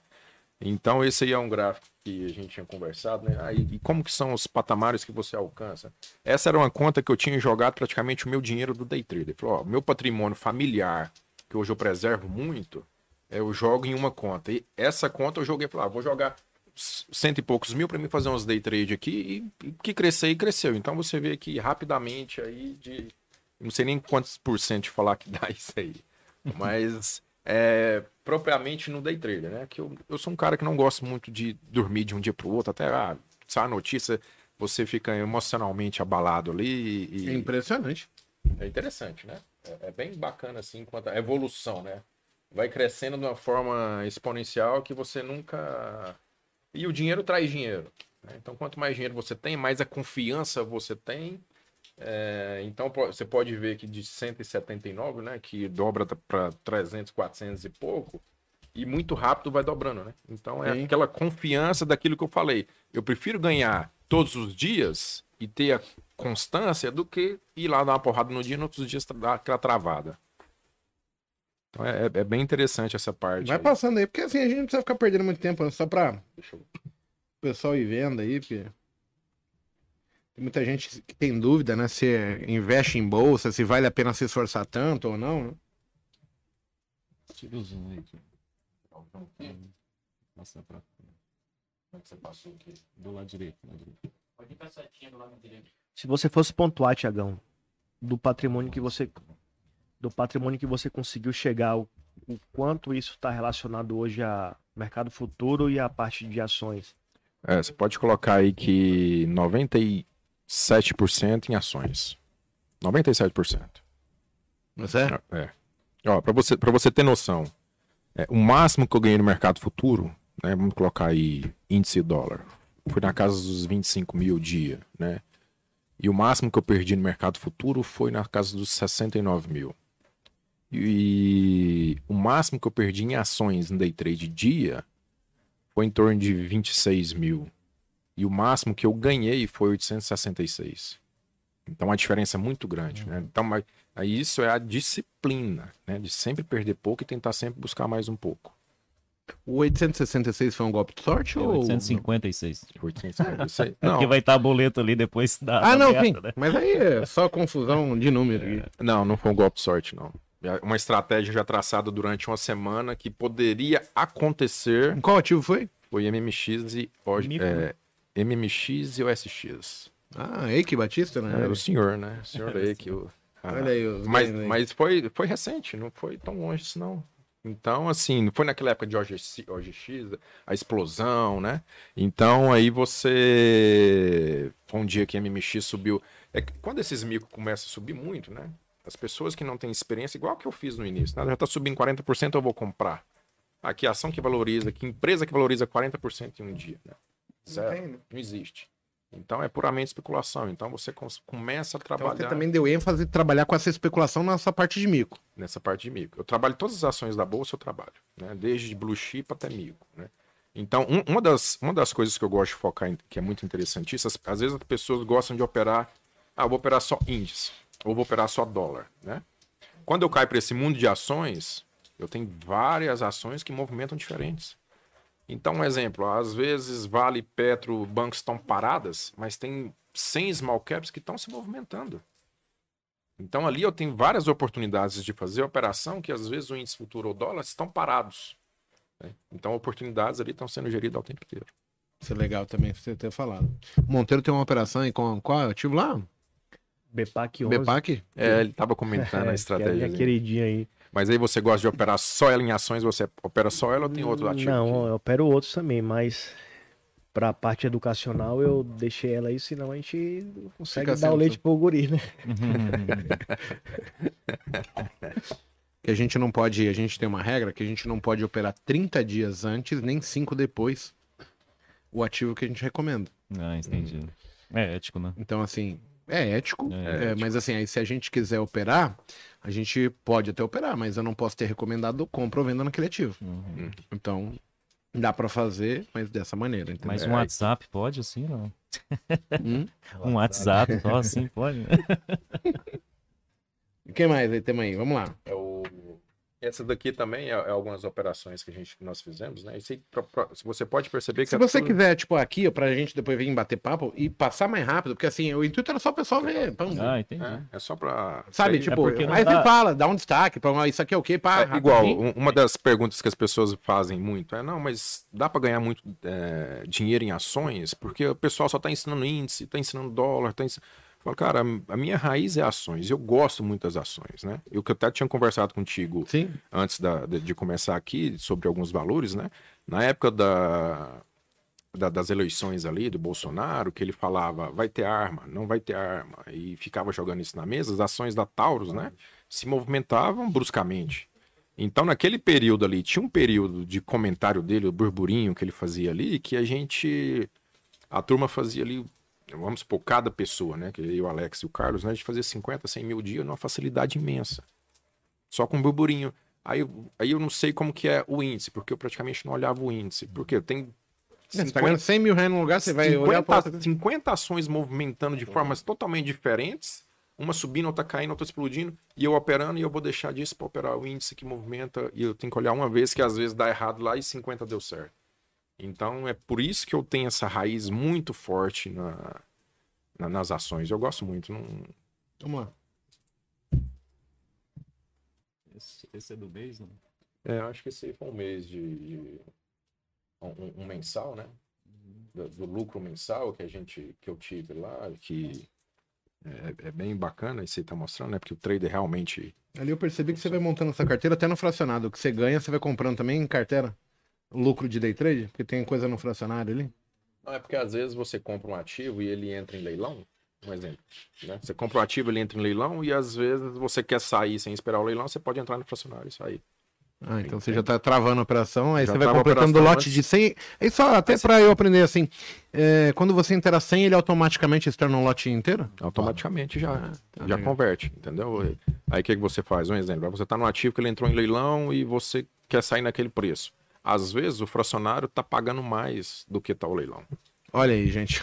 Então, esse aí é um gráfico que a gente tinha conversado, né? Aí, e como que são os patamares que você alcança? Essa era uma conta que eu tinha jogado praticamente o meu dinheiro do day trader. Falou, ó, meu patrimônio familiar, que hoje eu preservo muito, é, eu jogo em uma conta. E essa conta eu joguei, falei, ah, vou jogar cento e poucos mil para mim fazer uns day trade aqui e, e que crescer e cresceu. Então você vê que rapidamente aí de não sei nem quantos por cento de falar que dá isso aí, mas é, propriamente no day trader, né? Que eu, eu sou um cara que não gosto muito de dormir de um dia para o outro, até ah, sai a notícia, você fica emocionalmente abalado ali e, É impressionante. é interessante, né? É, é bem bacana, assim, quanto a evolução, né? Vai crescendo de uma forma exponencial que você nunca. E o dinheiro traz dinheiro. né? Então, quanto mais dinheiro você tem, mais a confiança você tem. É, então, você pode ver que de 179, né? Que dobra para 300, 400 e pouco. E muito rápido vai dobrando, né? Então, é Sim. aquela confiança daquilo que eu falei. Eu prefiro ganhar todos os dias e ter a constância do que ir lá dar uma porrada no dia e nos outros dias dar aquela travada. Então é, é- é bem interessante essa parte. Vai aí. passando aí, porque assim a gente não precisa ficar perdendo muito tempo, né? só pra o pessoal ir vendo aí, porque tem muita gente que tem dúvida, né? Se investe em bolsa, se vale a pena se esforçar tanto ou não, né? Tira o zoom aí. Passa pra. Como é que você passou aqui? Do lado direito. Do lado direito. Pode ir pra setinha do lado direito. Se você fosse pontuar, Tiagão, do patrimônio que você do patrimônio que você conseguiu chegar, o, o quanto isso está relacionado hoje a mercado futuro e a parte de ações. É, você pode colocar aí que 97% em ações. 97%. Não é? É. Ó, pra você, pra você ter noção, é, o máximo que eu ganhei no mercado futuro, né, vamos colocar aí índice dólar, foi na casa dos 25 mil dia, né? E o máximo que eu perdi no mercado futuro foi na casa dos 69 mil. E o máximo que eu perdi em ações no day trade dia foi em torno de 26 mil. E o máximo que eu ganhei foi 866. Então a diferença é muito grande, né? Então, mas aí isso é a disciplina, né? De sempre perder pouco e tentar sempre buscar mais um pouco. O 866 foi um golpe de sorte É ou. 856. 856. É Não, porque vai estar boleto ali depois da. Ah, da não, meta, sim. né? Mas aí é só confusão de número. aqui. não, não foi um golpe de sorte, não. É Uma estratégia já traçada durante uma semana que poderia acontecer Qual ativo foi? foi MMX e, O- Mico, é, MMX e OSX. Ah, Eike Batista, né? É, o senhor, né? O senhor aí que o. ah, Olha aí os Mas, aí. mas foi, foi recente, não foi tão longe assim, não. Então, assim, não foi naquela época de OGX, OGX, a explosão, né? Então, aí você. Foi um dia que a MMX subiu. É quando esses micos começam a subir muito, né? As pessoas que não têm experiência, igual que eu fiz no início, né? já tá subindo 40%, eu vou comprar. Aqui, ação que valoriza, que empresa que valoriza 40% em um dia, né? Zero. tem, né? Não existe. Então é puramente especulação. Então você começa a Então trabalhar você também deu ênfase em trabalhar com essa especulação nessa parte de mico. nessa parte de mico. Eu trabalho todas as ações da bolsa, eu trabalho, né? Desde blue chip até mico, né? Então, um- uma, das, uma das coisas que eu gosto de focar, em, que é muito interessante, isso, as- às vezes as pessoas gostam de operar, ah, eu vou operar só índice, ou vou operar só dólar, né? Quando eu caio para esse mundo de ações, eu tenho várias ações que movimentam diferentes. Então, um exemplo, às vezes Vale, Petro, bancos estão paradas, mas tem 100 small caps que estão se movimentando. Então ali eu tenho várias oportunidades de fazer operação que às vezes o índice futuro ou dólar estão parados. né? Então oportunidades ali estão sendo geridas ao tempo inteiro. Isso é legal também você ter falado. O Monteiro tem uma operação aí com qual ativo lá? BPAC 11. Bepac? É, ele estava comentando é, a estratégia. Que é a minha queridinha aí. Mas aí você gosta de operar só ela em ações, você opera só ela ou tem outro ativo? Não, que- eu opero outros também, mas pra parte educacional eu deixei ela aí, senão a gente não consegue Fica dar o leite pro guri, né? Que a gente não pode, a gente tem uma regra que a gente não pode operar 30 dias antes, nem 5 depois o ativo que a gente recomenda. Ah, entendi. É ético, né? Então, assim, é ético, É é, mas assim, aí se a gente quiser operar, a gente pode até operar, mas eu não posso ter recomendado compra ou venda naquele ativo. Uhum. Então, dá pra fazer, mas dessa maneira, entendeu? Mas um WhatsApp pode assim, não? Hum? Um WhatsApp só assim pode? O que mais aí temos aí? Vamos lá. É o... Essa daqui também é, é algumas operações que a gente que nós fizemos, né? Isso aí, se você pode perceber que Se é você tudo- quiser, tipo, aqui, ó, pra gente depois vir bater papo e passar mais rápido, porque assim, o intuito era só o pessoal ver. pam, Ah, entendi. É, é só pra. Sabe, tipo, porque não aí dá- você fala, dá um destaque, pra, isso aqui é o quê? Pá, É igual, um- uma das perguntas que as pessoas fazem muito é, não, mas dá para ganhar muito é, dinheiro em ações? Porque o pessoal só está ensinando índice, está ensinando dólar, tá ensinando... Falo, cara, a minha raiz é ações, eu gosto muito das ações, né? Eu que até tinha conversado contigo Sim. antes da- de, de começar aqui sobre alguns valores, né? Na época da, da- das eleições ali do Bolsonaro, que ele falava vai ter arma, não vai ter arma, e ficava jogando isso na mesa, as ações da Taurus, né? Se movimentavam bruscamente. Então, naquele período ali, tinha um período de comentário dele, o burburinho que ele fazia ali, que a gente. A turma fazia ali, vamos supor, cada pessoa, né? Que eu, o Alex e o Carlos, né? A gente fazia 50, 100 mil dia numa facilidade imensa. Só com burburinho. Aí, eu- aí eu não sei como que é o índice, porque eu praticamente não olhava o índice. Porque tem. Você tá ganhando 100 mil reais num lugar, você vai 50, olhar pra... 50 ações movimentando de formas totalmente diferentes, uma subindo, outra caindo, outra explodindo, e eu operando, e eu vou deixar disso para operar o índice que movimenta, e eu tenho que olhar uma vez, que às vezes dá errado lá e 50 deu certo. Então é por isso que eu tenho essa raiz muito forte na, na- nas ações. Eu gosto muito. Não... Vamos lá. Esse, esse é do mês, não? É, acho que esse aí foi um mês de. de- Um, um mensal, né? Do, do lucro mensal que a gente que eu tive lá, que é, é bem bacana e você tá mostrando, né? Porque o trader realmente. Ali eu percebi que você vai montando essa carteira até no fracionado. O que você ganha, você vai comprando também em carteira? Lucro de day trade? Porque tem coisa no fracionário ali. Não, é porque às vezes você compra um ativo e ele entra em leilão. Um exemplo. Né? Você compra um ativo, ele entra em leilão, e às vezes você quer sair sem esperar o leilão, você pode entrar no fracionário e sair. Ah, então você já tá travando a operação, aí Já você vai completando do operação lote antes. de 100. Aí só até pra eu aprender assim, é, quando você inteira 100, ele automaticamente se torna um lote inteiro? Automaticamente já, tá já legal. converte, entendeu? Aí o que, que você faz? Um exemplo, você está no ativo que ele entrou em leilão e você quer sair naquele preço. Às vezes o fracionário está pagando mais do que está o leilão. Olha aí, gente.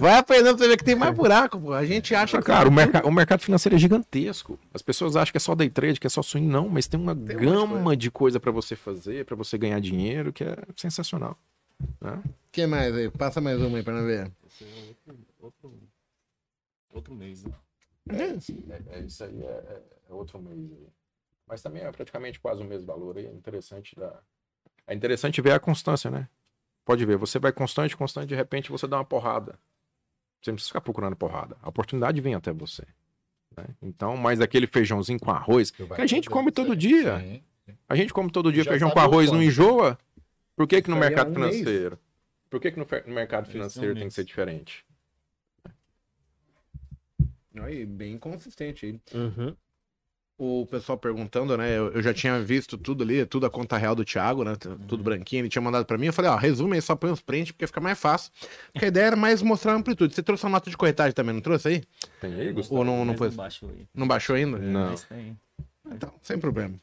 Vai aprendendo pra você ver que tem mais buraco, pô. A gente acha que. Cara, o, merca- o mercado financeiro é gigantesco. As pessoas acham que é só day trade, que é só swing. Não, mas tem uma um de gama de coisa para você fazer, para você ganhar dinheiro, que é sensacional. né? O que mais aí? Passa mais uma aí pra não ver. Esse é outro, outro, outro mês, né? É, é, isso aí é, é outro mês aí. Mas também é praticamente quase o mesmo valor aí. É interessante dar. É interessante ver a constância, né? Pode ver, você vai constante, constante, de repente você dá uma porrada. Você não precisa ficar procurando porrada. A oportunidade vem até você. né? Então, mas aquele feijãozinho com arroz, que a gente come todo dia. Sim. A gente come todo dia Já feijão tá com arroz, não voltando. enjoa? Por que, que no mercado um mês. financeiro? Por que, que no, no mercado é um financeiro tem que mês. ser diferente? Aí, bem consistente aí. Uhum. O pessoal perguntando, né? Eu, eu já tinha visto tudo ali, tudo a conta real do Thiago, né? Tudo branquinho, ele tinha mandado pra mim. Eu falei, ó, resume aí, só põe os prints, porque fica mais fácil. Porque a ideia era mais mostrar a amplitude. Você trouxe a nota de corretagem também, não trouxe aí? Tem aí, Gustavo? Ou não, não, pôs? baixou aí. não baixou ainda? Não. Então, sem problema.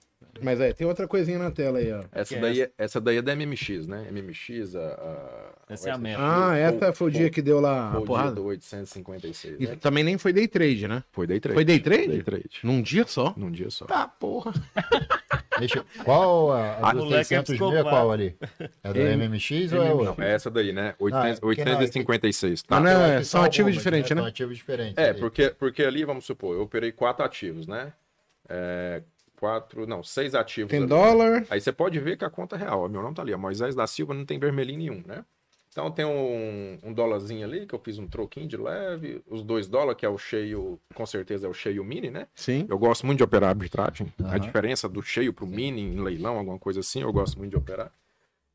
Mas é, tem outra coisinha na tela aí, ó. Essa Que é daí, é, essa daí é da MMX, né? MMX, a. a Essa é a o meta. Ah, essa foi o dia que deu lá Foi a o dia porrada? do 856. E né? também nem foi day trade, né? Foi day trade. Foi day trade? Day trade. Num dia só? Num dia só. Tá, porra. Deixa, qual a, a Ah, é 600 mil é qual ali? É do MMX ou é o... Não, é essa daí, né? Ah, 800, porque não, é que- 856, tá? Não é- são ativos diferentes, né? São ativos diferentes. É, porque, porque ali, vamos supor, eu operei quatro ativos, né? É, quatro, não, seis ativos. Tem ali. dólar. Aí você pode ver que a conta é real. Meu nome tá ali, ó, Moisés da Silva, não tem vermelhinho nenhum, né? Então tem um, um dólarzinho ali, que eu fiz um troquinho de leve. Os dois dólares, que é o cheio, com certeza é o cheio mini, né? Sim. Eu gosto muito de operar arbitragem. A Aham. diferença do cheio pro mini em leilão, alguma coisa assim, eu gosto muito de operar.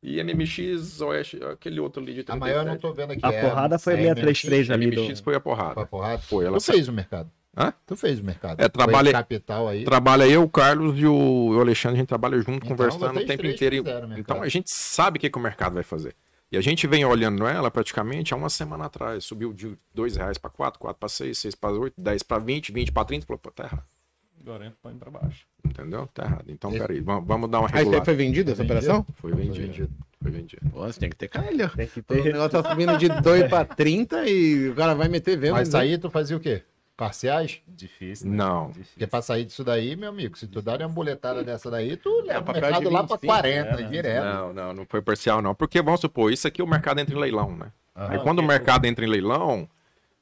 E MMX, Oeste, aquele outro ali de A maior eu não 37. tô vendo aqui. A é porrada foi é 633 ali do... MMX foi a porrada. Foi a porrada? Foi, ela fez o mercado. Hã? Tu fez o mercado. É, Foi capital aí. Trabalha eu, o Carlos e o, o Alexandre, a gente trabalha junto, Então, conversando o tempo inteiro. o. Então a gente sabe o que, que o mercado vai fazer. E a gente vem olhando ela praticamente há uma semana atrás. Subiu de 2 reais para 4, 4 para 6, 6 para 8, 10 para 20, 20 para 30. Falou, pô, tá errado. Agora põe pra baixo. Entendeu? Tá errado. Então, Esse- peraí, vamos, vamos dar uma Aí você regulada. foi vendido essa operação? Foi Foi vendido. Foi vendido. Pô, você tem que ter calha. Tem que O ter... negócio tá subindo de 2 pra 30 e o cara vai meter venda. Mas né? aí tu fazia o quê? Parciais? Difícil. né? Não. Difícil. Porque pra sair disso daí, meu amigo, se tu dar uma boletada dessa daí, tu leva o papel mercado de lá pra 25, 40, é, né? direto. Não, não, não foi parcial, não. Porque, vamos supor, isso aqui o mercado entra em leilão, né? Aham. Aí quando o mercado entra em leilão,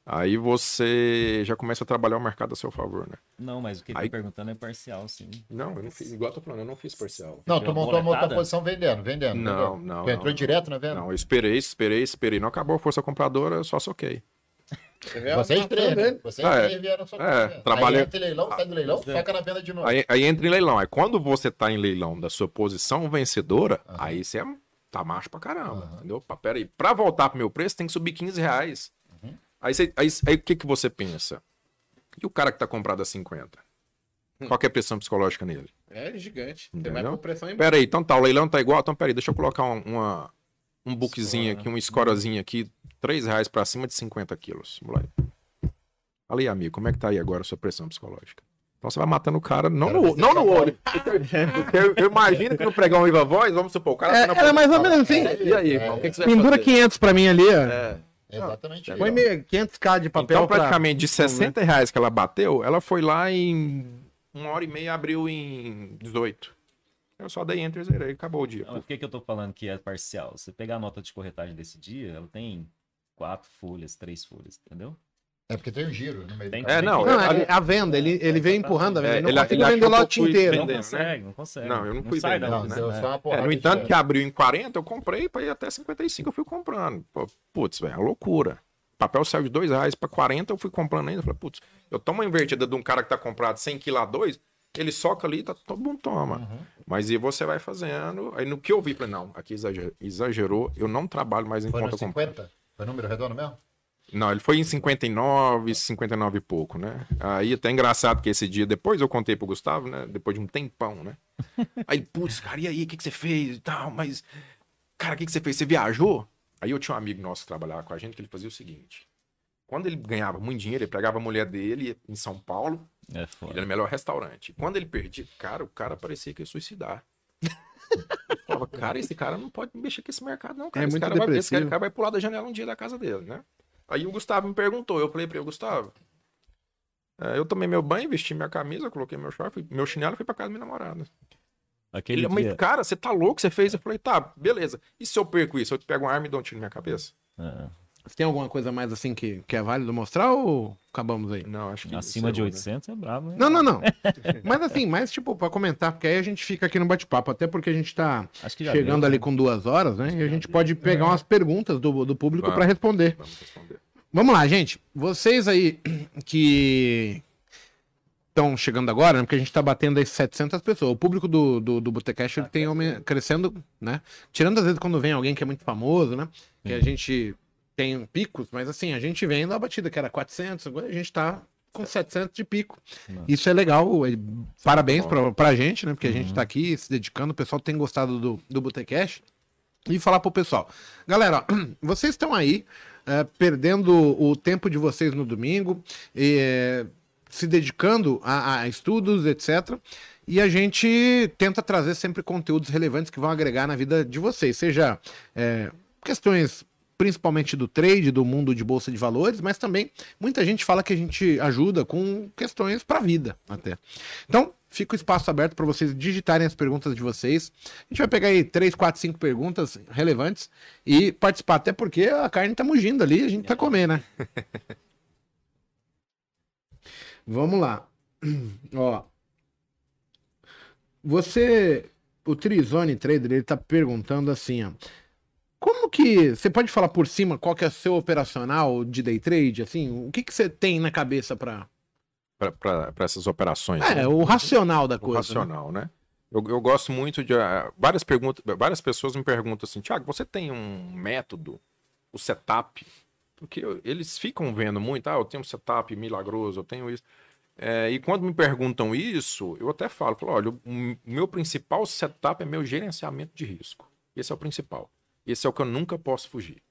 aí você já começa a trabalhar o mercado a seu favor, né? Não, mas o que ele Aí- tá perguntando é parcial, sim. Não, eu não fiz, igual eu tô falando, eu não fiz parcial. Não, tu montou uma outra posição vendendo, vendendo. Não, vendendo. não, Tu entrou não, direto na venda? Não, eu esperei, esperei, esperei. Não acabou a força compradora, eu só soquei. Vocês três, né? Vocês três vieram só é, venda. trabalhei- Aí entra em leilão, sai do leilão, é. toca na venda de novo. Aí, aí entra em leilão. Aí quando você tá em leilão da sua posição vencedora, aí você é- tá macho pra caramba, Aham. entendeu? Pá, Pera aí, pra voltar pro meu preço tem que subir 15 reais. Aí, você- aí, aí o que, que você pensa? E o cara que tá comprado a 50? Qual que é a pressão psicológica nele? É gigante. Entendeu? vai por pressão em Pera aí, então tá, o leilão tá igual? Então pera aí, deixa eu colocar um, uma, um bookzinho aqui, um scorezinho aqui, 3 reais pra cima de 50 quilos. Moleque. Fala aí, amigo, como é que tá aí agora a sua pressão psicológica? Então você vai matando o cara, não, Cara, no, não já no olho. Eu, eu imagino que no pregão Viva Voz, vamos supor, o cara É, tá na era mais ou menos assim. E aí, irmão, o que, que você vai Pendura fazer? 500 pra mim ali, ó. É, É exatamente meio 500k de papel então, pra- praticamente de 60 reais que ela bateu, ela foi lá em uma hora e meia, abriu em 18. Eu só dei enter e zerei, acabou o dia. Não, por que, que eu tô falando que é parcial? Você pegar a nota de corretagem desse dia, ela tem quatro folhas, três folhas, entendeu? É porque tem um giro no meio Tem- do É, não, Não, é- ele- a venda, ele, ele veio empurrando a venda. É, ele não ele- ele vender o lote que eu fui inteiro. Não Vendendo, consegue, não consegue. Não, eu não fui sai da vendendo, Não, né? só uma É, no entanto, dinheiro. que abriu em 40, eu comprei para ir até 55, eu fui comprando. Pô, Putz, velho, é uma loucura. O papel saiu de 2 reais para 40, eu fui comprando ainda. Falei, putz, eu tomo uma invertida de um cara que tá comprado 100 kg a 2, ele soca ali, tá, todo mundo toma. Uhum. Mas e você vai fazendo. Aí no que eu vi, falei, não, aqui exagerou, exagerou eu não trabalho mais em Foi conta comprada. 50? Foi número redondo mesmo? Não, ele foi em 59, 59 e pouco, né? Aí até engraçado que esse dia, depois eu contei pro Gustavo, né? Depois de um tempão, né? Aí, putz, cara, e aí, o que, que você fez e tal? Mas, cara, o que, que você fez? Você viajou? Aí eu tinha um amigo nosso que trabalhava com a gente que ele fazia o seguinte. Quando ele ganhava muito dinheiro, ele pegava a mulher dele em São Paulo, É ele foda. era o melhor restaurante. Quando ele perdia, cara, o cara parecia que ia suicidar. Eu falava, cara, esse cara não pode mexer com esse mercado, não, cara. É esse, muito cara vai, esse cara vai pular da janela um dia da casa dele, né? Aí o Gustavo me perguntou, eu falei pra ele, Gustavo, é, eu tomei meu banho, vesti minha camisa, coloquei meu short, fui- meu chinelo e fui pra casa da minha namorada. Aquele Ele, mas dia... cara, você tá louco, você fez? Eu falei, tá, beleza. E se eu perco isso? Eu te pego uma arma e dou um tiro na minha cabeça? É, Você tem alguma coisa mais assim que, que é válido mostrar ou acabamos aí? Não, acho que acima de encerrou, né? 800 é brabo, né? Não, não, não. Mas assim, mais tipo pra comentar, porque aí a gente fica aqui no bate-papo, até porque a gente tá chegando deu, ali né? com duas horas, né? E a gente pode pegar umas perguntas do, do público pra responder. Vamos responder. Vamos lá, gente. Vocês aí que estão chegando agora, né? Porque a gente tá batendo aí 700 pessoas. O público do, do, do Botecast ele tem aumen- crescendo, né? Tirando às vezes quando vem alguém que é muito famoso, né? Que a gente tem picos, mas assim, a gente vem da batida que era 400, agora a gente tá com 700 de pico. Nossa. Isso é legal. e Parabéns pra, pra gente, né? Porque a gente tá aqui se dedicando. O pessoal tem gostado do, do Botecast. E falar pro pessoal. Galera, ó, vocês estão aí eh, perdendo o tempo de vocês no domingo, eh, se dedicando a, a estudos, etc. E a gente tenta trazer sempre conteúdos relevantes que vão agregar na vida de vocês, seja eh, questões principalmente do trade, do mundo de bolsa de valores, mas também muita gente fala que a gente ajuda com questões para a vida até. Então, fica o espaço aberto para vocês digitarem as perguntas de vocês. A gente vai pegar aí 3, 4, 5 perguntas relevantes e participar, até porque a carne tá mugindo ali, a gente tá comendo, né? Vamos lá. Ó. Você, o Trizone Trader, ele tá perguntando assim, ó. Como que você pode falar por cima qual que é o seu operacional de day trade, assim? O que que você tem na cabeça para Para essas operações. É, né? o racional da o coisa. né? racional, né? Eu, eu gosto muito de. ah, várias perguntas, várias pessoas me perguntam assim, Tiago, você tem um método, o setup? Porque eu- eles ficam vendo muito, ah, eu tenho um setup milagroso, eu tenho isso. É, e quando me perguntam isso, eu até falo, falo olha, o o meu principal setup é meu gerenciamento de risco. Esse é o principal. Esse é o que eu nunca posso fugir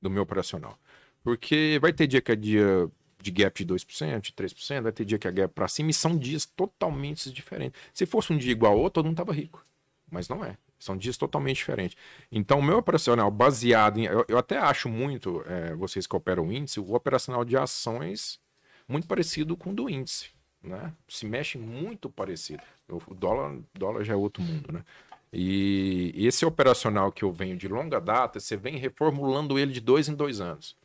do meu operacional. Porque vai ter dia que é dia de gap de 2%, de 3%, vai ter dia que é gap para cima, e são dias totalmente diferentes. Se fosse um dia igual ao outro, todo mundo tava rico. Mas não é. São dias totalmente diferentes. Então, o meu operacional baseado em. Eu, eu até acho muito, é, vocês que operam o índice, o operacional de ações muito parecido com o do índice. Né? Se mexe muito parecido. O dólar, dólar já é outro mundo, né? E esse operacional que eu venho de longa data, você vem reformulando ele de dois em dois anos.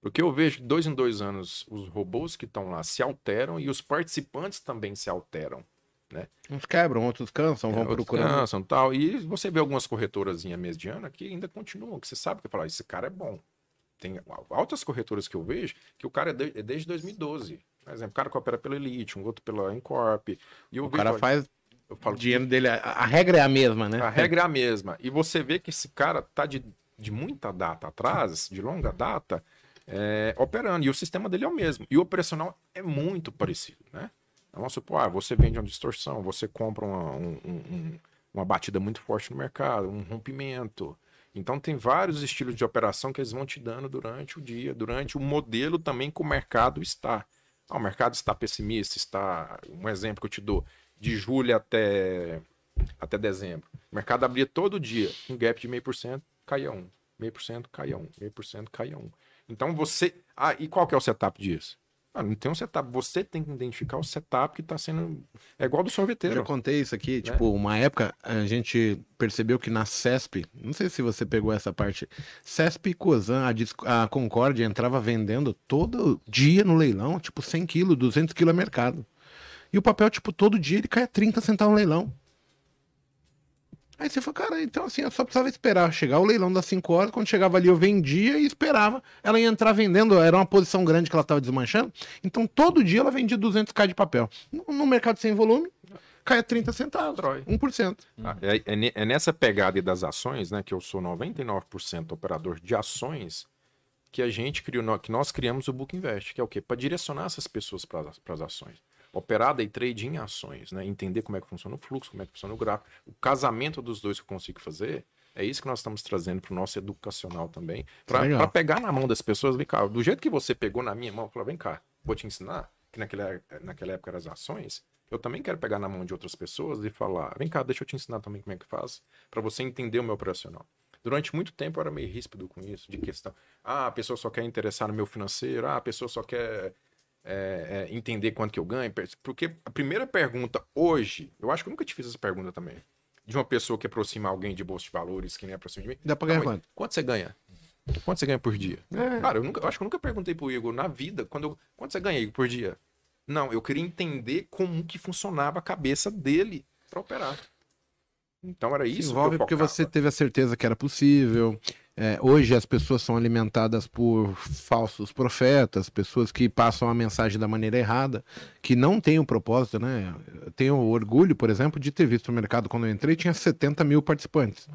Porque eu vejo que de dois em dois anos os robôs que estão lá se alteram e os participantes também se alteram. Uns quebram, outros cansam, vão É, outros procurando. cansam, tal. E você vê algumas corretoras medianas que ainda continuam, que você sabe que falar, esse cara é bom. Tem altas corretoras que eu vejo que o cara é, de- é desde 2012. Por exemplo, o cara que opera pela Elite, um outro pela Encorp. E O vejo, cara olha, faz eu falo o dinheiro dele, a, a regra é a mesma, né? a regra é a mesma. E você vê que esse cara tá de, de muita data atrás, de longa data, é, operando. E o sistema dele é o mesmo. E o operacional é muito parecido, né? Então, Vamos supor, ah, você vende uma distorção, você compra uma, um- um- um- uma batida muito forte no mercado, um rompimento. Então tem vários estilos de operação que eles vão te dando durante o dia, durante o modelo também que o mercado está. Ah, o mercado está pessimista, está. Um exemplo que eu te dou, de julho até até dezembro. O mercado abria todo dia, um gap de meio por cento, caía um. Meio por cento, caía um. Meio por cento, caía um. Então você. Ah, e qual que é o setup disso? Ah, não tem um setup. Você tem que identificar o setup que está sendo. É igual do Eu já sorveteiro. contei isso aqui, tipo, uma época a gente percebeu que na CESP, não sei se você pegou essa parte, CESP e Cosan, a, a Concórdia entrava vendendo todo dia no leilão, tipo 100 quilos, 200 quilos a mercado. E o papel, tipo, todo dia ele cai a 30 centavos no leilão. Aí você falou, cara, então assim, eu só precisava esperar chegar o leilão das 5 horas, quando chegava ali eu vendia e esperava. Ela ia entrar vendendo, era uma posição grande que ela estava desmanchando, então todo dia ela vendia 200k de papel. No, mercado sem volume, cai a 30 centavos, Drói. 1%. Ah, É, é é nessa pegada aí das ações, né? Que eu sou 99% operador de ações, que a gente criou, que nós criamos o Book Invest, que é o quê? Para direcionar essas pessoas para as ações. Operar day trade em ações, né? Entender como é que funciona o fluxo, como é que funciona o gráfico, o casamento dos dois que eu consigo fazer. É isso que nós estamos trazendo para o nosso educacional também. Para pegar na mão das pessoas, vem cá, do jeito que você pegou na minha mão, falar, vem cá, vou te ensinar, que naquela, naquela época eram as ações, eu também quero pegar na mão de outras pessoas e falar, vem cá, deixa eu te ensinar também como é que faz, para você entender o meu operacional. Durante muito tempo eu era meio ríspido com isso, de questão, ah, a pessoa só quer interessar no meu financeiro, ah, a pessoa só quer é, é, entender quanto que eu ganho, porque a primeira pergunta hoje, eu acho que eu nunca te fiz essa pergunta também, de uma pessoa que aproxima alguém de bolsa de valores, que nem aproxima de mim, Dá pra ganhar quanto? Quanto você ganha? Quanto você ganha por dia? É. Cara, eu, nunca, eu acho que eu nunca perguntei pro Igor na vida quando eu- quanto você ganha Igor, por dia. Não, eu queria entender como que funcionava a cabeça dele para operar. Então era isso Se que envolve porque você teve a certeza que era possível. É, hoje as pessoas são alimentadas por falsos profetas, pessoas que passam a mensagem da maneira errada, que não tem um propósito, né? Eu tenho orgulho, por exemplo, de ter visto o mercado quando eu entrei, tinha 70 mil participantes.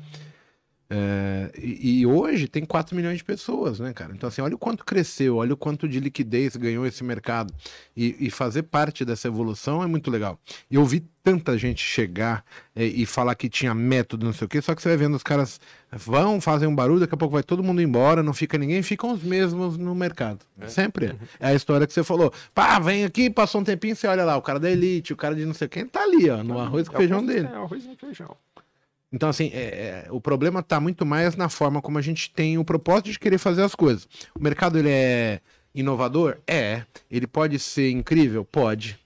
É, e, e hoje tem 4 milhões de pessoas, né, cara? Então, assim, olha o quanto cresceu, olha o quanto de liquidez ganhou esse mercado. E, e fazer parte dessa evolução é muito legal. E eu vi tanta gente chegar é, e falar que tinha método, não sei o quê, só que você vai vendo os caras vão, fazem um barulho, daqui a pouco vai todo mundo embora, não fica ninguém, ficam os mesmos no mercado. Sempre é. É a história que você falou. Pá, vem aqui, passou um tempinho, você olha lá, o cara da elite, o cara de não sei quem, tá ali, ó, no arroz com É feijão dele. É arroz e feijão. Então, assim, é- é, o problema está muito mais na forma como a gente tem o propósito de querer fazer as coisas. O mercado, ele é inovador? É. Ele pode ser incrível? Pode.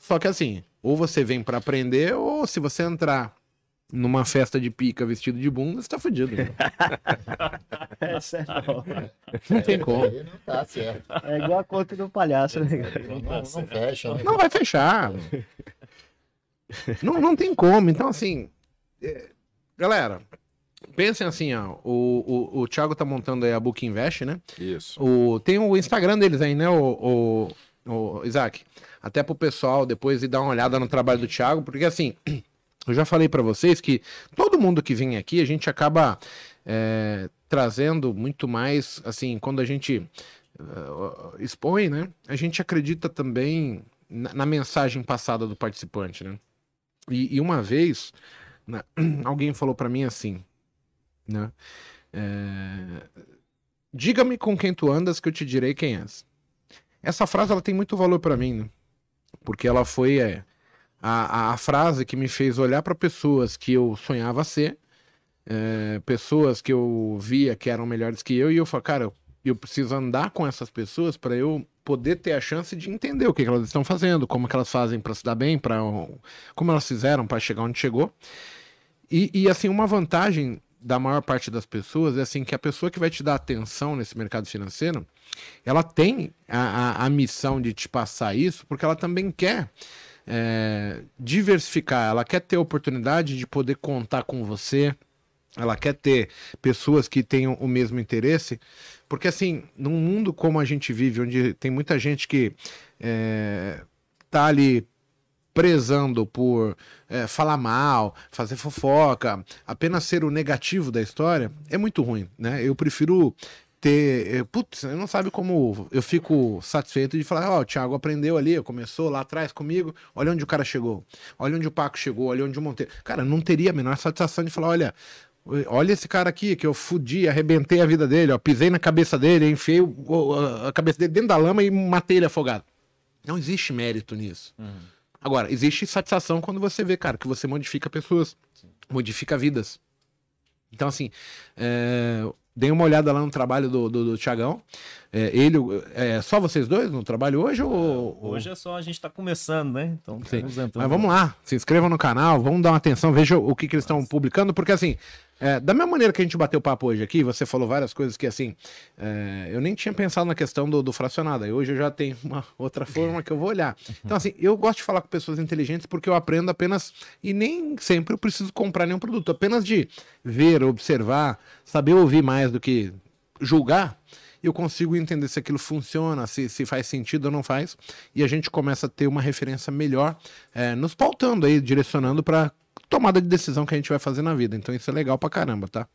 Só que, assim, ou você vem para aprender, ou se você entrar numa festa de pica vestido de bunda, você tá fudido. né? Essa é, não. Não tem como. Aí não tá certo. é igual a conta do palhaço, né? Não, não, não fecha, né? Não vai fechar. Não, não tem como. Então, assim, é, galera, pensem assim, ó. O, o, o Thiago tá montando aí a Book Invest, né? Isso. O, tem o Instagram deles aí, né, o, o, o Isaac? Até pro pessoal depois ir dar uma olhada no trabalho do Thiago, porque assim, eu já falei pra vocês que todo mundo que vem aqui, a gente acaba é, trazendo muito mais, assim, quando a gente eh, expõe, né, a gente acredita também na, na mensagem passada do participante, né? E, e uma vez, né, alguém falou pra mim assim, né? é, Diga-me com quem tu andas que eu te direi quem és. Essa frase ela tem muito valor pra mim, né? Porque ela foi é, a, a, frase que me fez olhar pra pessoas que eu sonhava ser, é, pessoas que eu via que eram melhores que eu, e eu falei, cara, eu preciso andar com essas pessoas para eu poder ter a chance de entender o que, que elas estão fazendo, como elas fazem para se dar bem, para como elas fizeram para chegar onde chegou. E, e assim, uma vantagem da maior parte das pessoas é assim que a pessoa que vai te dar atenção nesse mercado financeiro, ela tem a, a, a missão de te passar isso, porque ela também quer é, diversificar, ela quer ter a oportunidade de poder contar com você, ela quer ter pessoas que tenham o mesmo interesse, porque assim, num mundo como a gente vive, onde tem muita gente que é, tá ali prezando por é, falar mal, fazer fofoca, apenas ser o negativo da história, é muito ruim, né? Eu prefiro ter. é, Putz, não sabe como eu fico satisfeito de falar, ó, o Thiago aprendeu ali, começou lá atrás comigo, olha onde o cara chegou, olha onde o Paco chegou, olha onde o Monteiro. Cara, não teria a menor satisfação de falar, olha. Olha esse cara aqui que eu fudi, arrebentei a vida dele, ó, pisei na cabeça dele, enfiei o- a cabeça dele dentro da lama e matei ele afogado. Não existe mérito nisso. Agora, existe satisfação quando você vê, cara, que você modifica pessoas, modifica vidas. Então, assim, é, dei uma olhada lá no trabalho do, do, do Thiagão. É, ele, é só vocês dois no trabalho hoje ou. Hoje é só a gente tá começando, né? Então, Sim. Mas vamos lá, se inscrevam no canal, vamos dar uma atenção, veja o que, que eles estão publicando, porque assim, é, da mesma maneira que a gente bateu papo hoje aqui, você falou várias coisas que assim, é, eu nem tinha pensado na questão do, do fracionado, aí hoje eu já tenho uma outra forma que eu vou olhar. Então assim, eu gosto de falar com pessoas inteligentes porque eu aprendo apenas, e nem sempre eu preciso comprar nenhum produto, apenas de ver, observar, saber ouvir mais do que julgar, eu consigo entender se aquilo funciona, se, se faz sentido ou não faz, e a gente começa a ter uma referência melhor, é, nos pautando aí, direcionando para tomada de decisão que a gente vai fazer na vida. Então isso é legal pra caramba, tá?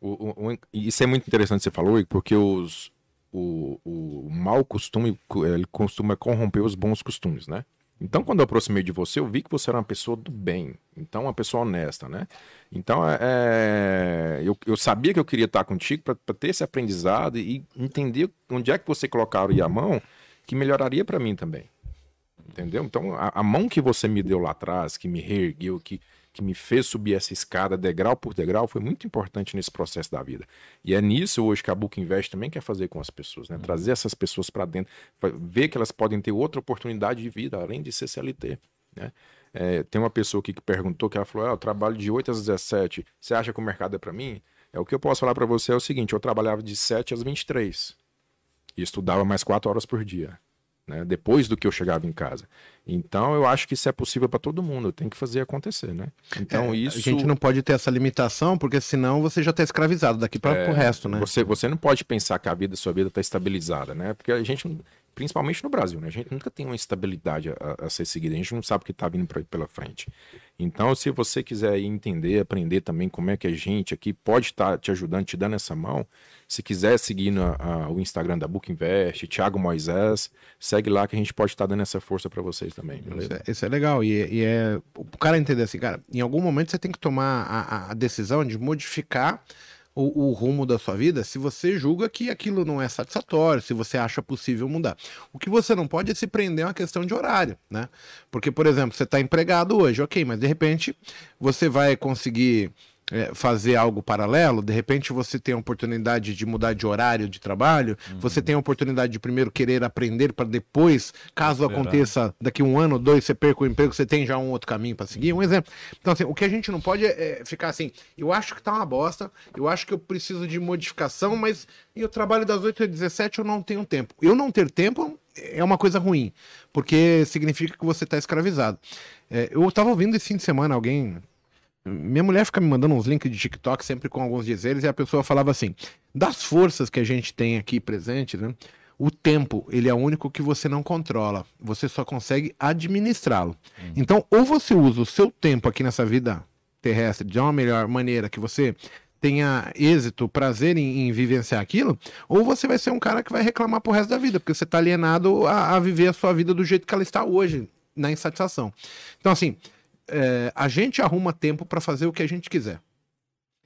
O- o- o- isso é muito interessante que você falou, porque os, o, o mau costume co- ele costuma corromper os bons costumes, né? Então, quando eu aproximei de você, eu vi que você era uma pessoa do bem, então uma pessoa honesta, né? Então, é, é, eu, eu sabia que eu queria estar contigo para ter esse aprendizado e entender onde é que você colocaria a mão que melhoraria para mim também. Entendeu? Então, a, a mão que você me deu lá atrás, que me reergueu, que, que me fez subir essa escada degrau por degrau, foi muito importante nesse processo da vida. E é nisso hoje que a Book Invest também quer fazer com as pessoas, né? Trazer essas pessoas para dentro, ver que elas podem ter outra oportunidade de vida, além de ser CLT, né? É, tem uma pessoa aqui que perguntou, que ela falou, ah, eu trabalho de 8 às 17, você acha que o mercado é para mim? É o que eu posso falar para você é o seguinte, eu trabalhava de 7 às 23 e estudava mais 4 horas por dia né? Depois do que eu chegava em casa. Então eu acho que isso é possível para todo mundo. Tem que fazer acontecer, né? Então É, isso. A gente não pode ter essa limitação, porque senão você já tá escravizado daqui para o resto, né? Você, você não pode pensar que a vida, sua vida está estabilizada, né? Porque a gente, principalmente no Brasil, né? A gente nunca tem uma estabilidade a, a ser seguida. A gente não sabe o que está vindo pra, pela frente. Então, se você quiser entender, aprender também como é que a gente aqui pode estar te ajudando, te dando essa mão, se quiser seguir no, a- o Instagram da Book Invest, Thiago Moisés, segue lá que a gente pode estar dando essa força para vocês também, Isso beleza? é, isso é legal. E, e é. O cara entender assim, cara, em algum momento você tem que tomar a- a decisão de modificar o, o rumo da sua vida se você julga que aquilo não é satisfatório, se você acha possível mudar. O que você não pode é se prender a uma questão de horário, né? Porque, por exemplo, você está empregado hoje, ok, mas de repente você vai conseguir. É, fazer algo paralelo, de repente você tem a oportunidade de mudar de horário de trabalho, você tem a oportunidade de primeiro querer aprender para depois, caso Esperar. aconteça daqui um ano, dois, você perca o emprego, você tem já um outro caminho para seguir. Um exemplo. Então, assim, o que a gente não pode é, é ficar assim, eu acho que tá uma bosta, eu acho que eu preciso de modificação, mas eu trabalho das 8 às 17, eu não tenho tempo. Eu não ter tempo é uma coisa ruim, porque significa que você está escravizado. É, eu estava ouvindo esse fim de semana alguém. Minha mulher fica me mandando uns links de TikTok sempre com alguns dizeres, e a pessoa falava assim: das forças que a gente tem aqui presente, né? O tempo, ele é o único que você não controla. Você só consegue administrá-lo. Então, ou você usa o seu tempo aqui nessa vida terrestre de uma melhor maneira que você tenha êxito, prazer em, em vivenciar aquilo, ou você vai ser um cara que vai reclamar pro resto da vida, porque você tá alienado a, a viver a sua vida do jeito que ela está hoje, na insatisfação. Então, assim, é, a gente arruma tempo para fazer o que a gente quiser.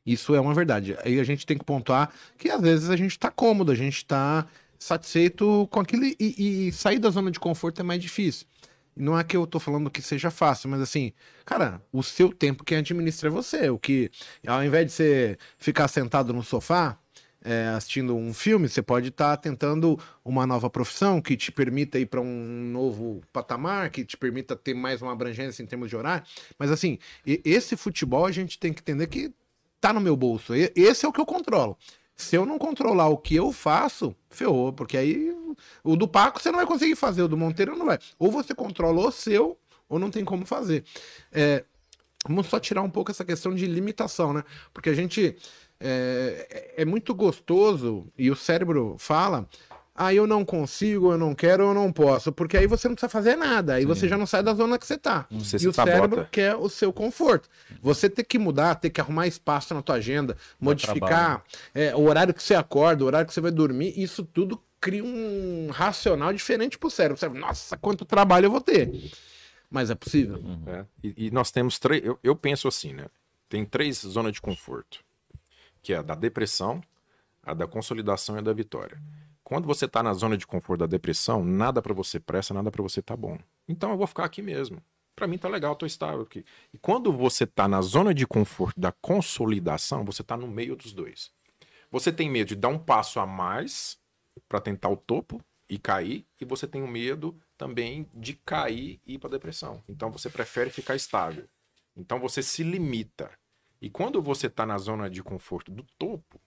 Isso é uma verdade. Aí a gente tem que pontuar que às vezes a gente tá cômodo, a gente tá satisfeito com aquilo e, e sair da zona de conforto é mais difícil. Não é que eu tô falando que seja fácil, mas assim, cara, o seu tempo quem administra é você. O que, ao invés de você ficar sentado no sofá, é, assistindo um filme, você pode estar tentando uma nova profissão que te permita ir para um novo patamar, que te permita ter mais uma abrangência em termos de horário. Mas assim, esse futebol a gente tem que entender que tá no meu bolso. Esse é o que eu controlo. Se eu não controlar o que eu faço, ferrou, porque aí o do Paco você não vai conseguir fazer, o do Monteiro não vai. Ou você controla o seu, ou não tem como fazer. É, vamos só tirar um pouco essa questão de limitação, né? Porque a gente é, é muito gostoso e o cérebro fala. Ah, eu não consigo, eu não quero, eu não posso. Porque aí você não precisa fazer nada. Aí você já não sai da zona que você tá. Você e o cérebro quer o seu conforto. Você ter que mudar, ter que arrumar espaço na tua agenda, modificar é, o horário que você acorda, o horário que você vai dormir, isso tudo cria um racional diferente pro cérebro. Cérebro, nossa, quanto trabalho eu vou ter. Mas é possível. É, E, e nós temos três. Eu, eu penso assim, né? Tem três zonas de conforto: que é a da depressão, a da consolidação e a da vitória. Quando você tá na zona de conforto da depressão, nada pra você presta, nada pra você tá bom. Então eu vou ficar aqui mesmo. Pra mim tá legal, tô estável aqui. E quando você tá na zona de conforto da consolidação, você tá no meio dos dois. Você tem medo de dar um passo a mais para tentar o topo e cair, e você tem o medo também de cair e ir para depressão. Então você prefere ficar estável. Então você se limita. E quando você está na zona de conforto do topo,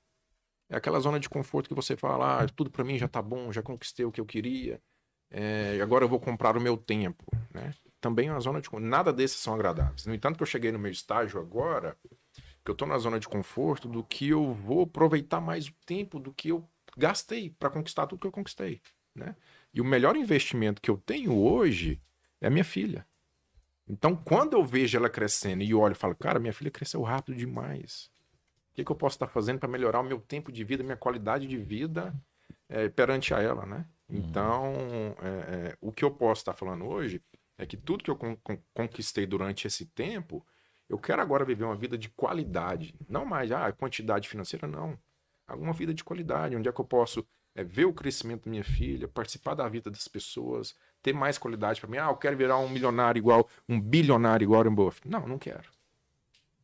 é aquela zona de conforto que você fala, ah, tudo para mim já tá bom, já conquistei o que eu queria, é, agora eu vou comprar o meu tempo, né? Também é uma zona de nada desses são agradáveis. No entanto, que eu cheguei no meu estágio agora, que eu tô na zona de conforto, do que eu vou aproveitar mais o tempo do que eu gastei para conquistar tudo que eu conquistei, né? E o melhor investimento que eu tenho hoje é minha filha. Então, quando eu vejo ela crescendo e olho e falo, cara, minha filha cresceu rápido demais. O que, que eu posso estar fazendo para melhorar o meu tempo de vida, minha qualidade de vida é, perante a ela, né? Uhum. Então, é, é, o que eu posso estar falando hoje é que tudo que eu con conquistei durante esse tempo, eu quero agora viver uma vida de qualidade. Não mais, ah, quantidade financeira, não. Alguma vida de qualidade, onde é que eu posso é, ver o crescimento da minha filha, participar da vida das pessoas, ter mais qualidade para mim. Ah, eu quero virar um milionário igual, um bilionário igual Warren Buffett. Não, não quero.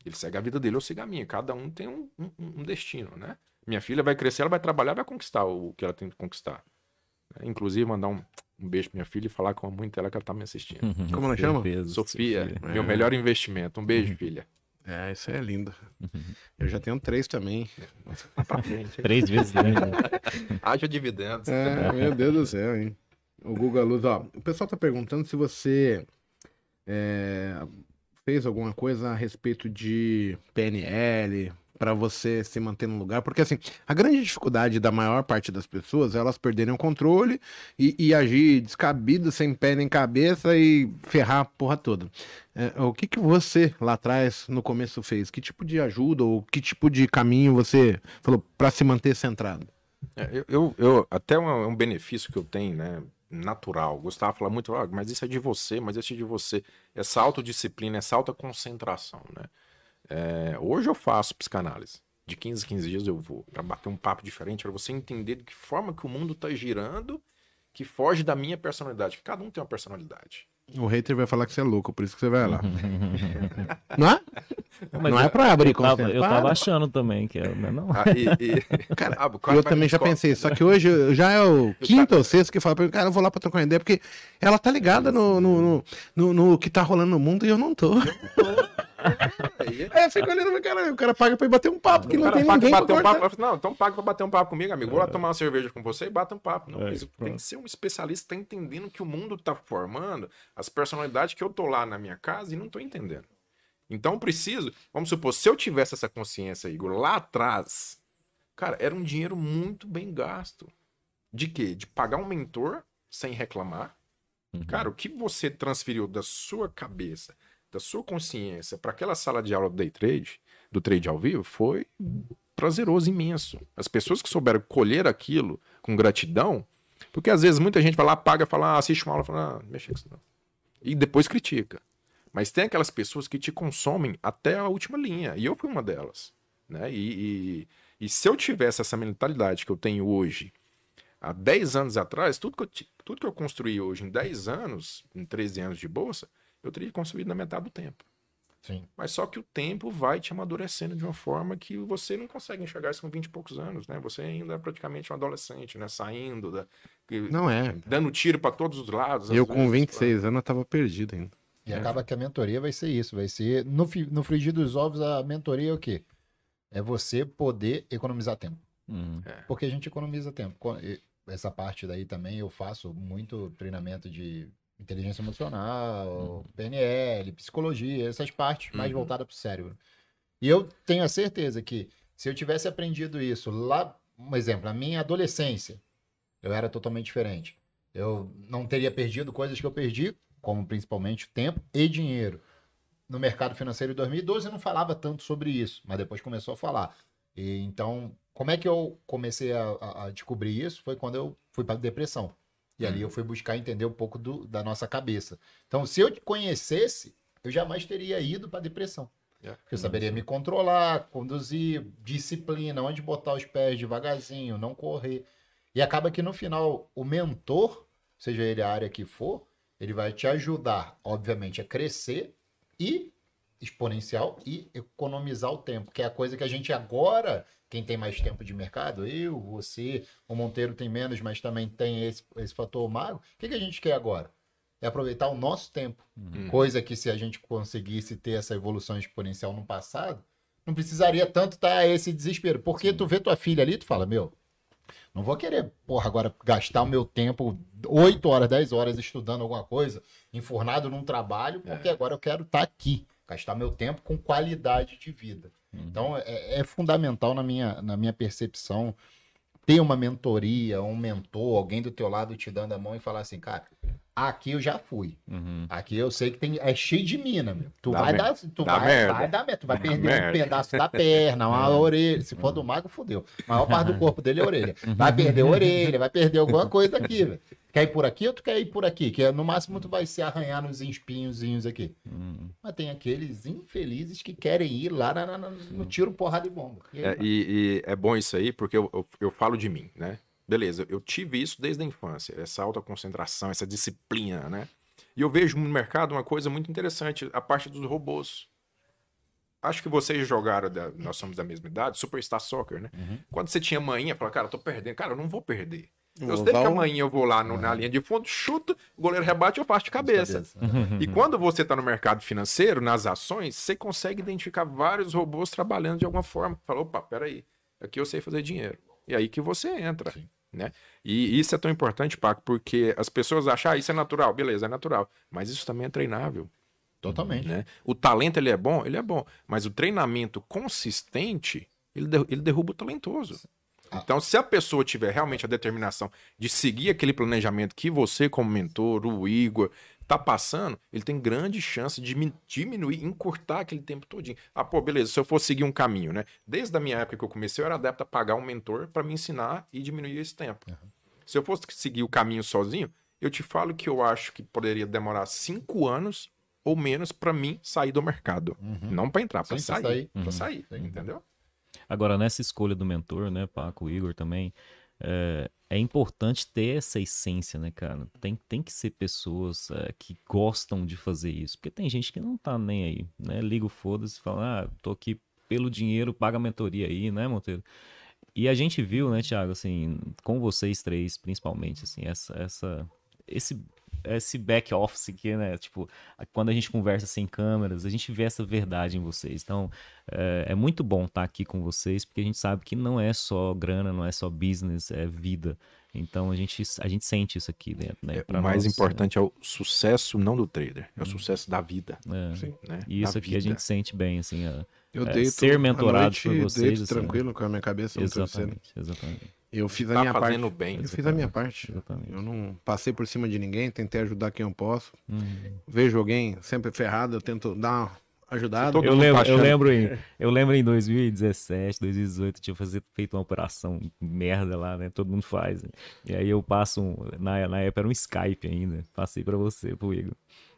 Ele segue a vida dele, eu sigo a minha. Cada um tem um, um, um destino, né? Minha filha vai crescer, ela vai trabalhar, vai conquistar o que ela tem que conquistar. Inclusive, mandar um, um beijo pra minha filha e falar com muito ela que ela tá me assistindo. Como ela chama? Sofia, Sofia. meu é. melhor investimento. Um beijo, filha. É, isso é lindo. Eu já tenho três também. três vezes né? Haja dividendos. É, meu Deus do céu, hein? O Google Luz, ó. O pessoal tá perguntando se você é, fez alguma coisa a respeito de PNL, para você se manter no lugar, porque assim, a grande dificuldade da maior parte das pessoas é elas perderem o controle e, e agir descabido, sem pé nem cabeça e ferrar a porra toda. É, o que, que você lá atrás, no começo, fez? Que tipo de ajuda ou que tipo de caminho você falou para se manter centrado? É, eu, eu, eu, até um, um benefício que eu tenho, né? natural. Gustavo fala muito, ah, mas isso é de você, mas isso é de você. Essa autodisciplina, essa autoconcentração, né? É, hoje eu faço psicanálise. De 15 a 15 dias eu vou para bater um papo diferente, para você entender de que forma que o mundo está girando, que foge da minha personalidade. Cada um tem uma personalidade. O hater vai falar que você é louco, por isso que você vai lá. não é? Mas não é pra abrir eu tava, eu tava achando também que é, não é não. Ah, e, e... Cara, ah, eu também já pensei, só que hoje já é o quinto ou sexto que fala pra mim, cara, eu vou lá pra trocar uma ideia, porque ela tá ligada no, no, no, no, no que tá rolando no mundo e eu não tô. Eu não tô. É, fica olhando, cara, o cara paga pra ir bater um papo, que não tem ninguém bater um papo. Não, então paga pra bater um papo comigo, amigo. Vou lá é. tomar uma cerveja com você e bata um papo. Não, é, tem que ser um especialista que tá entendendo que o mundo tá formando, as personalidades que eu tô lá na minha casa e não tô entendendo. Então preciso, vamos supor, se eu tivesse essa consciência, Igor, lá atrás, cara, era um dinheiro muito bem gasto. De quê? De pagar um mentor sem reclamar. Uhum. Cara, o que você transferiu da sua cabeça da sua consciência para aquela sala de aula do day trade, do trade ao vivo, foi prazeroso, imenso. As pessoas que souberam colher aquilo com gratidão, porque às vezes muita gente vai lá, paga, fala, ah, assiste uma aula, fala, ah, mexe com isso não. E depois critica. Mas tem aquelas pessoas que te consomem até a última linha, e eu fui uma delas. Né? E, e, e se eu tivesse essa mentalidade que eu tenho hoje, há 10 anos atrás, tudo que, eu, tudo que eu construí hoje em 10 anos, em 13 anos de bolsa, eu teria construído na metade do tempo. Sim. Mas só que o tempo vai te amadurecendo de uma forma que você não consegue enxergar isso com 20 e poucos anos, né? Você ainda é praticamente um adolescente, né? Saindo da. Não é. Dando tiro para todos os lados. Eu com 26 pra... anos eu tava perdido ainda. E é. acaba que a mentoria vai ser isso, vai ser. No, no frigir dos ovos, a mentoria é o quê? É você poder economizar tempo. Uhum. É. Porque a gente economiza tempo. Essa parte daí também eu faço muito treinamento de inteligência emocional, uhum. PNL, psicologia, essas partes mais uhum. voltadas para o cérebro. E eu tenho a certeza que se eu tivesse aprendido isso lá, um exemplo, na minha adolescência, eu era totalmente diferente. Eu não teria perdido coisas que eu perdi, como principalmente tempo e dinheiro. No mercado financeiro em 2012 eu não falava tanto sobre isso, mas depois começou a falar. E então, como é que eu comecei a, a descobrir isso? Foi quando eu fui para depressão. E ali eu fui buscar entender um pouco do, da nossa cabeça. Então, se eu te conhecesse, eu jamais teria ido para depressão. Yeah. É. Eu saberia me controlar, conduzir, disciplina, onde botar os pés devagarzinho, não correr. E acaba que no final, o mentor, seja ele a área que for, ele vai te ajudar, obviamente, a crescer e exponencial e economizar o tempo, que é a coisa que a gente agora quem tem mais tempo de mercado, eu, você, o Monteiro tem menos, mas também tem esse, esse fator mago. O que, que a gente quer agora? É aproveitar o nosso tempo. Uhum. Coisa que se a gente conseguisse ter essa evolução exponencial no passado, não precisaria tanto estar esse desespero. Porque tu vê tua filha ali, tu fala, meu, não vou querer, porra, agora gastar o meu tempo 8 horas, 10 horas estudando alguma coisa, enfurnado num trabalho, porque agora eu quero estar aqui, gastar meu tempo com qualidade de vida. Então é, é fundamental na minha, na minha percepção ter uma mentoria, um mentor, alguém do teu lado te dando a mão e falar assim, cara, aqui eu já fui. Uhum. Aqui eu sei que tem, é cheio de mina, meu. Tu Dá vai merda. dar, tu Dá vai, merda. vai dar merda, tu vai Dá perder merda. um pedaço da perna, uma orelha. Se for do mago, fodeu. A maior parte do corpo dele é a orelha. Vai perder a orelha, vai perder alguma coisa aqui, velho. Quer ir por aqui ou tu quer ir por aqui? Que é, no máximo tu vai se arranhar nos espinhozinhos aqui. Uhum. Mas tem aqueles infelizes que querem ir lá na- na- no tiro, porrada e bomba. E aí, É, e, e é bom isso aí, porque eu, eu, eu falo de mim, né? Beleza, eu tive isso desde a infância, essa alta concentração, essa disciplina, né? E eu vejo no mercado uma coisa muito interessante, a parte dos robôs. Acho que vocês jogaram, da- nós somos da mesma idade, Superstar Soccer, né? Quando você tinha manhã, fala, cara, eu tô perdendo. Cara, eu não vou perder. Eu sei que amanhã eu vou lá no- na linha de fundo, chuto, o goleiro rebate eu faço de cabeça. E quando você está no mercado financeiro, nas ações, você consegue identificar vários robôs trabalhando de alguma forma. Fala, opa, peraí, aqui eu sei fazer dinheiro. E aí que você entra. Né? E isso é tão importante, Paco, porque as pessoas acham, ah, isso é natural, beleza, é natural. Mas isso também é treinável. Totalmente. Né? O talento ele é bom, ele é bom. Mas o treinamento consistente, ele derruba o talentoso. Então, se a pessoa tiver realmente a determinação de seguir aquele planejamento que você, como mentor, o Igor, tá passando, ele tem grande chance de mi- diminuir, encurtar aquele tempo todinho. Ah, pô, beleza, se eu for seguir um caminho, né? Desde a minha época que eu comecei, eu era adepto a pagar um mentor para me ensinar e diminuir esse tempo. Se eu fosse seguir o caminho sozinho, eu te falo que eu acho que poderia demorar cinco anos ou menos para mim sair do mercado. Não para entrar, para pra sair. sair. Para Uhum. sair, Sim. entendeu? Agora, nessa escolha do mentor, né, Paco, Igor também, é, é importante ter essa essência, né, cara? Tem, tem que ser pessoas é, que gostam de fazer isso, porque tem gente que não tá nem aí, né? Liga o foda-se e fala, ah, tô aqui pelo dinheiro, paga a mentoria aí, né, Monteiro? E a gente viu, né, Thiago, assim, com vocês três, principalmente, assim, essa, essa, esse, esse back office aqui, né, tipo, quando a gente conversa sem câmeras, a gente vê essa verdade em vocês. Então, é, é muito bom estar aqui com vocês, porque a gente sabe que não é só grana, não é só business, é vida. Então, a gente, a gente sente isso aqui dentro, né? É, o mais nós, importante é o sucesso não do trader, é o sucesso da vida. É, Sim. Né? e isso Da aqui a vida. gente sente bem, assim, é, Eu É, deito ser mentorado noite, por vocês, deito assim, tranquilo com a minha cabeça exatamente, exatamente. Eu fiz a Tá minha fazendo parte. bem. Eu fiz a minha parte. Exatamente. Eu não passei por cima de ninguém, tentei ajudar quem eu posso. Uhum. Vejo alguém sempre ferrado, eu tento dar uma ajudada. Eu mundo tá lembro, eu lembro em, eu lembro em 2017, 2018, eu tinha fazer, feito uma operação merda lá, né? Todo mundo faz. né? E aí eu passo, um, na, na época era um Skype ainda, passei pra você, pro Igor.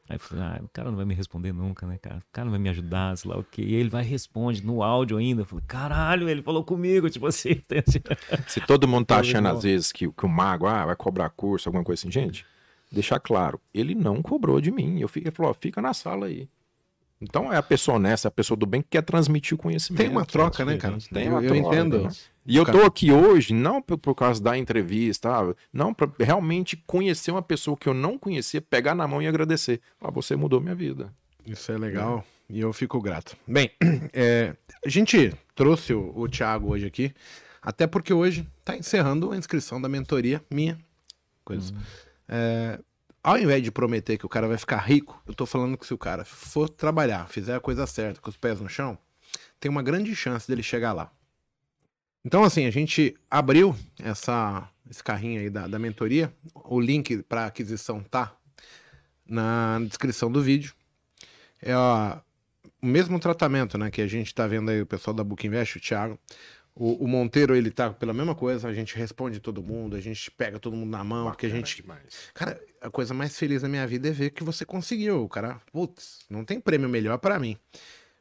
Aí eu falei, ah, o cara não vai me responder nunca, né, cara? O cara não vai me ajudar, sei lá o quê. E ele vai responde no áudio ainda. Eu falei, caralho, ele falou comigo, tipo assim. Se todo mundo tá achando às vezes que, que o mago ah, vai cobrar curso, alguma coisa assim, gente, deixar claro, ele não cobrou de mim. Eu fiquei, ele falou, ó, fica na sala aí. Então é a pessoa honesta, a pessoa do bem que quer transmitir o conhecimento. Tem uma troca, né, cara? Tem eu, uma eu troca, entendo. né? E eu tô aqui hoje não por, por causa da entrevista, ah, não para realmente conhecer uma pessoa que eu não conhecia, pegar na mão e agradecer. Ah, você mudou minha vida. Isso é legal e eu fico grato. Bem, é, a gente trouxe o, o Thiago hoje aqui, até porque hoje tá encerrando a inscrição da mentoria minha. Coisa. É, ao invés de prometer que o cara vai ficar rico, eu tô falando que se o cara for trabalhar, fizer a coisa certa, com os pés no chão, tem uma grande chance dele chegar lá. Então, assim, a gente abriu essa, esse carrinho aí da, da mentoria. O link para aquisição tá na descrição do vídeo. É ó, o mesmo tratamento, né, que a gente tá vendo aí o pessoal da Book Invest, o Thiago. O, o Monteiro, ele tá pela mesma coisa, a gente responde todo mundo, a gente pega todo mundo na mão, porque a Bacana gente demais. Cara, a coisa mais feliz da minha vida é ver que você conseguiu. O cara, putz, não tem prêmio melhor pra mim.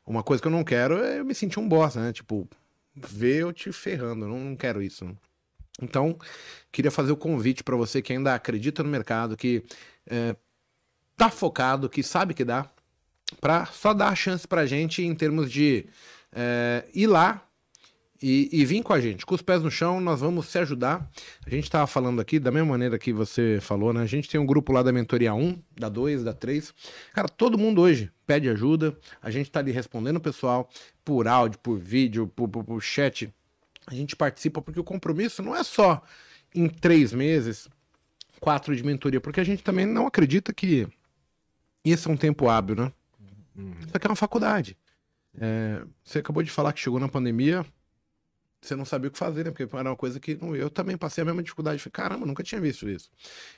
Uma coisa que eu não quero é eu me sentir um boss, né? Tipo, ver eu te ferrando. Não, não quero isso. Não. Então, queria fazer o convite pra você que ainda acredita no mercado, que é, tá focado, que sabe que dá, pra só dar a chance pra gente em termos de é, ir lá e, e vir com a gente. Com os pés no chão, nós vamos se ajudar. A gente estava falando aqui, da mesma maneira que você falou, né? A gente tem um grupo lá da Mentoria 1, da 2, da 3. Cara, todo mundo hoje pede ajuda. A gente está ali respondendo o pessoal por áudio, por vídeo, por, por, por chat. A gente participa porque o compromisso não é só em três meses, quatro de mentoria, porque a gente também não acredita que isso é um tempo hábil, né? Isso aqui é uma faculdade. É, você acabou de falar que chegou na pandemia, você não sabia o que fazer, né? Porque era uma coisa que não, eu também passei a mesma dificuldade. Falei, caramba, nunca tinha visto isso.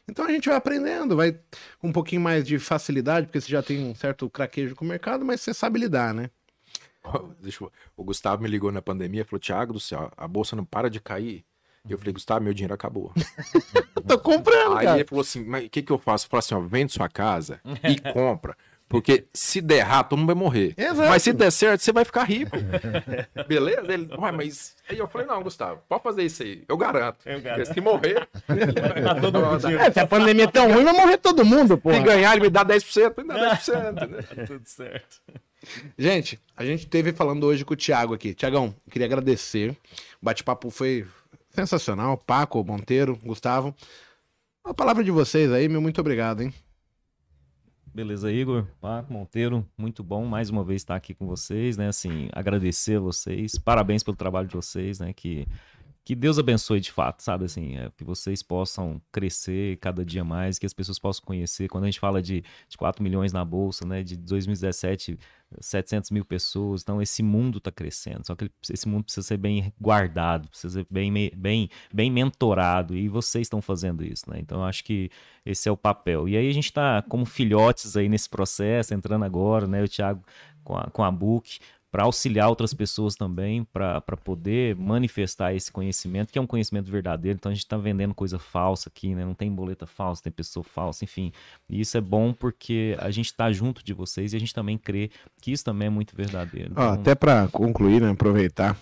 Então a gente vai aprendendo, vai com um pouquinho mais de facilidade, porque você já tem um certo craquejo com o mercado, mas você sabe lidar, né? Deixa eu- O Gustavo me ligou na pandemia e falou: Thiago do céu, a bolsa não para de cair. E eu falei, Gustavo, meu dinheiro acabou. Tô comprando, Aí cara. ele falou assim: mas o que, que eu faço? Eu falei assim: ó, vende sua casa e compra. Porque se der errado, todo mundo vai morrer. Exato. Mas se der certo, você vai ficar rico. Beleza? Ele, ué, mas. Aí eu falei: não, Gustavo, pode fazer isso aí. Eu garanto. Eu garanto. Se morrer, todo mundo É, se a pandemia é tão ruim, vai morrer todo mundo, pô. se ganhar, ele me dá 10%, me dá 10%. né? Tudo certo. Gente, a gente teve falando hoje com o Thiago aqui. Tiagão, queria agradecer. O bate-papo foi sensacional. Paco, Monteiro, Gustavo. A palavra de vocês aí, meu muito obrigado, hein? Beleza, Igor, Paco, Monteiro, muito bom mais uma vez estar aqui com vocês, né? Assim, agradecer a vocês, parabéns pelo trabalho de vocês, né? Que, que Deus abençoe de fato, sabe? Assim, é, que vocês possam crescer cada dia mais, que as pessoas possam conhecer. Quando a gente fala de, de 4 milhões na bolsa, né? De 2017, 700 mil pessoas, então esse mundo está crescendo. Só que ele- esse mundo precisa ser bem guardado, precisa ser bem, bem, bem mentorado, e vocês estão fazendo isso, né? Então acho que esse é o papel. E aí a gente está como filhotes aí nesse processo, entrando agora, né? O Thiago com a, com a Book, para auxiliar outras pessoas também, para poder manifestar esse conhecimento, que é um conhecimento verdadeiro. Então a gente está vendendo coisa falsa aqui, né? Não tem boleta falsa, tem pessoa falsa, enfim. E isso é bom porque a gente está junto de vocês e a gente também crê que isso também é muito verdadeiro. Ó, Então, até para concluir, né, aproveitar.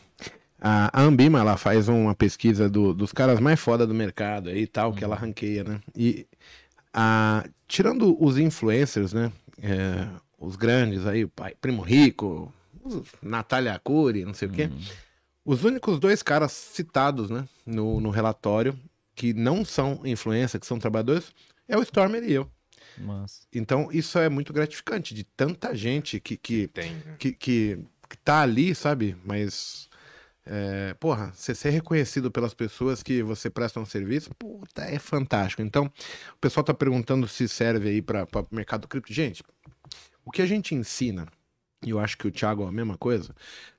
A, Ambima, ela faz uma pesquisa do- dos caras mais foda do mercado aí e tal, que ela ranqueia, né? E a, tirando os influencers, né? é, os grandes aí, o pai, Primo Rico, Natália Cury, não sei o quê. Os únicos dois caras citados, né, no, no relatório, que não são influência, que são trabalhadores, é o Stormer e eu. mas Então, isso é muito gratificante de tanta gente que, que, Tem. né? que, que, que tá ali, sabe? Mas, é, porra, você ser reconhecido pelas pessoas que você presta um serviço, puta, é fantástico. Então, o pessoal tá perguntando se serve aí para o mercado cripto. Gente, o que a gente ensina, e eu acho que o Thiago é a mesma coisa,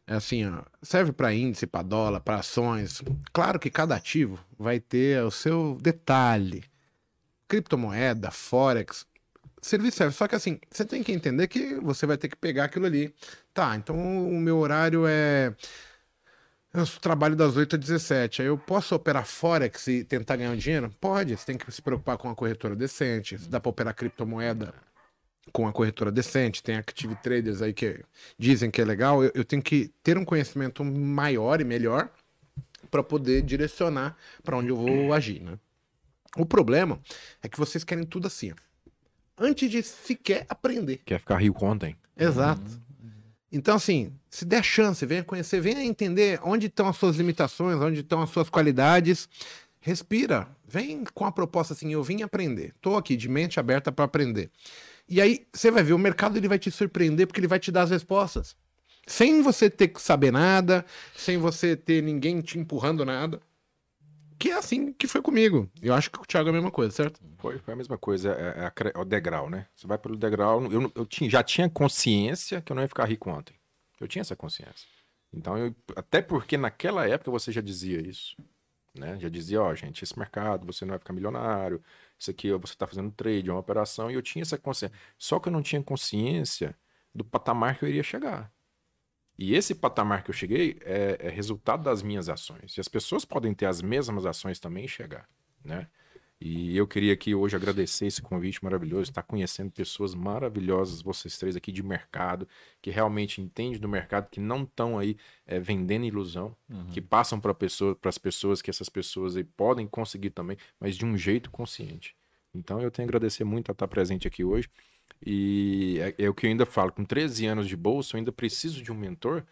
é assim, ó, serve para índice, para dólar, para ações. Claro que cada ativo vai ter o seu detalhe. Criptomoeda, Forex, serviço serve. Só que assim, você tem que entender que você vai ter que pegar aquilo ali. Tá, então o meu horário é. Eu trabalho das 8 às 17. Aí eu posso operar Forex e tentar ganhar um dinheiro? Pode. Você tem que se preocupar com uma corretora decente. Se dá para operar criptomoeda com uma corretora decente. Tem active traders aí que dizem que é legal. Eu, eu tenho que ter um conhecimento maior e melhor para poder direcionar para onde eu vou agir, né? O problema é que vocês querem tudo assim, ó. Antes de sequer aprender. Quer ficar rico ontem? Exato. Então, assim, se der chance, venha conhecer, venha entender onde estão as suas limitações, onde estão as suas qualidades. Respira, vem com a proposta assim, eu vim aprender. Tô aqui de mente aberta para aprender. E aí você vai ver, o mercado ele vai te surpreender porque ele vai te dar as respostas. Sem você ter que saber nada, sem você ter ninguém te empurrando nada. Que é assim que foi comigo. Eu acho que o Thiago é a mesma coisa, certo? Foi, foi a mesma coisa, é, é é o degrau, né? Você vai pelo degrau. Eu, eu tinha, já tinha consciência que eu não ia ficar rico ontem. Eu tinha essa consciência. Então, eu, até porque naquela época você já dizia isso. Né? Já dizia, ó, gente, esse mercado, você não vai ficar milionário, isso aqui você está fazendo trade, é uma operação, e eu tinha essa consciência. Só que eu não tinha consciência do patamar que eu iria chegar. E esse patamar que eu cheguei é, é resultado das minhas ações. E as pessoas podem ter as mesmas ações também e chegar, né? E eu queria aqui hoje agradecer esse convite maravilhoso, estar conhecendo pessoas maravilhosas, vocês três aqui de mercado, que realmente entendem do mercado, que não estão aí eh, vendendo ilusão, que passam para pessoa, as pessoas, que essas pessoas aí podem conseguir também, mas de um jeito consciente. Então eu tenho a agradecer muito a estar presente aqui hoje. E é, é o que eu ainda falo, com 13 anos de bolsa, eu ainda preciso de um mentor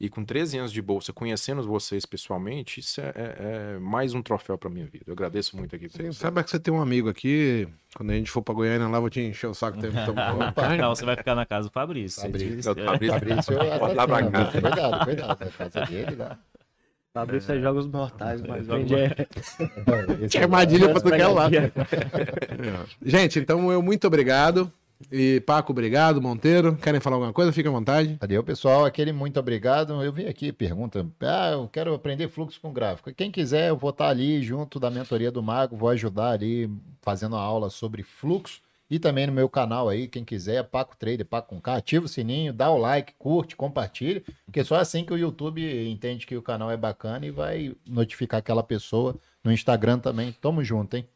E com 13 anos de bolsa, conhecendo vocês pessoalmente, isso é, é- é mais um troféu pra minha vida. Eu agradeço muito aqui. Sim, saiba que você tem um amigo aqui. Quando a gente for pra Goiânia lá, vou te encher o saco. Tem, Não, você vai ficar na casa do Fabrício. Fabrício. Eu- disse- Fabrício- Fabrício, eu Pode lá pra até cá. tenho, Cuidado, cuidado. Casa dele lá. Fabrício é jogos mortais, mas Jogos vende é- armadilha pra tu que é lá. Gente, então eu muito obrigado. E Paco, obrigado. Monteiro, querem falar alguma coisa? Fica à vontade. O pessoal? Aquele muito obrigado. Eu vi aqui, pergunta. Ah, eu quero aprender fluxo com gráfico. Quem quiser, eu vou estar ali junto da mentoria do Mago, vou ajudar ali fazendo a aula sobre fluxo. E também no meu canal aí, quem quiser, Paco Trader, Paco com K, ativa o sininho, dá o like, curte, compartilha, porque só assim que o YouTube entende que o canal é bacana e vai notificar aquela pessoa no Instagram também. Tamo junto, hein?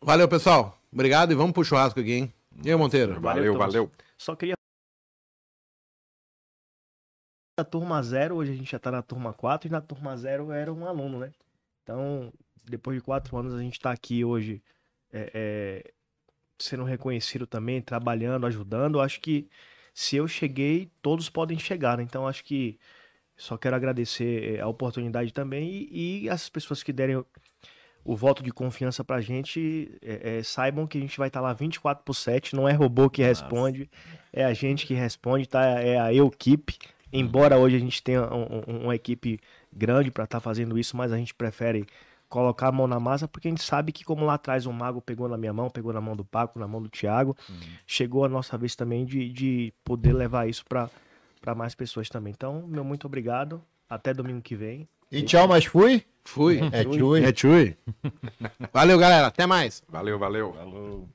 Valeu, pessoal. Obrigado e vamos pro churrasco aqui, hein? E aí, Monteiro? Valeu, Thomas. valeu. Só queria. Na turma zero, hoje a gente já tá na turma 4 e na turma zero era um aluno, né? Então, depois de quatro anos, a gente tá aqui hoje é, é, sendo reconhecido também, trabalhando, ajudando. Eu acho que se eu cheguei, todos podem chegar, né? Então, acho que só quero agradecer é, a oportunidade também e, e as pessoas que derem o, voto de confiança pra gente, é, é, saibam que a gente vai estar lá 24 por 7, não é robô que Nossa. responde, é a gente que responde, tá? É a equipe. Embora hoje a gente tenha um- um- uma equipe grande para estar fazendo isso, mas a gente prefere colocar a mão na massa porque a gente sabe que como lá atrás o Mago pegou na minha mão, pegou na mão do Paco, na mão do Thiago, chegou a nossa vez também de, de poder levar isso para mais pessoas também. Então, meu muito obrigado. Até domingo que vem. E tchau, mas fui? Fui. É tchui. É tchui. Valeu, galera. Até mais. Valeu, valeu. Falou.